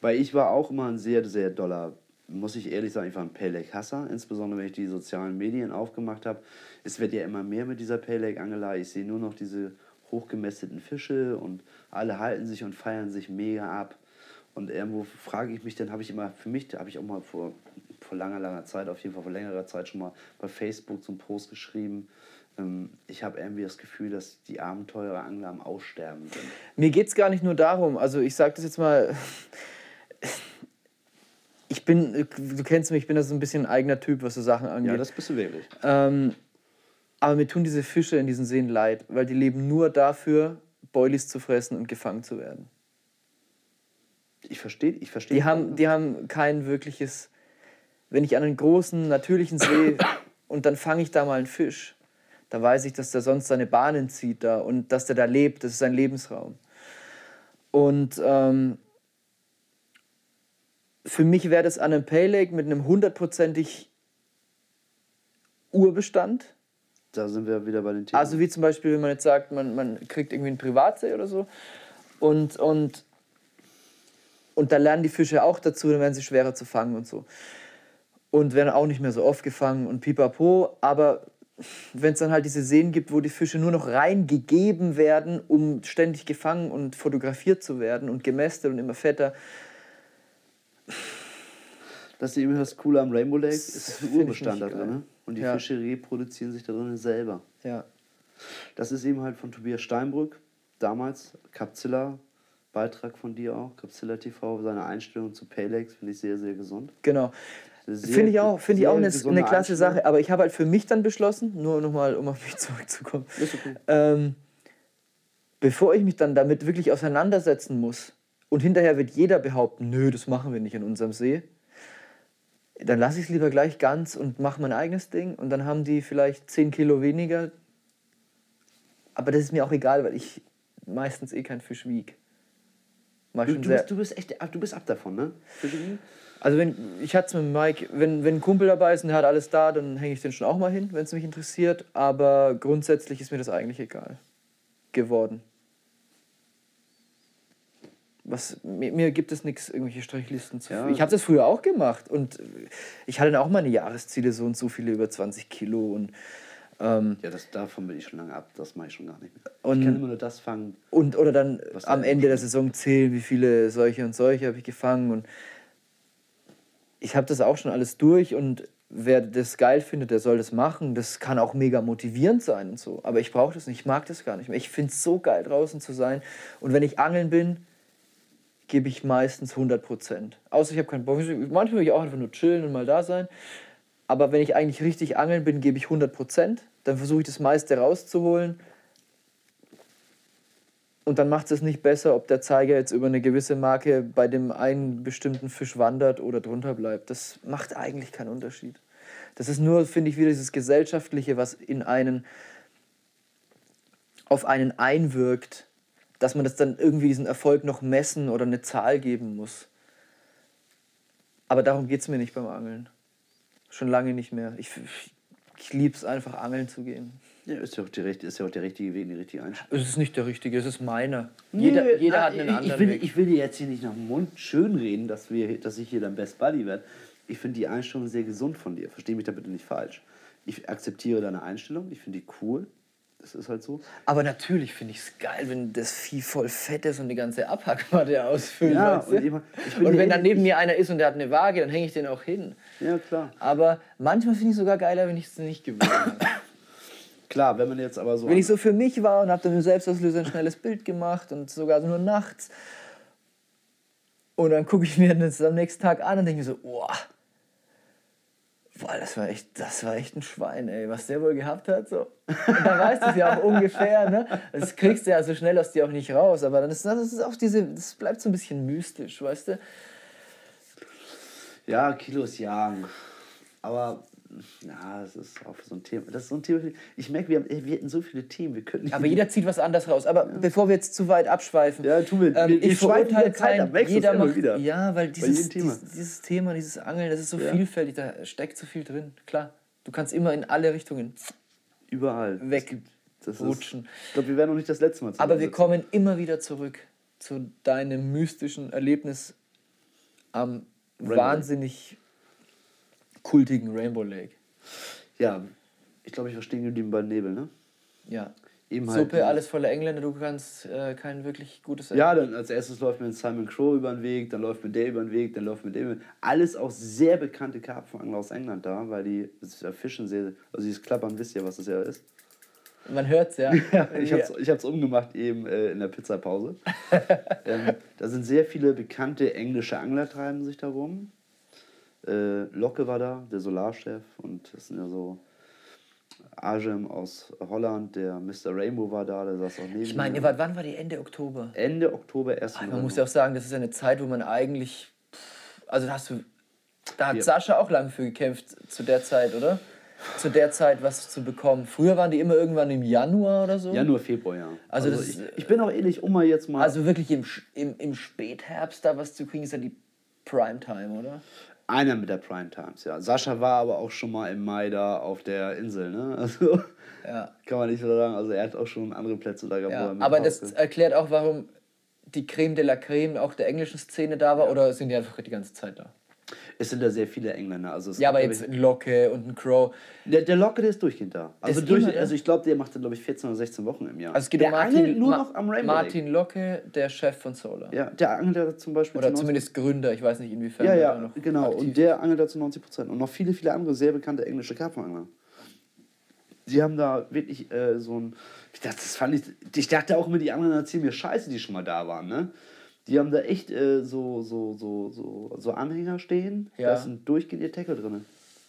Weil ich war auch immer ein sehr, sehr doller, muss ich ehrlich sagen, ich war ein Paylake-Hasser, insbesondere wenn ich die sozialen Medien aufgemacht habe. Es wird ja immer mehr mit dieser Paylake-Angelei. Ich sehe nur noch diese hochgemästeten Fische und alle halten sich und feiern sich mega ab. Und irgendwo frage ich mich, dann habe ich immer, für mich, da habe ich auch mal vor, vor langer, langer Zeit, auf jeden Fall vor längerer Zeit schon mal bei Facebook einen Post geschrieben. Ähm, ich habe irgendwie das Gefühl, dass die Abenteurerangler am Aussterben sind. Mir geht es gar nicht nur darum, also ich sage das jetzt mal, ich bin, du kennst mich, ich bin da so ein bisschen ein eigener Typ, was so Sachen angeht. Ja, das bist du wirklich. Ähm, aber mir tun diese Fische in diesen Seen leid, weil die leben nur dafür, Boilies zu fressen und gefangen zu werden. Ich verstehe, ich verstehe. Die haben, die haben kein wirkliches. Wenn ich an einen großen natürlichen See [coughs] und dann fange ich da mal einen Fisch, da weiß ich, dass der sonst seine Bahnen zieht da und dass der da lebt. Das ist sein Lebensraum. Und ähm, für mich wäre das an einem Pay Lake mit einem hundertprozentig Urbestand. Da sind wir wieder bei den Themen. Also wie zum Beispiel, wenn man jetzt sagt, man, man kriegt irgendwie einen Privatsee oder so und, und, und da lernen die Fische auch dazu, dann werden sie schwerer zu fangen und so. Und werden auch nicht mehr so oft gefangen und pipapo, aber wenn es dann halt diese Seen gibt, wo die Fische nur noch reingegeben werden, um ständig gefangen und fotografiert zu werden und gemästet und immer fetter. Das ist eben das Coole am Rainbow Lake, ist [laughs] das ein Find ich Urbestand da drin. Ne? Und die Ja. Fische reproduzieren sich da drin selber. Ja. Das ist eben halt von Tobias Steinbrück, damals Capzilla, Beitrag von dir auch, Capzilla TV, seine Einstellung zu Paylex finde ich sehr, sehr gesund. Genau. Finde ich auch, finde ich auch eine, eine klasse. Sache. Aber ich habe halt für mich dann beschlossen, nur nochmal, um auf mich [laughs] zurückzukommen, Ist okay. ähm, bevor ich mich dann damit wirklich auseinandersetzen muss und hinterher wird jeder behaupten, nö, das machen wir nicht in unserem See, dann lasse ich es lieber gleich ganz und mache mein eigenes Ding und dann haben die vielleicht 10 Kilo weniger. Aber das ist mir auch egal, weil ich meistens eh keinen Fisch wieg. Mach Du, du, bist, du, bist echt, du bist ab davon, ne? Also wenn, ich hatte es mit Mike, wenn, wenn ein Kumpel dabei ist und der hat alles da, dann hänge ich den schon auch mal hin, wenn es mich interessiert. Aber grundsätzlich ist mir das eigentlich egal geworden. Was, mir, mir gibt es nichts, irgendwelche Strichlisten zu. Ja. Ich habe das früher auch gemacht und ich hatte dann auch meine Jahresziele, so und so viele über 20 Kilo und ähm, Ja, das, davon bin ich schon lange ab. Das mache ich schon gar nicht mehr. Und- ich kann immer nur das fangen. Und oder dann am Ende der Saison zählen, wie viele solche und solche habe ich gefangen. Und ich habe das auch schon alles durch und wer das geil findet, der soll das machen. Das kann auch mega motivierend sein und so. Aber ich brauche das nicht, ich mag das gar nicht mehr. Ich finde es so geil, draußen zu sein. Und wenn ich angeln bin, gebe ich meistens 100 Prozent. Außer ich habe keinen Bock. Manchmal will ich auch einfach nur chillen und mal da sein. Aber wenn ich eigentlich richtig angeln bin, gebe ich 100 Prozent. Dann versuche ich das meiste rauszuholen. Und dann macht es nicht besser, ob der Zeiger jetzt über eine gewisse Marke bei dem einen bestimmten Fisch wandert oder drunter bleibt. Das macht eigentlich keinen Unterschied. Das ist nur, finde ich, wieder dieses Gesellschaftliche, was in einen, auf einen einwirkt, dass man das dann irgendwie diesen Erfolg noch messen oder eine Zahl geben muss. Aber darum geht es mir nicht beim Angeln. Schon lange nicht mehr. Ich, ich liebe es einfach, angeln zu gehen. Ja, ist ja auch, ist ja auch der richtige Weg, die richtige Einstellung. Es ist nicht der richtige, es ist meiner. Jeder, Nee, jeder ah, hat einen ich, anderen ich will, Weg. Ich will dir jetzt hier nicht nach dem Mund schön reden, dass, wir, dass ich hier dein Best Buddy werde. Ich finde die Einstellung sehr gesund von dir. Versteh mich da bitte nicht falsch. Ich akzeptiere deine Einstellung. Ich finde die cool. Das ist halt so. Aber natürlich finde ich es geil, wenn das Vieh voll fett ist und die ganze Abhackmatte ausfüllt. Ja, weißt du? und immer- und wenn dann neben mir einer ist und der hat eine Waage, dann hänge ich den auch hin. Ja, klar. Aber manchmal finde ich es sogar geiler, wenn ich es nicht gewohnt habe. [coughs] Klar, wenn man jetzt aber so. wenn ich so für mich war und habe dann mit Selbstauslöser ein schnelles Bild gemacht und sogar nur nachts. Und dann gucke ich mir das am nächsten Tag an und denke mir so, boah, Boah, das war echt, das war echt ein Schwein, ey, was der wohl gehabt hat. So. Und da weißt du es ja auch ungefähr, ne? Das kriegst du ja so schnell aus dir auch nicht raus. Aber dann ist das ist auch diese, das bleibt so ein bisschen mystisch, weißt du? Ja, Kilos jagen. Aber ja, das ist auch so ein Thema. Das ist so ein Thema. Ich merke, wir, haben, wir hätten so viele Themen. Wir könnten Aber jeder zieht was anderes raus. Aber bevor wir jetzt zu weit abschweifen, Ja, tun wir. ähm, Wir- ich verurteile keinen, jeder macht, wieder? ja, weil dieses, Thema. Dieses, dieses Thema, dieses Angeln, das ist so Ja. vielfältig, da steckt so viel drin, klar. Du kannst immer in alle Richtungen Überall. Weg- Es gibt- Das ist, rutschen. ich glaube, wir werden noch nicht das letzte Mal Aber wir kommen immer wieder zurück zu deinem mystischen Erlebnis am Rainbow wahnsinnig kultigen Rainbow Lake. Ja, ich glaube, ich war stehen geblieben bei Nebel, ne? Ja. Eben halt Suppe, alles voller Engländer, du kannst äh, kein wirklich gutes Ja, dann als erstes läuft mir Simon Crow über den Weg, dann läuft mir der über den Weg, dann läuft mir der über den Weg. Alles auch sehr bekannte Karpfenangler aus England da, weil die ja Fischen sehr, also dieses Klappern, wisst ihr, was das ja ist? Man hört's ja. [laughs] ich hab's, ich hab's umgemacht eben äh, in der Pizzapause. [laughs] ähm, da sind sehr viele bekannte englische Angler treiben sich da rum. Äh, Locke war da, der Solarchef und das sind ja so Ajem aus Holland, der Mr. Rainbow war da, der saß auch neben Ich meine, wart, wann war die Ende Oktober? Ende Oktober erst. Man muss ja auch sagen, das ist eine Zeit, wo man eigentlich. pff, Also da hast du. Da hat Ja. Sascha auch lange für gekämpft zu der Zeit, oder? Zu der Zeit was zu bekommen. Früher waren die immer irgendwann im Januar oder so. Januar, Februar, ja. Also das ich, ich bin auch ehrlich, um mal jetzt mal. Also wirklich im, im, im Spätherbst da was zu kriegen, ist ja die Primetime, oder? Einer mit der Prime Times, ja. Sascha war aber auch schon mal im Mai da auf der Insel, ne? [laughs] Also Ja. kann man nicht so sagen. Also er hat auch schon andere Plätze da gehabt. ja. er Aber das rausgeht. erklärt auch, warum die Creme de la Creme auch der englischen Szene da war, oder sind die einfach die ganze Zeit da? Es sind da sehr viele Engländer. Also es Ja, aber jetzt ein Locke und ein Crow. der, der Locke, der ist durchgehend da. Also, durch, immer also ich glaube, der macht dann, glaube ich, 14 oder 16 Wochen im Jahr. Also es geht der um Martin, angelt nur Ma- noch am Rainbow Martin Locke, der Chef von Solar. Lake. Ja, der angelt da zum Beispiel Oder zu 90 zumindest Gründer, ich weiß nicht inwiefern. Ja, ja, noch genau. aktiv Und der angelt da zu 90 Prozent. Und noch viele, viele andere sehr bekannte englische Karpfenangler. Die haben da wirklich äh, so ein. Ich dachte, das fand ich. Ich dachte auch immer, die anderen erzählen mir Scheiße, die schon mal da waren, ne? Die haben da echt äh, so, so, so, so, so Anhänger stehen. Ja. Da ist ein durchgehender Tackle drin.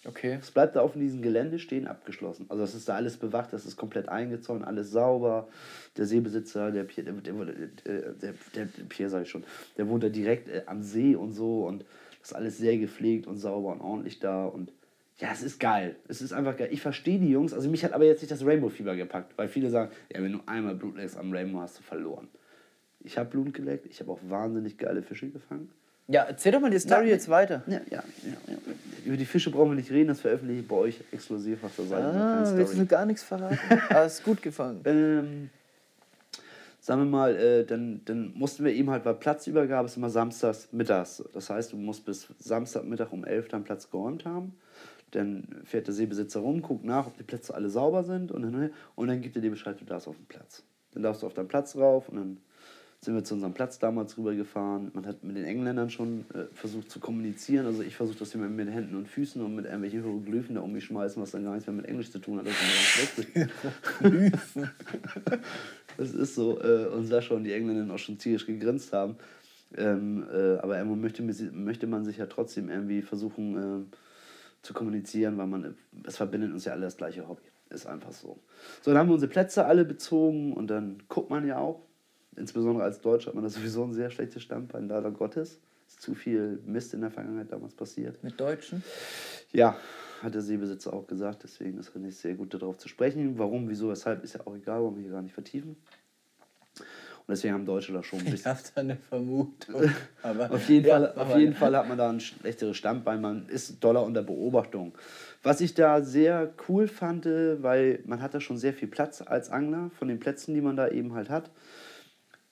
Okay. Es bleibt da auf diesem Gelände stehen, abgeschlossen. Also das ist da alles bewacht, das ist komplett eingezäunt, alles sauber. Der Seebesitzer, der Pierre, der, der, der, der, Pierre sag ich schon, der wohnt da direkt äh, am See und so und das ist alles sehr gepflegt und sauber und ordentlich da und ja, es ist geil. Es ist einfach geil. Ich verstehe die Jungs, also mich hat aber jetzt nicht das Rainbow-Fieber gepackt, weil viele sagen, ja, wenn du einmal Blut leckst am Rainbow, hast du verloren. Ich habe Blut geleckt, ich habe auch wahnsinnig geile Fische gefangen. Ja, erzähl doch mal die Story Na, jetzt weiter. Ja, ja, ja, ja. Über die Fische brauchen wir nicht reden, das veröffentliche ich bei euch exklusiv auf der Seite. Ah, willst du gar nichts verraten? [laughs] ah, ist gut gefangen. Ähm, sagen wir mal, äh, dann, dann mussten wir eben halt, weil Platzübergabe ist immer samstags mittags. Das heißt, du musst bis Samstagmittag um 11 deinen Platz geräumt haben. Dann fährt der Seebesitzer rum, guckt nach, ob die Plätze alle sauber sind und dann, und dann gibt er dir Bescheid, du darfst auf den Platz. Dann darfst du auf deinen Platz rauf und dann sind wir zu unserem Platz damals rübergefahren. Man hat mit den Engländern schon äh, versucht zu kommunizieren. Also ich versuche das immer mit Händen und Füßen und mit irgendwelchen Hieroglyphen da um mich schmeißen, was dann gar nichts mehr mit Englisch zu tun hat. Das. Das ist so. Äh, und Sascha und die Engländer auch schon tierisch gegrinst haben. Ähm, äh, aber irgendwo möchte, möchte man sich ja trotzdem irgendwie versuchen äh, zu kommunizieren, weil man, es verbindet uns ja alle das gleiche Hobby. Ist einfach so. So, dann haben wir unsere Plätze alle bezogen und dann guckt man ja auch. Insbesondere als Deutscher hat man da sowieso ein sehr schlechtes Standbein, leider Gottes. Ist zu viel Mist in der Vergangenheit damals passiert. Mit Deutschen? Ja, hat der Seebesitzer auch gesagt, deswegen ist nicht sehr gut darauf zu sprechen. Warum, wieso, weshalb, ist ja auch egal, wollen wir hier gar nicht vertiefen. Und deswegen haben Deutsche da schon ein Ich bisschen. habe da eine Vermutung. [laughs] Auf jeden, Ja, Fall, auf jeden Fall hat man da ein schlechteres Standbein, man ist doller unter Beobachtung. Was ich da sehr cool fand, äh, weil man hat da schon sehr viel Platz als Angler, von den Plätzen, die man da eben halt hat,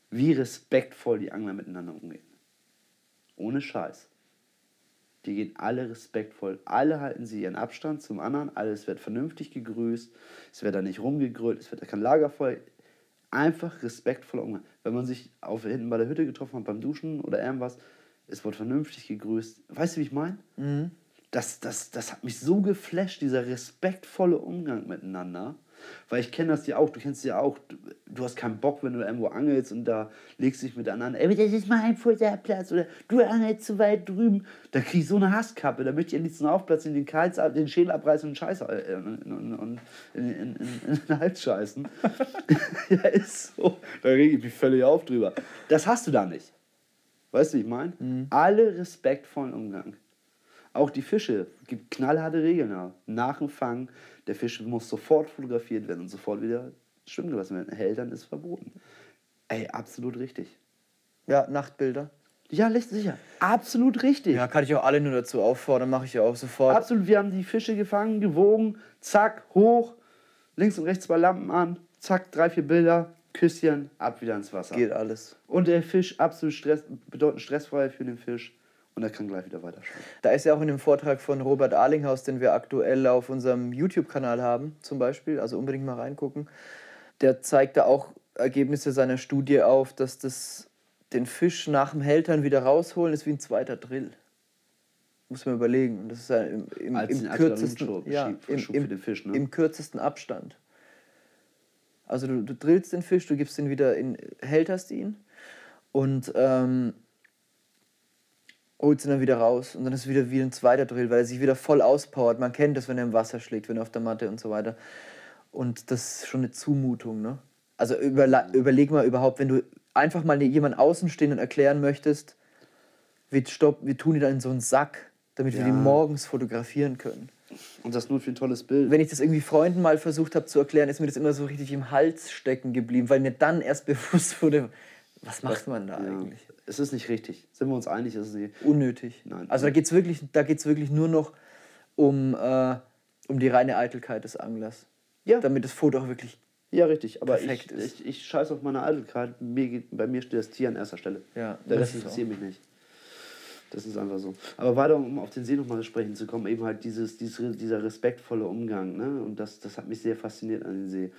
wie respektvoll die Angler miteinander umgehen. Ohne Scheiß. Die gehen alle respektvoll. Alle halten sie ihren Abstand zum anderen. Alles wird vernünftig gegrüßt. Es wird da nicht rumgegrölt. Es wird da kein Lagerfeuer. Einfach respektvoll umgehen. Wenn man sich auf, hinten bei der Hütte getroffen hat beim Duschen oder irgendwas, es wird vernünftig gegrüßt. Weißt du, wie ich meine? Das, das, das hat mich so geflasht, dieser respektvolle Umgang miteinander. Weil ich kenne das ja auch, du kennst ja auch, du, hast keinen Bock, wenn du irgendwo angelst und da legst dich mit anderen, ey, das ist mein Futterplatz oder du angelst zu weit drüben. Da krieg ich so eine Hasskappe, da möchte ich endlich so einen Aufplatz in den Kals, den Schädel abreißen und Scheiße äh, und, und, in, in, in, in den Hals scheißen. [laughs] ja, ist so. Da reg ich mich völlig auf drüber. Das hast du da nicht. Weißt du, wie ich meine? Mhm. Alle respektvollen Umgang. Auch die Fische gibt knallharte Regeln. Nach dem Fang, der Fisch muss sofort fotografiert werden und sofort wieder schwimmen gelassen werden. Hältern ist verboten. Ey, absolut richtig. Ja, Nachtbilder. Ja, sicher. Absolut richtig. Ja, kann ich auch alle nur dazu auffordern, mache ich ja auch sofort. Absolut, wir haben die Fische gefangen, gewogen, zack, hoch, links und rechts zwei Lampen an, zack, drei, vier Bilder, Küsschen, ab wieder ins Wasser. Geht alles. Und der Fisch absolut Stress, bedeutend stressfrei für den Fisch und er kann gleich wieder weiter schwimmen. Da ist ja auch in dem Vortrag von Robert Arlinghaus, den wir aktuell auf unserem YouTube-Kanal haben, zum Beispiel, also unbedingt mal reingucken. Der zeigt da auch Ergebnisse seiner Studie auf, dass das den Fisch nach dem Hältern wieder rausholen ist wie ein zweiter Drill. Muss man überlegen. Und das ist ja im, im, Als im kürzesten, ja, im, im, für den Fisch, ne? im kürzesten Abstand. Also du, du drillst den Fisch, du gibst ihn wieder in, hälterst ihn und ähm, holst ihn dann wieder raus und dann ist wieder wie ein zweiter Drill, weil er sich wieder voll auspowert. Man kennt das, wenn er im Wasser schlägt, wenn er auf der Matte und so weiter. Und das ist schon eine Zumutung, ne? Also überleg mal überhaupt, wenn du einfach mal jemand Außenstehenden erklären möchtest, wir, stopp, wir tun die dann in so einen Sack, damit wir Ja. die morgens fotografieren können. Und das nur für ein tolles Bild. Wenn ich das irgendwie Freunden mal versucht habe zu erklären, ist mir das immer so richtig im Hals stecken geblieben, weil mir dann erst [laughs] bewusst wurde, was macht man da ja. eigentlich? Es ist nicht richtig. Sind wir uns einig, es ist nicht. Unnötig. Nein. Also da geht es wirklich, da geht's wirklich nur noch um, äh, um die reine Eitelkeit des Anglers. Ja. Damit das Foto auch wirklich. Ja, richtig. Aber ich, ist. ich, ich scheiße auf meine Eitelkeit. Mir geht, bei mir steht das Tier an erster Stelle. Ja, Der das Rest interessiert mich nicht. Das ist einfach so. Aber weiter, um auf den See nochmal sprechen zu kommen, eben halt dieses, dieses, dieser respektvolle Umgang. Ne? Und das, das hat mich sehr fasziniert an den See.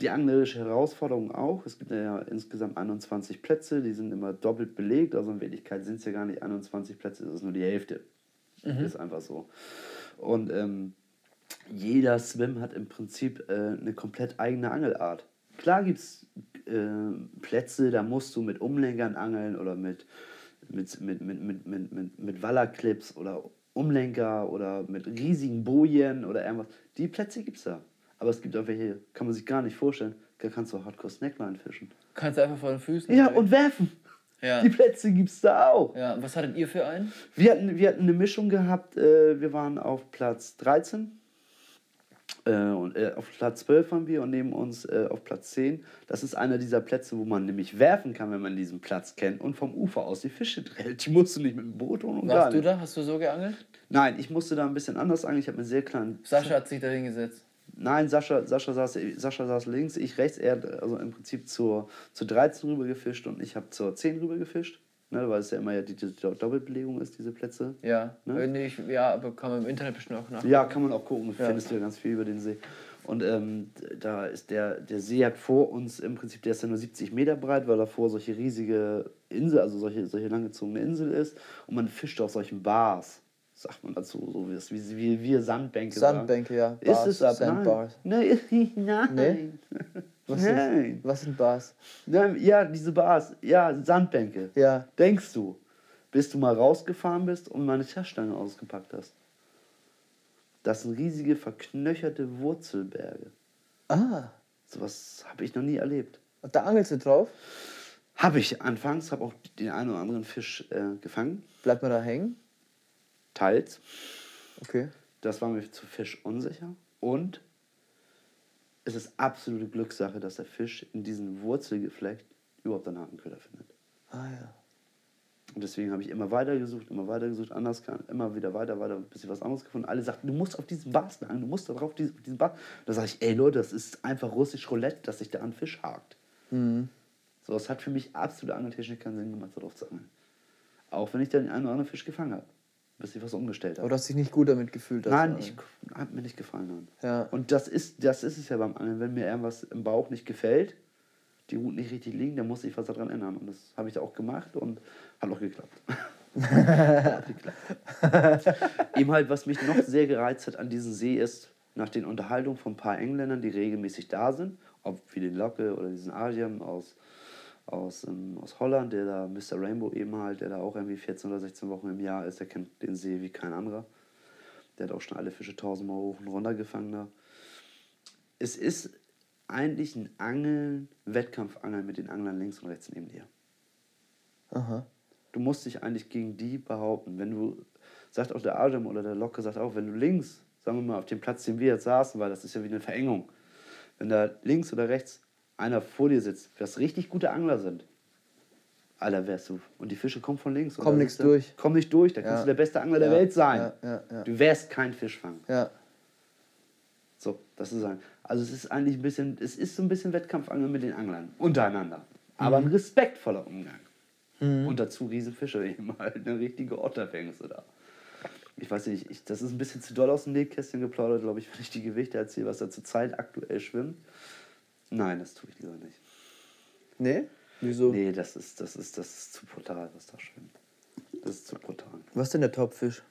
Die anglerische Herausforderung auch. Es gibt ja insgesamt 21 Plätze, die sind immer doppelt belegt. Also in Wirklichkeit sind es ja gar nicht 21 Plätze, es ist nur die Hälfte. Das ist einfach so. Und ähm, jeder Swim hat im Prinzip äh, eine komplett eigene Angelart. Klar gibt es äh, Plätze, da musst du mit Umlenkern angeln oder mit, mit, mit, mit, mit, mit, mit, mit Wallerclips oder Umlenker oder mit riesigen Bojen oder irgendwas. Die Plätze gibt es da. Aber es gibt auch welche, kann man sich gar nicht vorstellen, da kannst du Hardcore Snackline fischen. Kannst du einfach vor den Füßen. Ja, und werfen. Ja. Die Plätze gibt es da auch. Ja, was hattet ihr für einen? Wir hatten, wir hatten eine Mischung gehabt. Äh, wir waren auf Platz 13. Äh, und äh, auf Platz 12 waren wir und neben uns äh, auf Platz 10. Das ist einer dieser Plätze, wo man nämlich werfen kann, wenn man diesen Platz kennt und vom Ufer aus die Fische drillt. Die musst du nicht mit dem Boot holen und Warst du da? Hast du so geangelt? Nein, ich musste da ein bisschen anders angeln. Ich habe mir sehr kleinen. Sascha hat sich da hingesetzt. Nein, Sascha, Sascha, saß, Sascha saß links, ich rechts. Er hat also im Prinzip zur, zur 13 rüber gefischt und ich habe zur 10 rüber gefischt. Ne, weil es ja immer ja die, die Doppelbelegung ist, diese Plätze. Ja. Ne? Äh, ich, ja, aber kann man im Internet bestimmt auch nach. Ja, kann man auch gucken, Ja. findest du ja ganz viel über den See. Und ähm, da ist der, der See hat vor uns im Prinzip, der ist ja nur 70 Meter breit, weil davor solche riesige Insel, also solche, solche langgezogene Insel ist. Und man fischt auf solchen Bars, sagt man dazu, so wie, wie, wie wir Sandbänke Sandbänke, ja. sagen. Ist es ab? Sandbars. Nein. [laughs] Nein. Nee? Was, Nein. Ist, was sind Bars? Ja, diese Bars, ja, Sandbänke. Ja. Denkst du, bis du mal rausgefahren bist und meine Teststange ausgepackt hast? Das sind riesige, verknöcherte Wurzelberge. Ah, Sowas habe ich noch nie erlebt. und da angelst du drauf? Habe ich anfangs, habe auch den einen oder anderen Fisch äh, gefangen, Bleibt man da hängen? Teils. Okay. Das war mir zu Fisch unsicher. Und es ist absolute Glückssache, dass der Fisch in diesem Wurzelgeflecht überhaupt einen Hakenköder findet. Ah ja. Und deswegen habe ich immer weiter gesucht, immer weiter gesucht, anders kann, immer wieder weiter, weiter, bis ich was anderes gefunden. Alle sagten, du musst auf diesen Bars angeln, du musst da drauf, diesen, auf diesen Bar. Da sage ich, ey Leute, das ist einfach russisch Roulette, dass sich da ein Fisch hakt. Mhm. So, es hat für mich absolut angeltechnisch keinen Sinn gemacht, darauf zu angeln. Auch wenn ich dann den einen oder anderen Fisch gefangen habe, bis ich was umgestellt habe. Oder hast dich nicht gut damit gefühlt? Nein, ich hat mir nicht gefallen. Nein. Ja. Und das ist, das ist es ja beim Angeln. Wenn mir irgendwas im Bauch nicht gefällt, die Routen nicht richtig liegen, dann muss ich was daran ändern. Und das habe ich da auch gemacht und hat auch geklappt. [laughs] hat geklappt. Eben halt, was mich noch sehr gereizt hat an diesem See ist, nach den Unterhaltungen von ein paar Engländern, die regelmäßig da sind, ob wie den Locke oder diesen Asiam aus, aus, ähm, aus Holland, der da, Mr. Rainbow eben halt, der da auch irgendwie 14 oder 16 Wochen im Jahr ist, der kennt den See wie kein anderer. Der hat auch schon alle Fische tausendmal hoch und runter gefangen da. Es ist eigentlich ein Angeln, Wettkampfangeln mit den Anglern links und rechts neben dir. Aha. Du musst dich eigentlich gegen die behaupten. Wenn du, sagt auch der Adam oder der Locke, sagt auch, wenn du links, sagen wir mal, auf dem Platz, den wir jetzt saßen, weil das ist ja wie eine Verengung, wenn da links oder rechts einer vor dir sitzt, was richtig gute Angler sind, Alter, wärst du. Und die Fische kommen von links. Komm nichts durch. Komm nicht durch, da kannst Ja. du der beste Angler der Ja, Welt sein. ja. Du wärst kein Fischfang. Ja. So, das ist ein. Also es ist eigentlich ein bisschen, es ist so ein bisschen Wettkampfangeln mit den Anglern untereinander. Aber Mhm. ein respektvoller Umgang. Und dazu Riesenfische [laughs] eben halt, eine richtige Otter fängst du da. Ich weiß nicht, ich, das ist ein bisschen zu doll aus dem Nähkästchen geplaudert, glaube ich, wenn ich die Gewichte erzähle, was da zurzeit aktuell schwimmt. Nein, das tue ich lieber nicht. Nee? Wieso? Nee, das ist, das ist, das ist zu brutal, was da schwimmt. Das ist zu brutal. Was ist denn der Topfisch?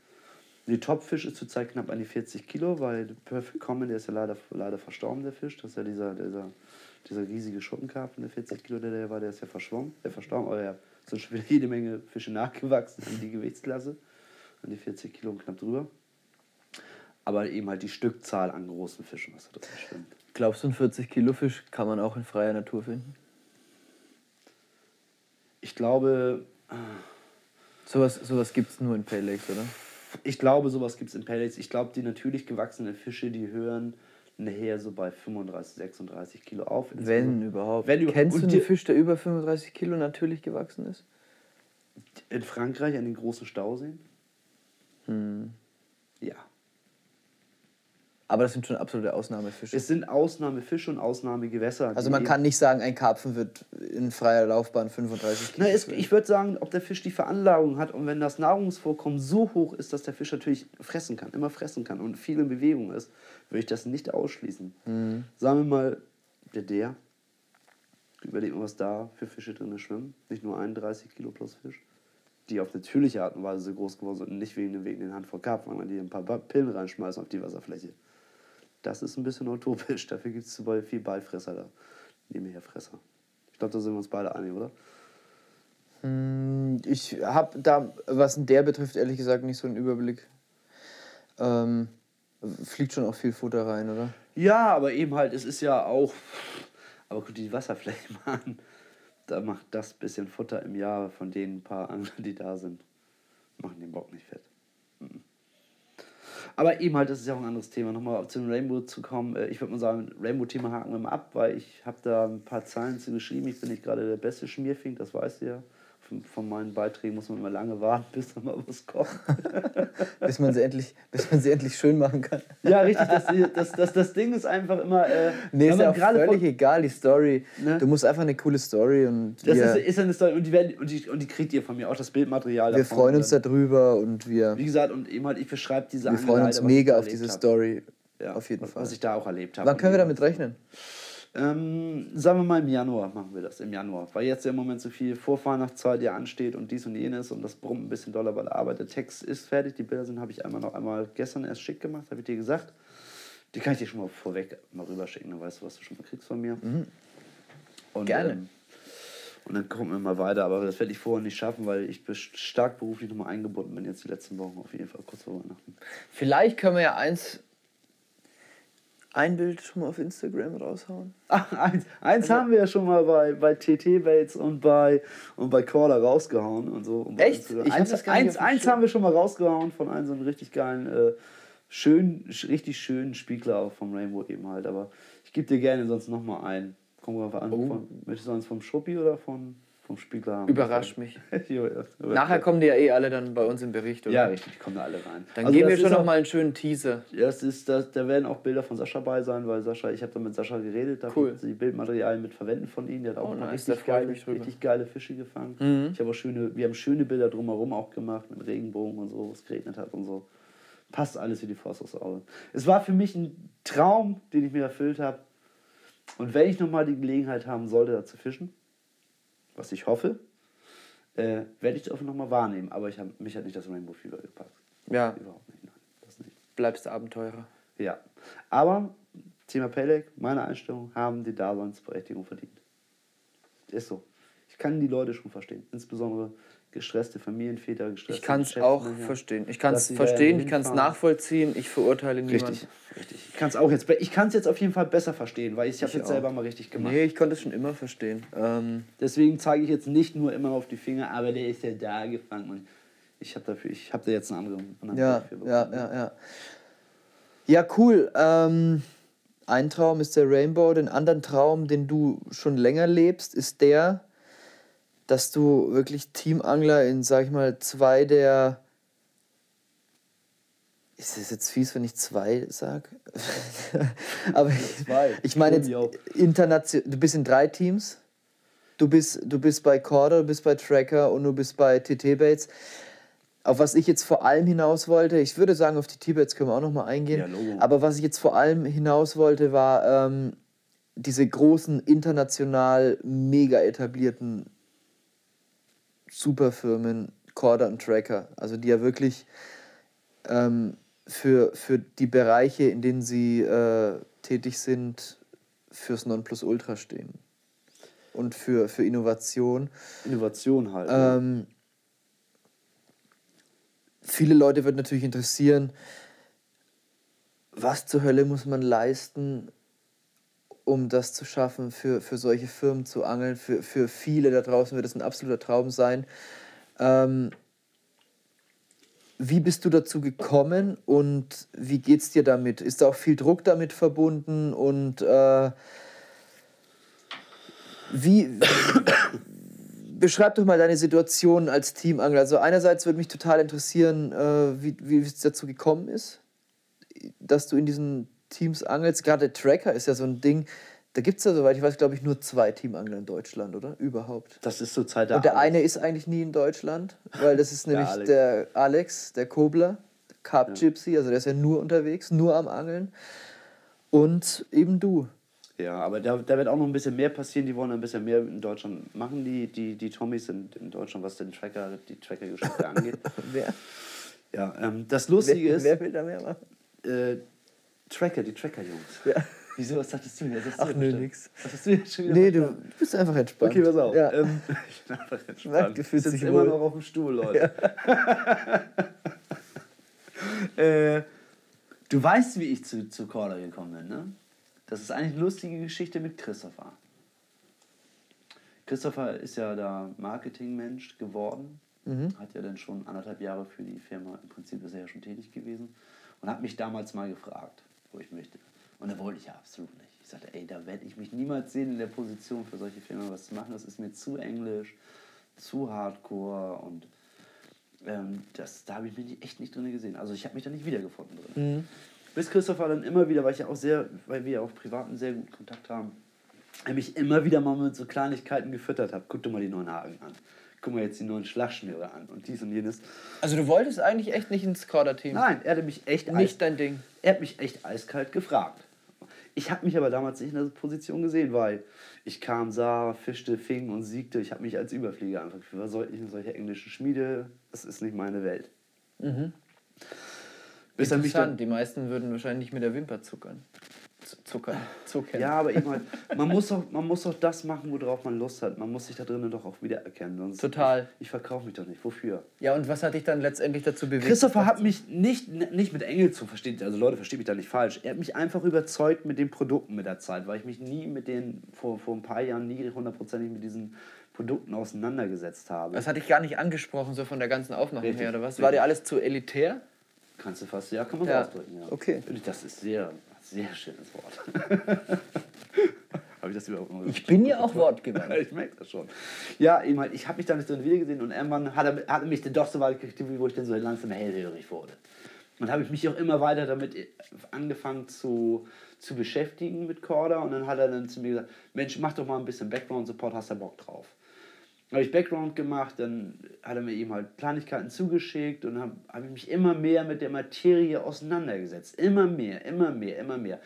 Die Topfisch ist zurzeit knapp an die 40 Kilo, weil der Perfect Common, der ist ja leider, leider verstorben, der Fisch. Das ist ja dieser, dieser, dieser riesige Schuppenkarpfen, der 40 Kilo, der der war, der ist ja verschwommen, der verstorben. Aber ja, sind schon wieder jede Menge Fische nachgewachsen in die Gewichtsklasse, an die 40 Kilo und knapp drüber. Aber eben halt die Stückzahl an großen Fischen, was da drin schwimmt. Glaubst du, ein 40 Kilo Fisch kann man auch in freier Natur finden? Ich glaube, Sowas, sowas gibt es nur in Lakes, oder? ich glaube, sowas gibt es in Pellets. Ich glaube, die natürlich gewachsenen Fische, die hören nachher so bei 35, 36 Kilo auf. Wenn überhaupt. Wenn Kennst du einen die- Fisch, der über 35 Kilo natürlich gewachsen ist? In Frankreich an den großen Stauseen? Hm. Ja. Aber das sind schon absolute Ausnahmefische. Es sind Ausnahmefische und Ausnahmegewässer. Also man kann nicht sagen, ein Karpfen wird in freier Laufbahn 35 Kilo. Na, es, ich würde sagen, ob der Fisch die Veranlagung hat und wenn das Nahrungsvorkommen so hoch ist, dass der Fisch natürlich fressen kann, immer fressen kann und viel in Bewegung ist, würde ich das nicht ausschließen. Mhm. Sagen wir mal, der der, überleg mal, was da für Fische drin schwimmen. Nicht nur 31 Kilo plus Fisch, die auf natürliche Art und Weise so groß geworden sind und nicht wegen, wegen den Handvoll Karpfen, die ein paar Pillen reinschmeißen auf die Wasserfläche. Das ist ein bisschen utopisch. [laughs] Dafür gibt es viel Beifresser da. Nebenher Fresser. Ich glaube, da sind wir uns beide einig, oder? Hm, Ich habe da, was der betrifft, ehrlich gesagt nicht so einen Überblick. Ähm, fliegt schon auch viel Futter rein, oder? Ja, aber eben halt, es ist ja auch. Aber guck die Wasserfläche [laughs] mal an. Da macht das bisschen Futter im Jahr von den paar Anglern, die da sind. Machen den Bock nicht fett. Aber eben halt, das ist ja auch ein anderes Thema. Nochmal zum Rainbow zu kommen. äh, Ich würde mal sagen, Rainbow-Thema haken wir mal ab, weil ich habe da ein paar Zeilen zu geschrieben. Ich bin nicht gerade der beste Schmierfink, das weißt du ja. Von, meinen Beiträgen muss man immer lange warten, [laughs] bis da mal was kommt. [laughs] Bis man sie endlich, bis man sie endlich schön machen kann. ja, richtig. Das, das, das, das Ding ist einfach immer. Äh, Nee, ist ja auch gerade von- völlig egal, die Story. Ne? Du musst einfach eine coole Story und Das ist, ist eine Story und die, werden, und, die, und die kriegt ihr von mir auch das Bildmaterial. wir davon. freuen uns darüber und wir, Wie gesagt, und eben halt, ich beschreibe diese wir freuen uns mega auf diese hab. Story. Ja, auf jeden was, Fall. Was ich da auch erlebt habe. Wann können wir damit rechnen? Ähm, sagen wir mal im Januar machen wir das, im Januar. Weil jetzt ja im Moment so viel Vorweihnachtszeit ja ansteht und dies und jenes und das brummt ein bisschen doller bei der Arbeit. Der Text ist fertig, die Bilder sind, habe ich einmal noch einmal gestern erst schick gemacht, habe ich dir gesagt. Die kann ich dir schon mal vorweg mal rüberschicken, dann weißt du, was du schon mal kriegst von mir. Und, Mhm. Gerne. Ähm, und dann gucken wir mal weiter, aber das werde ich vorher nicht schaffen, weil ich stark beruflich nochmal eingebunden bin jetzt die letzten Wochen auf jeden Fall kurz vor Weihnachten. Vielleicht können wir ja eins, ein Bild schon mal auf Instagram raushauen. Ach, eins eins Also haben wir ja schon mal bei, bei TT Bates und bei, und bei Caller rausgehauen und so. Und Echt? Instagram. Ich eins, das eins, eins haben wir schon mal rausgehauen von einem so einem richtig geilen, äh, schön, sch- richtig schönen Spiegler auch vom Rainbow eben halt. Aber ich gebe dir gerne sonst nochmal einen. Wir einfach an. Oh. Von, möchtest du eins vom Schuppi oder von, vom Spiegler haben? Überrascht [laughs] mich. Nachher kommen die ja eh alle dann bei uns im Bericht, oder? Ja, richtig, die kommen da alle rein. Dann Also geben wir schon noch mal einen schönen Teaser. Ja, das ist, das, da werden auch Bilder von Sascha bei sein, weil Sascha, ich habe da mit Sascha geredet, da Cool. die Bildmaterialien mit verwenden von ihm. Der hat auch Oh, nice, richtig, geile, richtig geile Fische gefangen. Mhm. Ich habe auch schöne, wir haben schöne Bilder drumherum auch gemacht, mit Regenbogen und so, wo es geregnet hat und so. Passt alles wie die Faust aufs Auge. Es war für mich ein Traum, den ich mir erfüllt habe. Und wenn ich nochmal die Gelegenheit haben sollte, da zu fischen, was ich hoffe, äh, werde ich das nochmal wahrnehmen. Aber ich hab, mich hat nicht das Rainbow Fever gepackt. Ja, Überhaupt nicht, nein. Das nicht. bleibst du Abenteurer. Ja. Aber Thema Pelek, meine Einstellung, haben die Daseinsberechtigung verdient. Ist so. Ich kann die Leute schon verstehen. Insbesondere gestresste Familienväter, gestresste Ich kann es auch verstehen. Ich kann es verstehen, ich kann es nachvollziehen, ich verurteile niemanden. Richtig, richtig. Ich kann es auch jetzt, ich kann es jetzt auf jeden Fall besser verstehen, weil ich habe es jetzt auch. selber mal richtig gemacht. Nee, ich konnte es schon immer verstehen. Ähm, Deswegen zeige ich jetzt nicht nur immer auf die Finger, aber der ist ja da gefangen. Und ich habe dafür, ich habe da jetzt einen anderen, anderen ja, ja, ja, ja. Ja, cool. Ähm, ein Traum ist der Rainbow, den anderen Traum, den du schon länger lebst, ist der, dass du wirklich Teamangler in, sag ich mal, zwei der. Ist es jetzt fies, wenn ich zwei sag? [laughs] Aber Zwei. ich meine jetzt international. Du bist in drei Teams. Du bist, du bist bei Corder, du bist bei Tracker und du bist bei TT Bates. Auf was ich jetzt vor allem hinaus wollte, ich würde sagen, auf die T-Bates können wir auch nochmal eingehen. Ja. Aber was ich jetzt vor allem hinaus wollte, war ähm, diese großen, international mega etablierten Superfirmen, Corder und Tracker. Also die ja wirklich ähm, für, für die Bereiche, in denen sie äh, tätig sind, fürs Nonplusultra stehen. Und für, für Innovation. Innovation halt. Ähm, viele Leute wird natürlich interessieren, was zur Hölle muss man leisten, um das zu schaffen, für, für solche Firmen zu angeln. Für, für viele da draußen wird es ein absoluter Traum sein. Ähm, wie bist du dazu gekommen und wie geht's dir damit? Ist da auch viel Druck damit verbunden und äh, wie [coughs] beschreib doch mal deine Situation als Teamangler. Also einerseits würde mich total interessieren, äh, wie, wie es dazu gekommen ist, dass du in diesen Teams angelst. Gerade der Tracker ist ja so ein Ding. Da gibt es ja, soweit ich weiß, glaube ich, nur zwei Teamangler in Deutschland, oder? Überhaupt. das ist zur Zeit der Und der Alex. eine ist eigentlich nie in Deutschland, weil das ist nämlich Alex. der Alex, der Kobler, Carp Gypsy, also der ist ja nur unterwegs, nur am Angeln. Und eben du. Ja, aber da, da wird auch noch ein bisschen mehr passieren. Die wollen ein bisschen mehr in Deutschland machen, die, die, die Tommys in, in Deutschland, was den Tracker, die Tracker-Geschichte angeht. [laughs] Wer? Ja, ähm, das Lustige Wer, ist, wer will da mehr machen? äh, Tracker, die Tracker-Jungs. Ja. Wieso, was dachtest du hast Ach, du nö, bestimmt? nix. Was hast du jetzt schon wieder Nee, du verstanden? bist einfach entspannt. Okay, pass auf. Ja. Ähm, [laughs] ich bin einfach entspannt. du Ich sitze immer wohl. noch auf dem Stuhl, Leute. [laughs] äh, du weißt, wie ich zu, zu Corder gekommen bin, ne? Das ist eigentlich eine lustige Geschichte mit Christopher. Christopher ist ja da Marketingmensch geworden. Mhm. Hat ja dann schon anderthalb Jahre für die Firma, im Prinzip ist er ja schon tätig gewesen. Und hat mich damals mal gefragt, wo ich möchte. Und da wollte ich ja absolut nicht. Ich sagte, ey, da werde ich mich niemals sehen in der Position für solche Firmen was zu machen. Das ist mir zu englisch, zu hardcore und ähm, das, da habe ich mich echt nicht drin gesehen. Also ich habe mich da nicht wiedergefunden drin. Mhm. Bis Christopher dann immer wieder, weil ich ja auch sehr, weil wir ja auch privat einen sehr guten Kontakt haben, er mich immer wieder mal mit so Kleinigkeiten gefüttert hat. Guck dir mal die neuen Haken an. Guck mal jetzt die neuen Schlagschnüre an und dies und jenes. Also du wolltest eigentlich echt nicht ins Corder-Team. Nein, er hat mich echt Nicht dein Ding. er hat mich echt eiskalt gefragt. Ich habe mich aber damals nicht in der Position gesehen, weil ich kam, sah, fischte, fing und siegte. Ich habe mich als Überflieger einfach gefühlt. Was soll ich in solcher englischen Schmiede? Das ist nicht meine Welt. Bis er mich dann, Interessant. Die meisten würden wahrscheinlich mit der Wimper zuckern. Z- Zuckern. Zuckern. ja, aber eben halt, man muss, doch, man muss doch das machen, worauf man Lust hat. Man muss sich da drinnen doch auch wiedererkennen. Sonst Total. Ich, ich verkaufe mich doch nicht. Wofür? Ja, und was hat dich dann letztendlich dazu bewegt? Christopher hat mich nicht, nicht mit Engel zu verstehen, also Leute, versteht mich da nicht falsch. Er hat mich einfach überzeugt mit den Produkten mit der Zeit, weil ich mich nie mit den, vor, vor ein paar Jahren nie hundertprozentig mit diesen Produkten auseinandergesetzt habe. Das hatte ich gar nicht angesprochen, so von der ganzen Aufmachung Richtig, her, oder was? richtig. War dir alles zu elitär? Kannst du fast, ja, kann man Ja. so ausdrücken, ja. Okay. Das ist sehr, sehr schönes Wort. [laughs] habe ich das überhaupt Ich bin ja auch wortgewandt. [laughs] ich merke das schon. Ja, eben halt, ich habe mich da nicht drin wiedergesehen und irgendwann hat er, hat er mich dann doch so weit gekriegt, wo ich dann so langsam hellhörig wurde. Und habe ich mich auch immer weiter damit angefangen zu, zu beschäftigen mit Corda und dann hat er dann zu mir gesagt, Mensch, mach doch mal ein bisschen Background-Support, hast du Bock drauf? Habe ich Background gemacht, dann hat er mir eben halt Kleinigkeiten zugeschickt und habe hab ich mich immer mehr mit der Materie auseinandergesetzt. Immer mehr, immer mehr, immer mehr.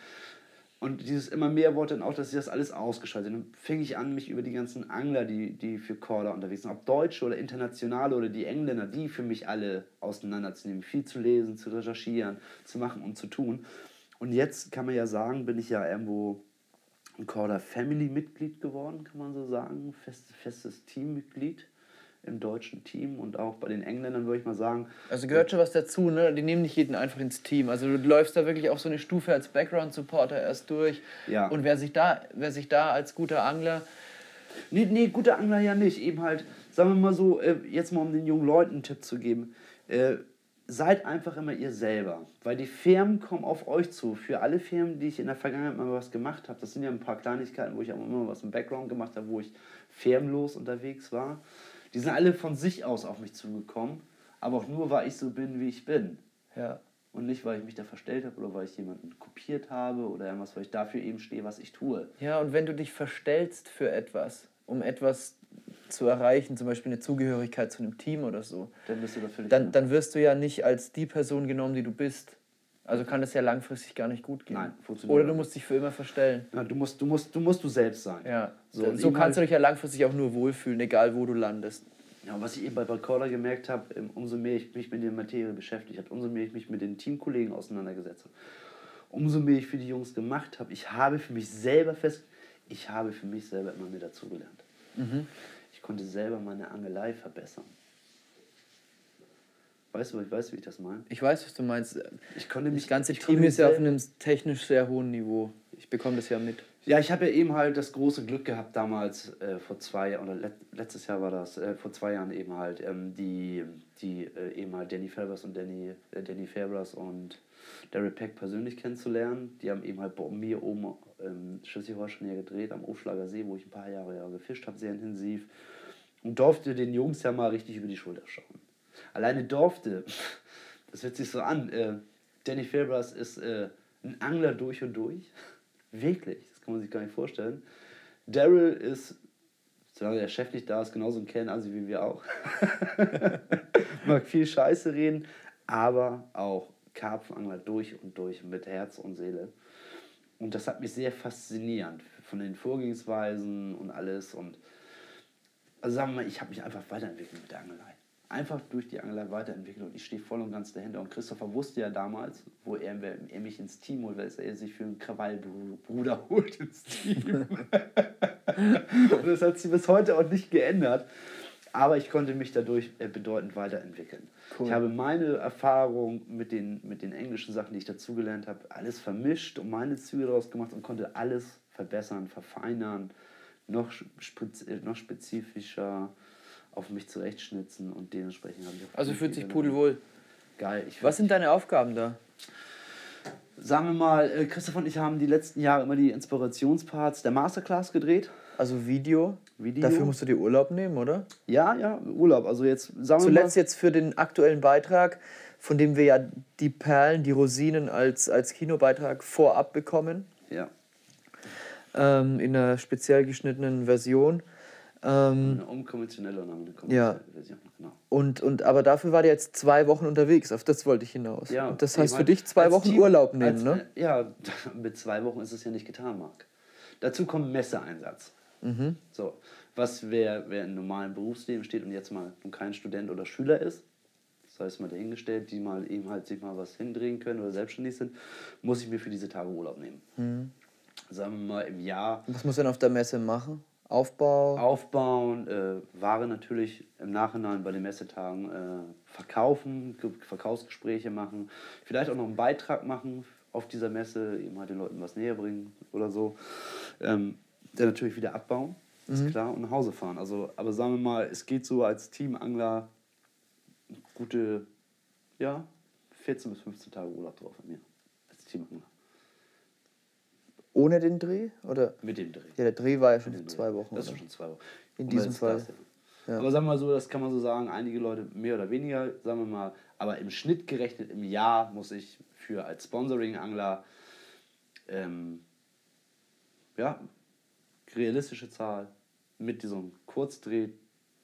Und dieses immer mehr wollte dann auch, dass ich das alles ausgeschaltet Dann fing ich an, mich über die ganzen Angler, die, die für Corda unterwegs sind, ob deutsche oder internationale oder die Engländer, die für mich alle auseinanderzunehmen, viel zu lesen, zu recherchieren, zu machen und zu tun. Und jetzt kann man ja sagen, bin ich ja irgendwo ein Corda Family-Mitglied geworden, kann man so sagen. Fest, festes Teammitglied im deutschen Team und auch bei den Engländern würde ich mal sagen. Also gehört schon was dazu, ne? Die nehmen nicht jeden einfach ins Team. Also du läufst da wirklich auch so eine Stufe als Background-Supporter erst durch. Ja. Und wer sich da, wer sich da als guter Angler. Nee, nee, guter Angler ja nicht. Eben halt, sagen wir mal so, äh, jetzt mal um den jungen Leuten einen Tipp zu geben. Seid einfach immer ihr selber. Weil die Firmen kommen auf euch zu. Für alle Firmen, die ich in der Vergangenheit mal was gemacht habe, das sind ja ein paar Kleinigkeiten, wo ich auch immer was im Background gemacht habe, wo ich firmenlos unterwegs war. Die sind alle von sich aus auf mich zugekommen, aber auch nur, weil ich so bin, wie ich bin. Ja. Und nicht, weil ich mich da verstellt habe oder weil ich jemanden kopiert habe oder irgendwas, weil ich dafür eben stehe, was ich tue. Ja, und wenn du dich verstellst für etwas, um etwas zu erreichen, zum Beispiel eine Zugehörigkeit zu einem Team oder so, Dann bist du da völlig. dann, dann wirst du ja nicht als die Person genommen, die du bist. Also kann das ja langfristig gar nicht gut gehen. Nein, funktioniert Oder du musst dich für immer verstellen. ja, du, musst, du, musst, du musst du selbst sein. Ja. So, So, und so eben kannst du dich ja langfristig auch nur wohlfühlen, egal wo du landest. Ja, und was ich eben bei Recorder gemerkt habe, ähm, umso mehr ich mich mit der Materie beschäftigt habe, umso mehr ich mich mit den Teamkollegen auseinandergesetzt habe, umso mehr ich für die Jungs gemacht habe, ich habe für mich selber fest, ich habe für mich selber immer mehr dazugelernt. Ich konnte selber meine Angelei verbessern. Weißt du, ich weiß, wie ich das meine? Ich weiß, was du meinst. Ich konnte mich Das ganze ich Team ist ja auf einem technisch sehr hohen Niveau. Ich bekomme das ja mit. Ja, ich habe ja eben halt das große Glück gehabt, damals äh, vor zwei oder let, letztes Jahr war das, äh, vor zwei Jahren eben halt, ähm, die, die äh, eben halt Danny Fabras und Danny, äh, Danny Fabras und Derek Peck persönlich kennenzulernen. Die haben eben halt bei mir oben ähm, Schleswig-Holstein ja gedreht, am Aufschlager See, wo ich ein paar Jahre ja gefischt habe, sehr intensiv. Und durfte den Jungs ja mal richtig über die Schulter schauen. Alleine durfte, [laughs] das hört sich so an, äh, Danny Fabras ist äh, ein Angler durch und durch. Wirklich, das kann man sich gar nicht vorstellen. Daryl ist, solange der Chef nicht da ist, genauso ein Kernasi wie wir auch. [laughs] Mag viel Scheiße reden, aber auch Karpfenangler durch und durch mit Herz und Seele. Und das hat mich sehr faszinierend von den Vorgehensweisen und alles. Und also sagen wir mal, ich habe mich einfach weiterentwickelt mit der Angelei. Einfach durch die Angelei weiterentwickelt und ich stehe voll und ganz dahinter. Und Christopher wusste ja damals, wo er, er mich ins Team holt, weil er sich für einen Krawallbruder holt ins Team. [laughs] und das hat sich bis heute auch nicht geändert. Aber ich konnte mich dadurch äh, bedeutend weiterentwickeln. Cool. Ich habe meine Erfahrung mit den, mit den englischen Sachen, die ich dazugelernt habe, alles vermischt und meine Züge daraus gemacht und konnte alles verbessern, verfeinern, noch, spez äh, noch spezifischer auf mich zurechtschnitzen und dementsprechend habe ich auch Also fühlt sich pudelwohl. Geil. Was sind deine Aufgaben da? Sagen wir mal, äh, Christoph und ich haben die letzten Jahre immer die Inspirationsparts der Masterclass gedreht. Also Video. Video. Dafür musst du dir Urlaub nehmen, oder? Ja, ja, Urlaub. Also jetzt sagen Zuletzt jetzt für den aktuellen Beitrag, von dem wir ja die Perlen, die Rosinen als, als Kinobeitrag vorab bekommen, Ja, ähm, in einer speziell geschnittenen Version. Ähm, eine unkonventionelle und eine Ja. konventionelle Version. Genau. und, und, aber dafür war der jetzt zwei Wochen unterwegs, auf das wollte ich hinaus. Ja, und das heißt für halt dich zwei Wochen Team- Urlaub nehmen, als, ne? äh, Ja, [laughs] mit zwei Wochen ist es ja nicht getan, Marc. Dazu kommt Messeeinsatz. Mhm. So, was wer, wer im normalen Berufsleben steht und jetzt mal kein Student oder Schüler ist, das heißt mal dahingestellt, die mal eben halt sich mal was hindrehen können oder selbstständig sind, muss ich mir für diese Tage Urlaub nehmen. Mhm. Sagen wir mal im Jahr Was muss denn auf der Messe machen? Aufbau? aufbauen, äh, Ware natürlich im Nachhinein bei den Messetagen äh, verkaufen, Ge Verkaufsgespräche machen, vielleicht auch noch einen Beitrag machen auf dieser Messe, eben halt den Leuten was näher bringen oder so. Ähm, dann natürlich wieder abbauen, ist klar, und nach Hause fahren. Also, aber sagen wir mal, es geht so als Teamangler gute, ja, 14 bis 15 Tage Urlaub drauf bei mir. Als Teamangler. Ohne den Dreh? Oder? Mit dem Dreh. Ja, der Dreh war ja schon zwei Dreh. Wochen. Das ist oder? schon zwei Wochen. In Und diesem Fall. das, ja. Ja. Aber sagen wir mal so, das kann man so sagen, einige Leute mehr oder weniger, sagen wir mal, aber im Schnitt gerechnet im Jahr muss ich für als Sponsoring-Angler ähm, ja, realistische Zahl mit diesem Kurzdreh,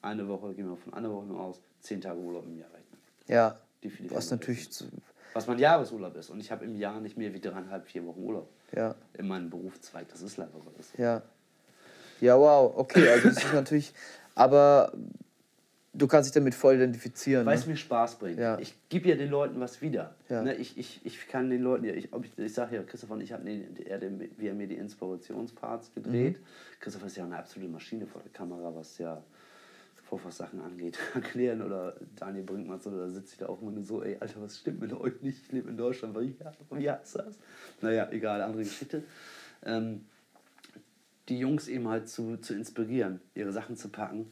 eine Woche, gehen wir von einer Woche nur aus, zehn Tage Urlaub im Jahr rechnen. Ja. Die Was natürlich. ist. Was mein Jahresurlaub ist. Und ich habe im Jahr nicht mehr wie dreieinhalb, vier Wochen Urlaub. Ja. In meinem Berufszweig. Das ist leider so. Ja. Ja, wow. Okay, also das ist natürlich. Aber du kannst dich damit voll identifizieren. Weil ne? es mir Spaß bringt. Ja. Ich gebe ja den Leuten was wieder. Ja. Ne, ich, ich, ich kann den Leuten ja, ich, ob ich, ich sage ja, Christopher und ich haben er, wie er mir die Inspirationsparts gedreht. Christopher ist ja eine absolute Maschine vor der Kamera, was ja Vorfahrtssachen angeht. [laughs] Erklären oder Daniel Brinkmann so, da sitze ich da auch immer so, ey, Alter, was stimmt mit euch nicht? Ich lebe in Deutschland, wie, wie heißt das? Naja, egal, andere Geschichte. Ähm, die Jungs eben halt zu, zu inspirieren, ihre Sachen zu packen,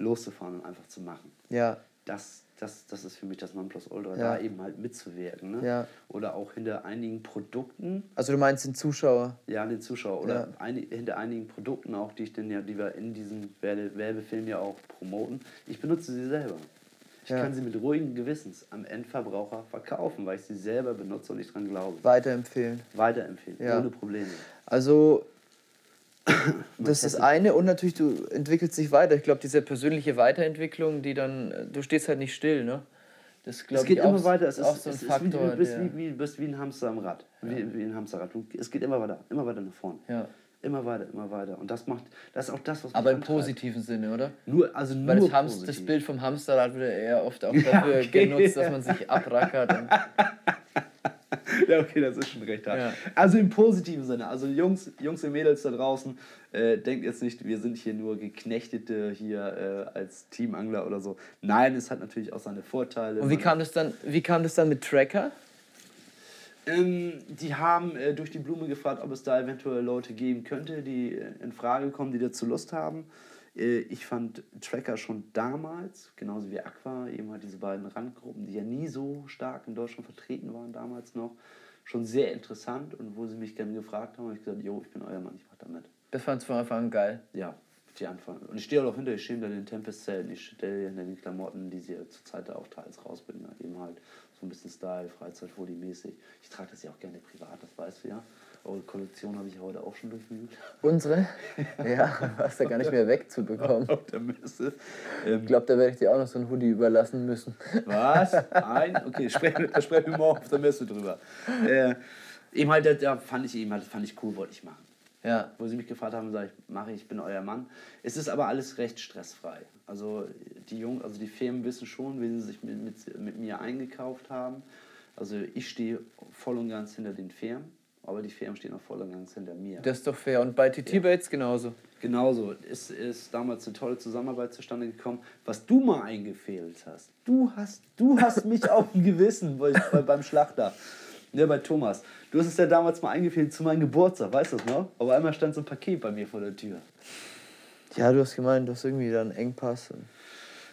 loszufahren und einfach zu machen Ja, das, das, das ist für mich das Nonplusultra, Ja. da eben halt mitzuwirken. Ne? Ja. Oder auch hinter einigen Produkten, also du meinst den Zuschauer. ja, den Zuschauer, oder Ja. eini- hinter einigen Produkten auch, die ich denn ja, die wir in diesem Werbe Werbefilm ja auch promoten. Ich benutze sie selber. Ich Ja. kann sie mit ruhigen Gewissens am Endverbraucher verkaufen, weil ich sie selber benutze und ich dran glaube. Weiterempfehlen. Weiterempfehlen, Ja. ohne Probleme. Also, [laughs] das ist das eine und natürlich, du entwickelst dich weiter. Ich glaube, diese persönliche Weiterentwicklung, die dann, äh, du stehst halt nicht still, ne? Das Es geht immer weiter, es ist, auch so ein Faktor. wie, du bist wie, wie, bist wie ein Hamster am Rad. Wie, wie ein Hamsterrad. Du, es geht immer weiter, immer weiter nach vorne. ja. Immer weiter, immer weiter. Und das macht, das ist auch das, was Aber im antreibt. positiven Sinne, oder? Nur, also nur Weil das, Hamst, das. Bild vom Hamsterrad wird ja eher oft auch Ja, dafür okay. genutzt, dass man sich abrackert. [laughs] Ja, okay, das ist schon recht hart. Ja. Also im positiven Sinne. Also Jungs, Jungs und Mädels da draußen, äh, denkt jetzt nicht, wir sind hier nur Geknechtete hier äh, als Teamangler oder so. Nein, es hat natürlich auch seine Vorteile. und wie kam das dann, wie kam das dann mit Tracker? Ähm, die haben äh, durch die Blume gefragt, ob es da eventuell Leute geben könnte, die äh, in Frage kommen, die dazu Lust haben. Äh, ich fand Tracker schon damals, genauso wie Aqua, eben halt diese beiden Randgruppen, die ja nie so stark in Deutschland vertreten waren damals noch, schon sehr interessant. Und wo sie mich gerne gefragt haben, habe ich gesagt, jo, ich bin euer Mann, ich mache damit. Das fandst du von Anfang an geil. Ja, die Anfang. Und ich stehe auch hinter, ich stehe hinter den Tempest-Zelten, ich stehe hinter den Klamotten, die sie zurzeit auch teils rausbringen. Eben halt so ein bisschen Style, Freizeit-Foodie-mäßig. Ich trage das ja auch gerne privat, das weißt du ja. Eure Kollektion habe ich ja heute auch schon durchwühlt. Unsere? [laughs] Ja, warst da gar nicht mehr wegzubekommen. Auf der Messe. Ähm, Ich glaube, da werde ich dir auch noch so ein Hoodie überlassen müssen. Was? Nein? [laughs] Okay, sprechen, da sprechen wir morgen auf der Messe drüber. Äh, eben halt, da- fand ich eben halt, das fand ich cool, wollte ich machen. Ja, wo sie mich gefragt haben, sage ich, mache ich, ich bin euer Mann. Es ist aber alles recht stressfrei. Also die Jungen, also die Firmen wissen schon, wie sie sich mit, mit, mit mir eingekauft haben. Also ich stehe voll und ganz hinter den Firmen, aber die Firmen stehen auch voll und ganz hinter mir. das ist doch fair. Und bei TT Bates genauso. Genauso ist, ist damals eine tolle Zusammenarbeit zustande gekommen, was du mal eingefehlt hast. Du hast, du hast mich auf dem Gewissen bei, bei, beim Schlachter. Ja, bei Thomas. Du hast es ja damals mal eingefehlt zu meinem Geburtstag, weißt du das noch? Aber einmal stand so ein Paket bei mir vor der Tür. Ja, du hast gemeint, du hast irgendwie da einen Engpass.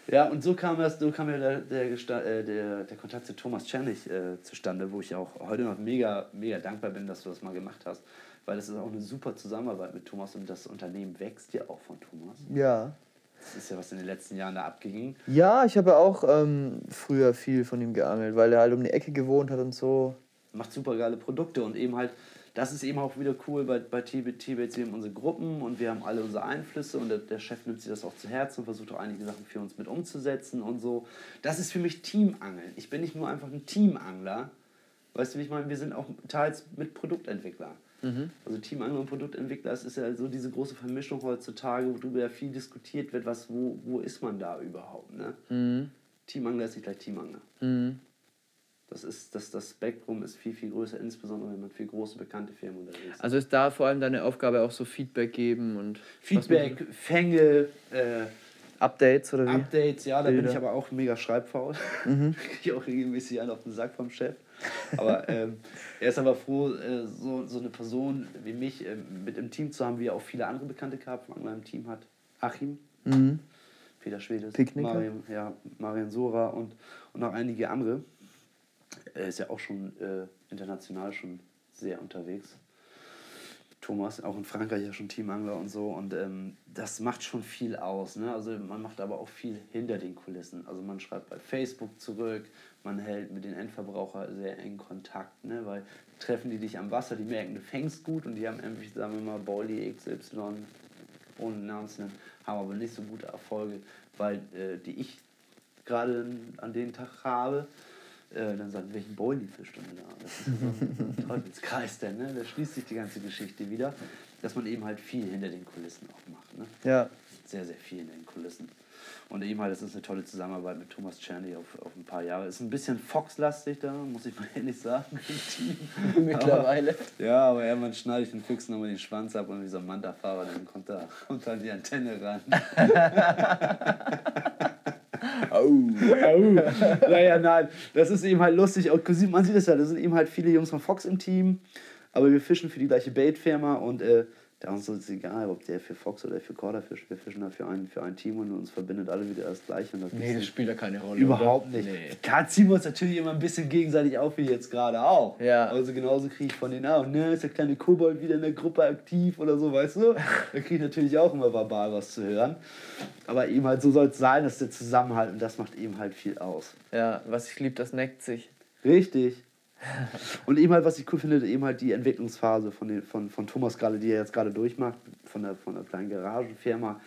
Ja, und so kam, das, so kam ja der, der, äh, der, der Kontakt zu Thomas Czernig äh, zustande, wo ich auch heute noch mega, mega dankbar bin, dass du das mal gemacht hast. Weil das ist auch eine super Zusammenarbeit mit Thomas und das Unternehmen wächst ja auch von Thomas. Ja. Das ist ja, was in den letzten Jahren da abging. Ja, ich habe auch ähm, früher viel von ihm geangelt, weil er halt um die Ecke gewohnt hat und so. Macht super geile Produkte und eben halt, das ist eben auch wieder cool bei, bei Tibet. Tibet, wir haben unsere Gruppen und wir haben alle unsere Einflüsse und der, der Chef nimmt sich das auch zu Herzen und versucht auch einige Sachen für uns mit umzusetzen und so. Das ist für mich Teamangeln. Ich bin nicht nur einfach ein Teamangler. Weißt du, wie ich meine? Wir sind auch teils mit Produktentwickler. Also Teamangler und Produktentwickler, es ist ja so diese große Vermischung heutzutage, worüber ja viel diskutiert wird, was, wo, wo ist man da überhaupt? Ne? Teamangler ist nicht gleich Teamangler. Das, ist, das, das Spektrum ist viel, viel größer, insbesondere wenn man für große, bekannte Firmen unterwegs ist. Also ist da vor allem deine Aufgabe auch so Feedback geben und Feedback, Fänge, äh, Updates oder wie? Updates, ja, da bin Bilder. ich aber auch mega schreibfaul. Mhm. [laughs] Kriege ich auch regelmäßig einen auf den Sack vom Chef. Aber ähm, er ist aber froh, äh, so, so eine Person wie mich ähm, mit im Team zu haben, wie er auch viele andere bekannte Karpfenangler im Team hat. Achim, Mhm. Peter Schwedes, Picknicker. Marian, ja, Marian Sora und, und noch einige andere. Er ist ja auch schon äh, international schon sehr unterwegs. Thomas, auch in Frankreich ja schon Teamangler und so. Und ähm, das macht schon viel aus. Ne? Also man macht aber auch viel hinter den Kulissen. Also man schreibt bei Facebook zurück, man hält mit den Endverbrauchern sehr engen Kontakt. Ne? Weil treffen die dich am Wasser, die merken, du fängst gut und die haben irgendwie, sagen wir mal, Bolly XY, ohne Namen zu nennen, haben aber nicht so gute Erfolge, weil äh, die ich gerade an den Tag habe, äh, dann sagen, welchen fischst du denn da? Das ist so, ein [laughs] Teufelskreis denn, ne? Da schließt sich die ganze Geschichte wieder, dass man eben halt viel hinter den Kulissen auch macht. Ne? Ja. Sehr, sehr viel hinter den Kulissen. Und eben halt, das ist eine tolle Zusammenarbeit mit Thomas Czerny auf, auf ein paar Jahre. Ist ein bisschen Fox-lastig da, muss ich mal [laughs] ehrlich sagen, im Team. [laughs] Mittlerweile. Aber, ja, aber irgendwann schneide ich den Füchsen nochmal den Schwanz ab und wie so ein Manta-Fahrer, dann kommt da, kommt da die Antenne ran. Oh. naja, nein, das ist eben halt lustig. Auch, man sieht es ja, da sind eben halt viele Jungs von Fox im Team, aber wir fischen für die gleiche Baitfirma und äh, da uns ist es egal, ob der für Fox oder für Korda fischt. Wir fischen da für ein, für ein Team und uns verbindet alle wieder das Gleiche. Und das Nee, das spielt ja keine Rolle. Überhaupt oder? nicht. Nee. Klar ziehen wir uns natürlich immer ein bisschen gegenseitig auf, wie jetzt gerade auch. Ja. Also genauso kriege ich von denen auch, ne, ist der kleine Kobold wieder in der Gruppe aktiv oder so, weißt du? [laughs] Da kriege ich natürlich auch immer verbal was zu hören. Aber eben halt so soll es sein, dass der Zusammenhalt und das macht eben halt viel aus. Ja, was ich liebe, das neckt sich. Richtig. Und eben halt, was ich cool finde, eben halt die Entwicklungsphase von, den, von, von Thomas gerade, die er jetzt gerade durchmacht, von der, von der kleinen Garagenfirma.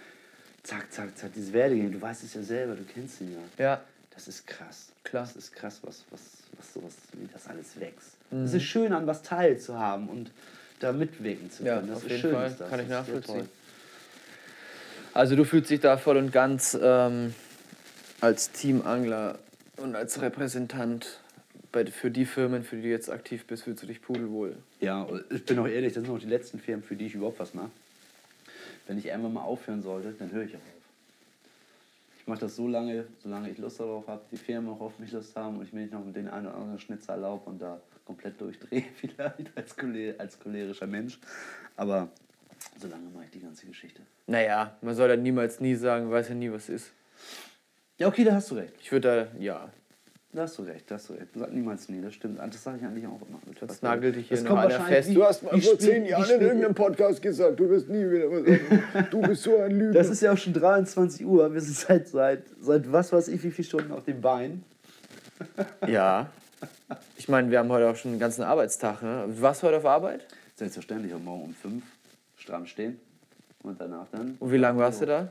Zack, zack, zack, dieses Werdegang. Du weißt es ja selber, du kennst ihn ja. Ja, Das ist krass. Klar. Das ist krass, was, was, was sowas, wie das alles wächst. Es ist schön, an was teilzuhaben und da mitwirken zu Ja, können. das auf ist jeden schön. Fall. das. Kann ich nachvollziehen. also du fühlst dich da voll und ganz ähm, als Teamangler und als Repräsentant bei, für die Firmen, für die du jetzt aktiv bist, fühlst du dich pudelwohl. Ja, ich bin auch ehrlich, das sind auch die letzten Firmen, für die ich überhaupt was mache. Wenn ich irgendwann mal aufhören sollte, dann höre ich auch auf. Ich mache das so lange, solange ich Lust darauf habe, die Firmen auch auf mich Lust haben und ich mir nicht noch mit den einen oder anderen Schnitzer erlaube und da komplett durchdrehe, [laughs] vielleicht als, choler als cholerischer Mensch. Aber solange mache ich die ganze Geschichte. Naja, man soll ja niemals nie sagen, weiß ja nie, was ist. Ja, okay, da hast du recht. Ich würde da, ja, Da hast du recht, da hast du recht. Sag niemals nie, das stimmt. Das sage ich eigentlich auch immer. das nagelt dich hier Das kommt einer fest. Du hast mal vor zehn Jahren in irgendeinem Podcast gesagt, du wirst nie wieder was sagen. Du bist so ein Lügner. Das ist ja auch schon 23 Uhr. Wir sind seit, seit, seit was weiß ich, wie viele Stunden auf dem Bein. Ja. Ich meine, wir haben heute auch schon einen ganzen Arbeitstag. Ne? Du warst heute auf Arbeit? Selbstverständlich, am Morgen um 5 stramm stehen. Und danach dann. Und wie lange warst du da?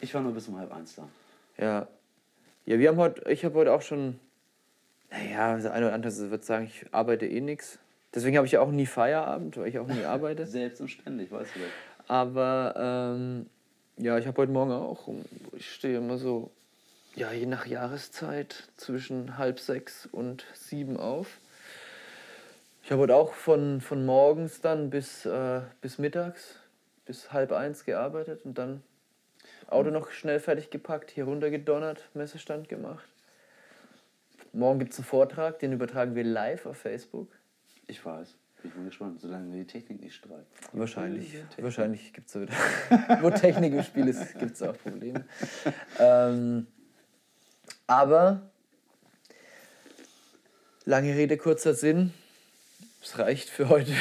Ich war nur bis um halb eins da. Ja. Ja, wir haben heute, ich habe heute auch schon, naja, der eine oder andere wird sagen, ich arbeite eh nichts. Deswegen habe ich ja auch nie Feierabend, weil ich auch nie arbeite. [laughs] Selbst und ständig, weißt du das? Aber ähm, ja, ich habe heute Morgen auch, ich stehe immer so, ja, je nach Jahreszeit zwischen halb sechs und sieben auf. Ich habe heute auch von, von morgens dann bis, äh, bis mittags, bis halb eins gearbeitet und dann Auto noch schnell fertig gepackt, hier runter gedonnert, Messestand gemacht. Morgen gibt es einen Vortrag, den übertragen wir live auf Facebook. Ich weiß. Bin ich mal gespannt, solange die Technik nicht streikt. Wahrscheinlich, wahrscheinlich gibt es wieder, [laughs] wo Technik im Spiel ist, gibt es auch Probleme. Ähm, aber, lange Rede, kurzer Sinn, es reicht für heute.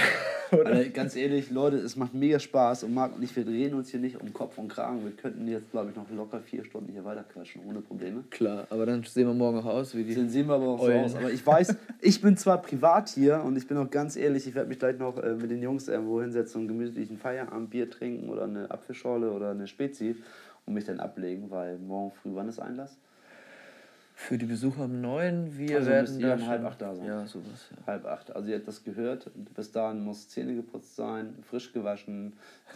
[laughs] Also, ganz ehrlich, Leute, es macht mega Spaß und Marc und ich, wir drehen uns hier nicht um Kopf und Kragen. Wir könnten jetzt, glaube ich, noch locker vier Stunden hier weiterquatschen, ohne Probleme. Klar, aber dann sehen wir morgen auch aus wie die. Den sehen wir aber auch so Eulen. aus. Aber ich weiß, [laughs] ich bin zwar privat hier und ich bin auch ganz ehrlich, ich werde mich gleich noch äh, mit den Jungs irgendwo hinsetzen und gemütlich ein Feierabendbier trinken oder eine Apfelschorle oder eine Spezi und mich dann ablegen, weil morgen früh, wann ist Einlass? Für die Besucher um neun, wir Also werden müsst ihr da um halb acht da sein. Ja, sowas. Ja. Halb acht. Also ihr habt das gehört. Bis dahin muss Zähne geputzt sein, frisch gewaschen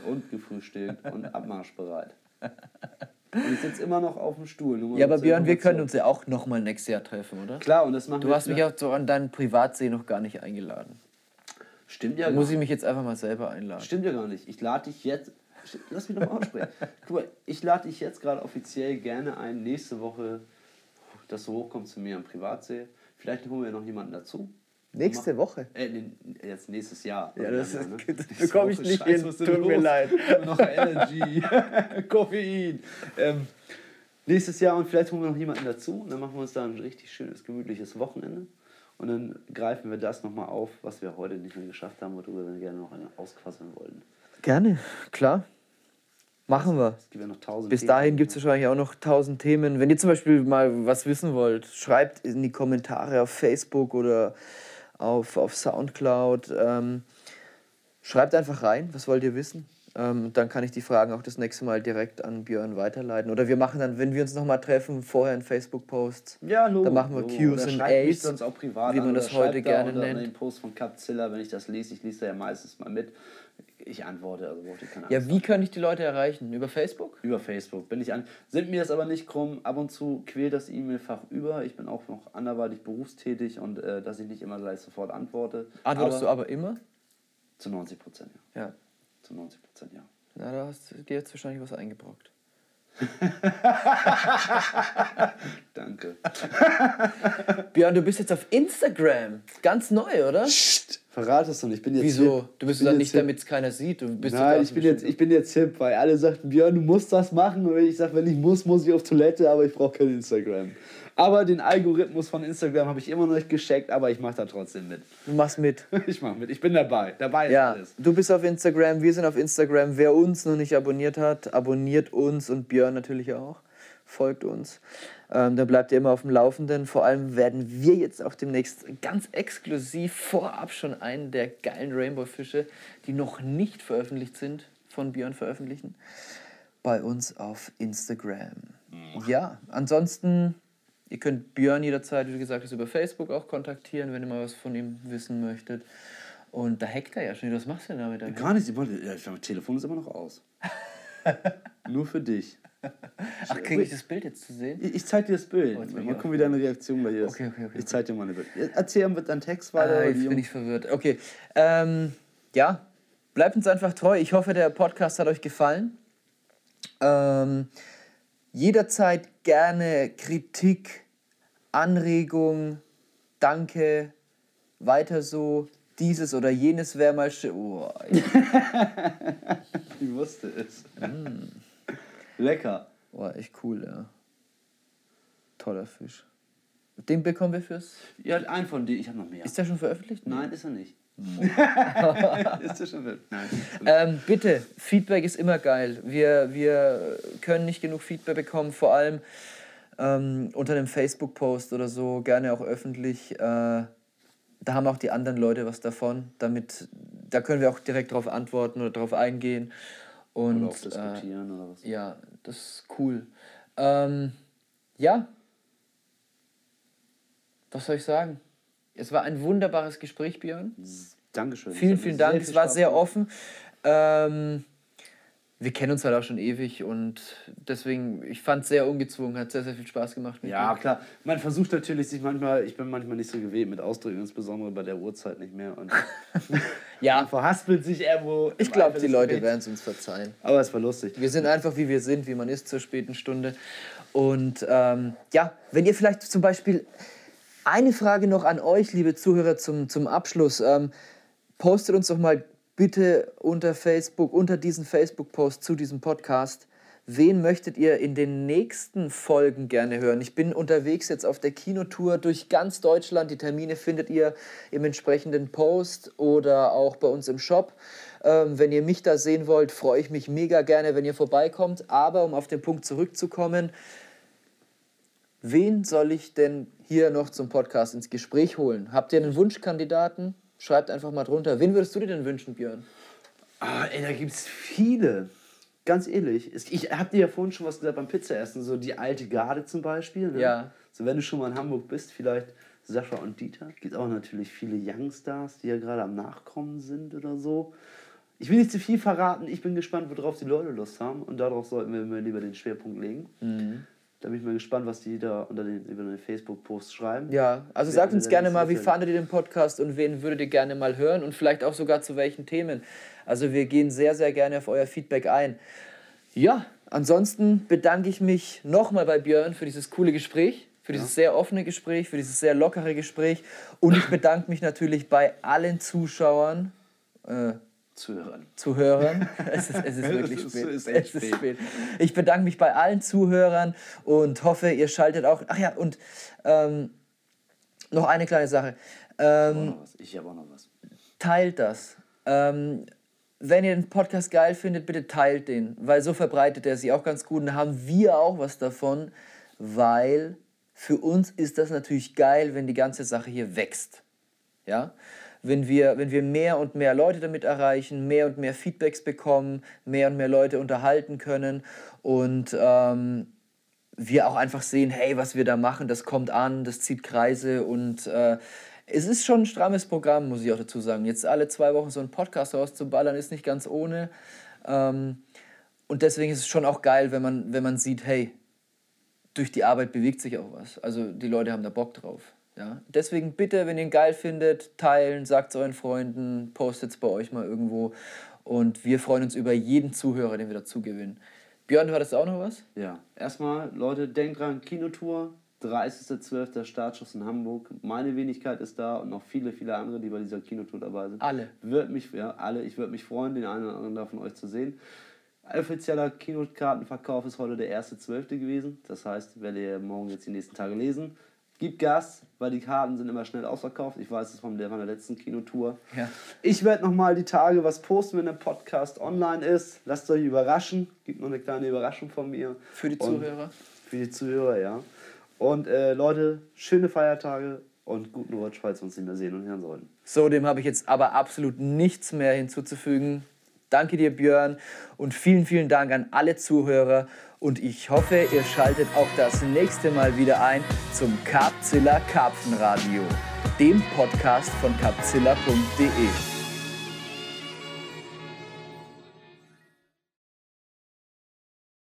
und gefrühstückt [laughs] und abmarschbereit. Und ich sitze immer noch auf dem Stuhl. ja, aber Björn, wir können uns ja auch nochmal nächstes Jahr treffen, oder? Klar, und das machen Du wir hast mich auch so an deinen Privatsee noch gar nicht eingeladen. Stimmt ja Da muss ich mich jetzt einfach mal selber einladen. Stimmt ja gar nicht. Ich lade dich jetzt. Lass mich doch mal aussprechen. Guck mal, ich lade dich jetzt gerade offiziell gerne ein, nächste Woche, dass du hochkommst zu mir am Privatsee. Vielleicht holen wir noch jemanden dazu. Nächste Woche. Äh, jetzt nächstes Jahr. Ja, das ist- ne? bekomme ich nicht Scheiße, hin. Tut mir leid. [laughs] Noch Energy, [laughs] Koffein. Ähm, nächstes Jahr und vielleicht holen wir noch jemanden dazu. Und dann machen wir uns da ein richtig schönes, gemütliches Wochenende. Und dann greifen wir das nochmal auf, was wir heute nicht mehr geschafft haben, worüber wir gerne noch ausquasseln wollten. Gerne, klar. Machen wir. Es gibt ja noch tausend Bis dahin gibt es wahrscheinlich auch noch tausend Themen. Wenn ihr zum Beispiel mal was wissen wollt, schreibt in die Kommentare auf Facebook oder auf, auf Soundcloud. Ähm, schreibt einfach rein, was wollt ihr wissen? Ähm, dann kann ich die Fragen auch das nächste Mal direkt an Björn weiterleiten. Oder wir machen dann, wenn wir uns nochmal treffen, vorher einen Facebook-Post. Ja, Logo. Dann machen wir. Qs und As, sonst auch privat wie an man das heute da gerne unter nennt. den Post von Capzilla, wenn ich das lese. Ich lese da ja meistens mal mit. Ich antworte, also braucht ihr keine Ja, wie kann ich die Leute erreichen? Über Facebook? Über Facebook bin ich an. Sind mir das aber nicht krumm. Ab und zu quält das E-Mail-Fach über. Ich bin auch noch anderweitig berufstätig und äh, dass ich nicht immer gleich sofort antworte. Antwortest du aber immer? Zu 90 Prozent, ja. Ja. Zu 90 Prozent, ja. Na, da hast du dir jetzt wahrscheinlich was eingebrockt. [laughs] Danke. Björn, du bist jetzt auf Instagram. Ganz neu, oder? Psst, verrat es doch nicht. Ich bin jetzt Wieso? hip. Du bist dann nicht, damit es keiner sieht. Du bist Nein, ich bin, jetzt, ich bin jetzt hip, weil alle sagten, Björn, du musst das machen. Und ich sage, wenn ich muss, muss ich auf Toilette, aber ich brauche kein Instagram. Aber den Algorithmus von Instagram habe ich immer noch nicht gescheckt, aber ich mache da trotzdem mit. Du machst mit. [laughs] Ich mache mit, ich bin dabei. Dabei ist Ja, alles. du bist auf Instagram, wir sind auf Instagram. Wer uns noch nicht abonniert hat, abonniert uns und Björn natürlich auch. Folgt uns. Ähm, da bleibt ihr immer auf dem Laufenden. Vor allem werden wir jetzt auch demnächst ganz exklusiv vorab schon einen der geilen Rainbow-Fische, die noch nicht veröffentlicht sind, von Björn veröffentlichen. Bei uns auf Instagram. Ja, ansonsten, ihr könnt Björn jederzeit, wie gesagt, über Facebook auch kontaktieren, wenn ihr mal was von ihm wissen möchtet. Und da hackt er ja schon. Was machst du denn damit? Gar nicht, ich wollte- ja, mein Telefon ist immer noch aus. [laughs] Nur für dich. Ach, kriege ich das Bild jetzt zu sehen? Ich, ich zeig dir das Bild. Oh, mal gucken, wie deine Reaktion bei dir ist. Okay, okay, okay, Ich zeig dir mal eine Bild. Erzähl mit deinem Text weiter. Oder jetzt bin ich verwirrt. Okay, ähm, ja, bleibt uns einfach treu. Ich hoffe, der Podcast hat euch gefallen. Ähm, jederzeit gerne Kritik, Anregung, Danke, weiter so. Dieses oder jenes wäre mal schön. Oh, [laughs] Ich wusste es. Mm. Lecker. oh, echt cool, ja. Toller Fisch. Den bekommen wir fürs. Ja, ein von denen. Ich habe noch mehr. Ist der schon veröffentlicht? Nein, ist er nicht. Ist [laughs] er schon? Nein. Ähm, bitte, Feedback ist immer geil. Wir, wir können nicht genug Feedback bekommen, vor allem ähm, unter einem Facebook-Post oder so, gerne auch öffentlich. Äh, da haben auch die anderen Leute was davon. Damit, da können wir auch direkt darauf antworten oder darauf eingehen. Und, Oder auch diskutieren oder was. Äh, ja, das ist cool. Ähm, ja. Was soll ich sagen? Es war ein wunderbares Gespräch, Björn. Dankeschön. Vielen, vielen Dank. Es war sehr offen. Ähm, wir kennen uns halt auch schon ewig und deswegen, ich fand es sehr ungezwungen, hat sehr, sehr viel Spaß gemacht. Ja, dir. klar. Man versucht natürlich sich manchmal, ich bin manchmal nicht so gewählt mit Ausdrücken, insbesondere bei der Uhrzeit nicht mehr. Und [laughs] ja man verhaspelt sich irgendwo. ich glaube, die Leute werden es uns verzeihen. Aber es war lustig. Wir sind einfach, wie wir sind, wie man ist zur späten Stunde. Und ähm, ja, wenn ihr vielleicht zum Beispiel eine Frage noch an euch, liebe Zuhörer, zum, zum Abschluss. Ähm, postet uns doch mal bitte unter Facebook, unter diesen Facebook-Post zu diesem Podcast. Wen möchtet ihr in den nächsten Folgen gerne hören? Ich bin unterwegs jetzt auf der Kinotour durch ganz Deutschland. Die Termine findet ihr im entsprechenden Post oder auch bei uns im Shop. Ähm, wenn ihr mich da sehen wollt, freue ich mich mega gerne, wenn ihr vorbeikommt. Aber um auf den Punkt zurückzukommen, wen soll ich denn hier noch zum Podcast ins Gespräch holen? Habt ihr einen Wunschkandidaten? Schreibt einfach mal drunter. Wen würdest du dir denn wünschen, Björn? Ah, ey, da gibt es viele. Ganz ehrlich. Ich hab dir ja vorhin schon was gesagt beim Pizzaessen. So die alte Garde zum Beispiel. Ne? Ja. So wenn du schon mal in Hamburg bist, vielleicht Sascha und Dieter. Gibt auch natürlich viele Youngstars, die ja gerade am Nachkommen sind oder so. Ich will nicht zu viel verraten. Ich bin gespannt, worauf die Leute Lust haben. Und darauf sollten wir lieber den Schwerpunkt legen. Mhm. Da bin ich mal gespannt, was die da unter den, über den Facebook-Post schreiben. Ja, also Wir sagt uns gerne mal, wie fandet ihr den Podcast und wen würdet ihr gerne mal hören und vielleicht auch sogar zu welchen Themen. Also wir gehen sehr, sehr gerne auf euer Feedback ein. Ja, ansonsten bedanke ich mich nochmal bei Björn für dieses coole Gespräch, für dieses sehr offene Gespräch, für dieses sehr lockere Gespräch und ich bedanke mich natürlich bei allen Zuschauern, äh, Zuhörern. Zuhörern. [laughs] Es ist, es ist wirklich spät. es ist es ist spät. spät. Ich bedanke mich bei allen Zuhörern und hoffe, ihr schaltet auch. Ach ja, und ähm, noch eine kleine Sache. Ich habe Ähm, auch noch was. Ich habe auch noch was. teilt das. Ähm, wenn ihr den Podcast geil findet, bitte teilt den, weil so verbreitet er sich auch ganz gut und da haben wir auch was davon, weil für uns ist das natürlich geil, wenn die ganze Sache hier wächst. Ja? Wenn wir, wenn wir mehr und mehr Leute damit erreichen, mehr und mehr Feedbacks bekommen, mehr und mehr Leute unterhalten können und ähm, wir auch einfach sehen, hey, was wir da machen, das kommt an, das zieht Kreise und äh, es ist schon ein strammes Programm, muss ich auch dazu sagen. Jetzt alle zwei Wochen so einen Podcast rauszuballern, ist nicht ganz ohne. Ähm, und deswegen ist es schon auch geil, wenn man, wenn man sieht, hey, durch die Arbeit bewegt sich auch was. Also die Leute haben da Bock drauf. Ja? Deswegen bitte, wenn ihr ihn geil findet, teilen, sagt es euren Freunden, postet es bei euch mal irgendwo. Und wir freuen uns über jeden Zuhörer, den wir dazu gewinnen. Björn, du hattest auch noch was? Ja, erstmal, Leute, denkt dran, Kinotour, 30.12. Startschuss in Hamburg. Meine Wenigkeit ist da und noch viele, viele andere, die bei dieser Kinotour dabei sind. Alle. Wird mich, ja, alle. Ich würde mich freuen, den einen oder anderen da von euch zu sehen. Offizieller Kinokartenverkauf ist heute der 1.12. gewesen. Das heißt, werdet ihr morgen jetzt die nächsten Tage lesen. Gibt Gas, weil die Karten sind immer schnell ausverkauft. Ich weiß es von der, von der letzten Kinotour. Ja. Ich werde nochmal die Tage was posten, wenn der Podcast online ist. Lasst euch überraschen. Gibt noch eine kleine Überraschung von mir. Für die Und Zuhörer? Für die Zuhörer, ja. Und äh, Leute, schöne Feiertage und guten Rutsch, falls wir uns nicht mehr sehen und hören sollten. So, dem habe ich jetzt aber absolut nichts mehr hinzuzufügen. Danke dir, Björn, und vielen, vielen Dank an alle Zuhörer. Und ich hoffe, ihr schaltet auch das nächste Mal wieder ein zum Carpzilla Karpfenradio, dem Podcast von carpzilla.de.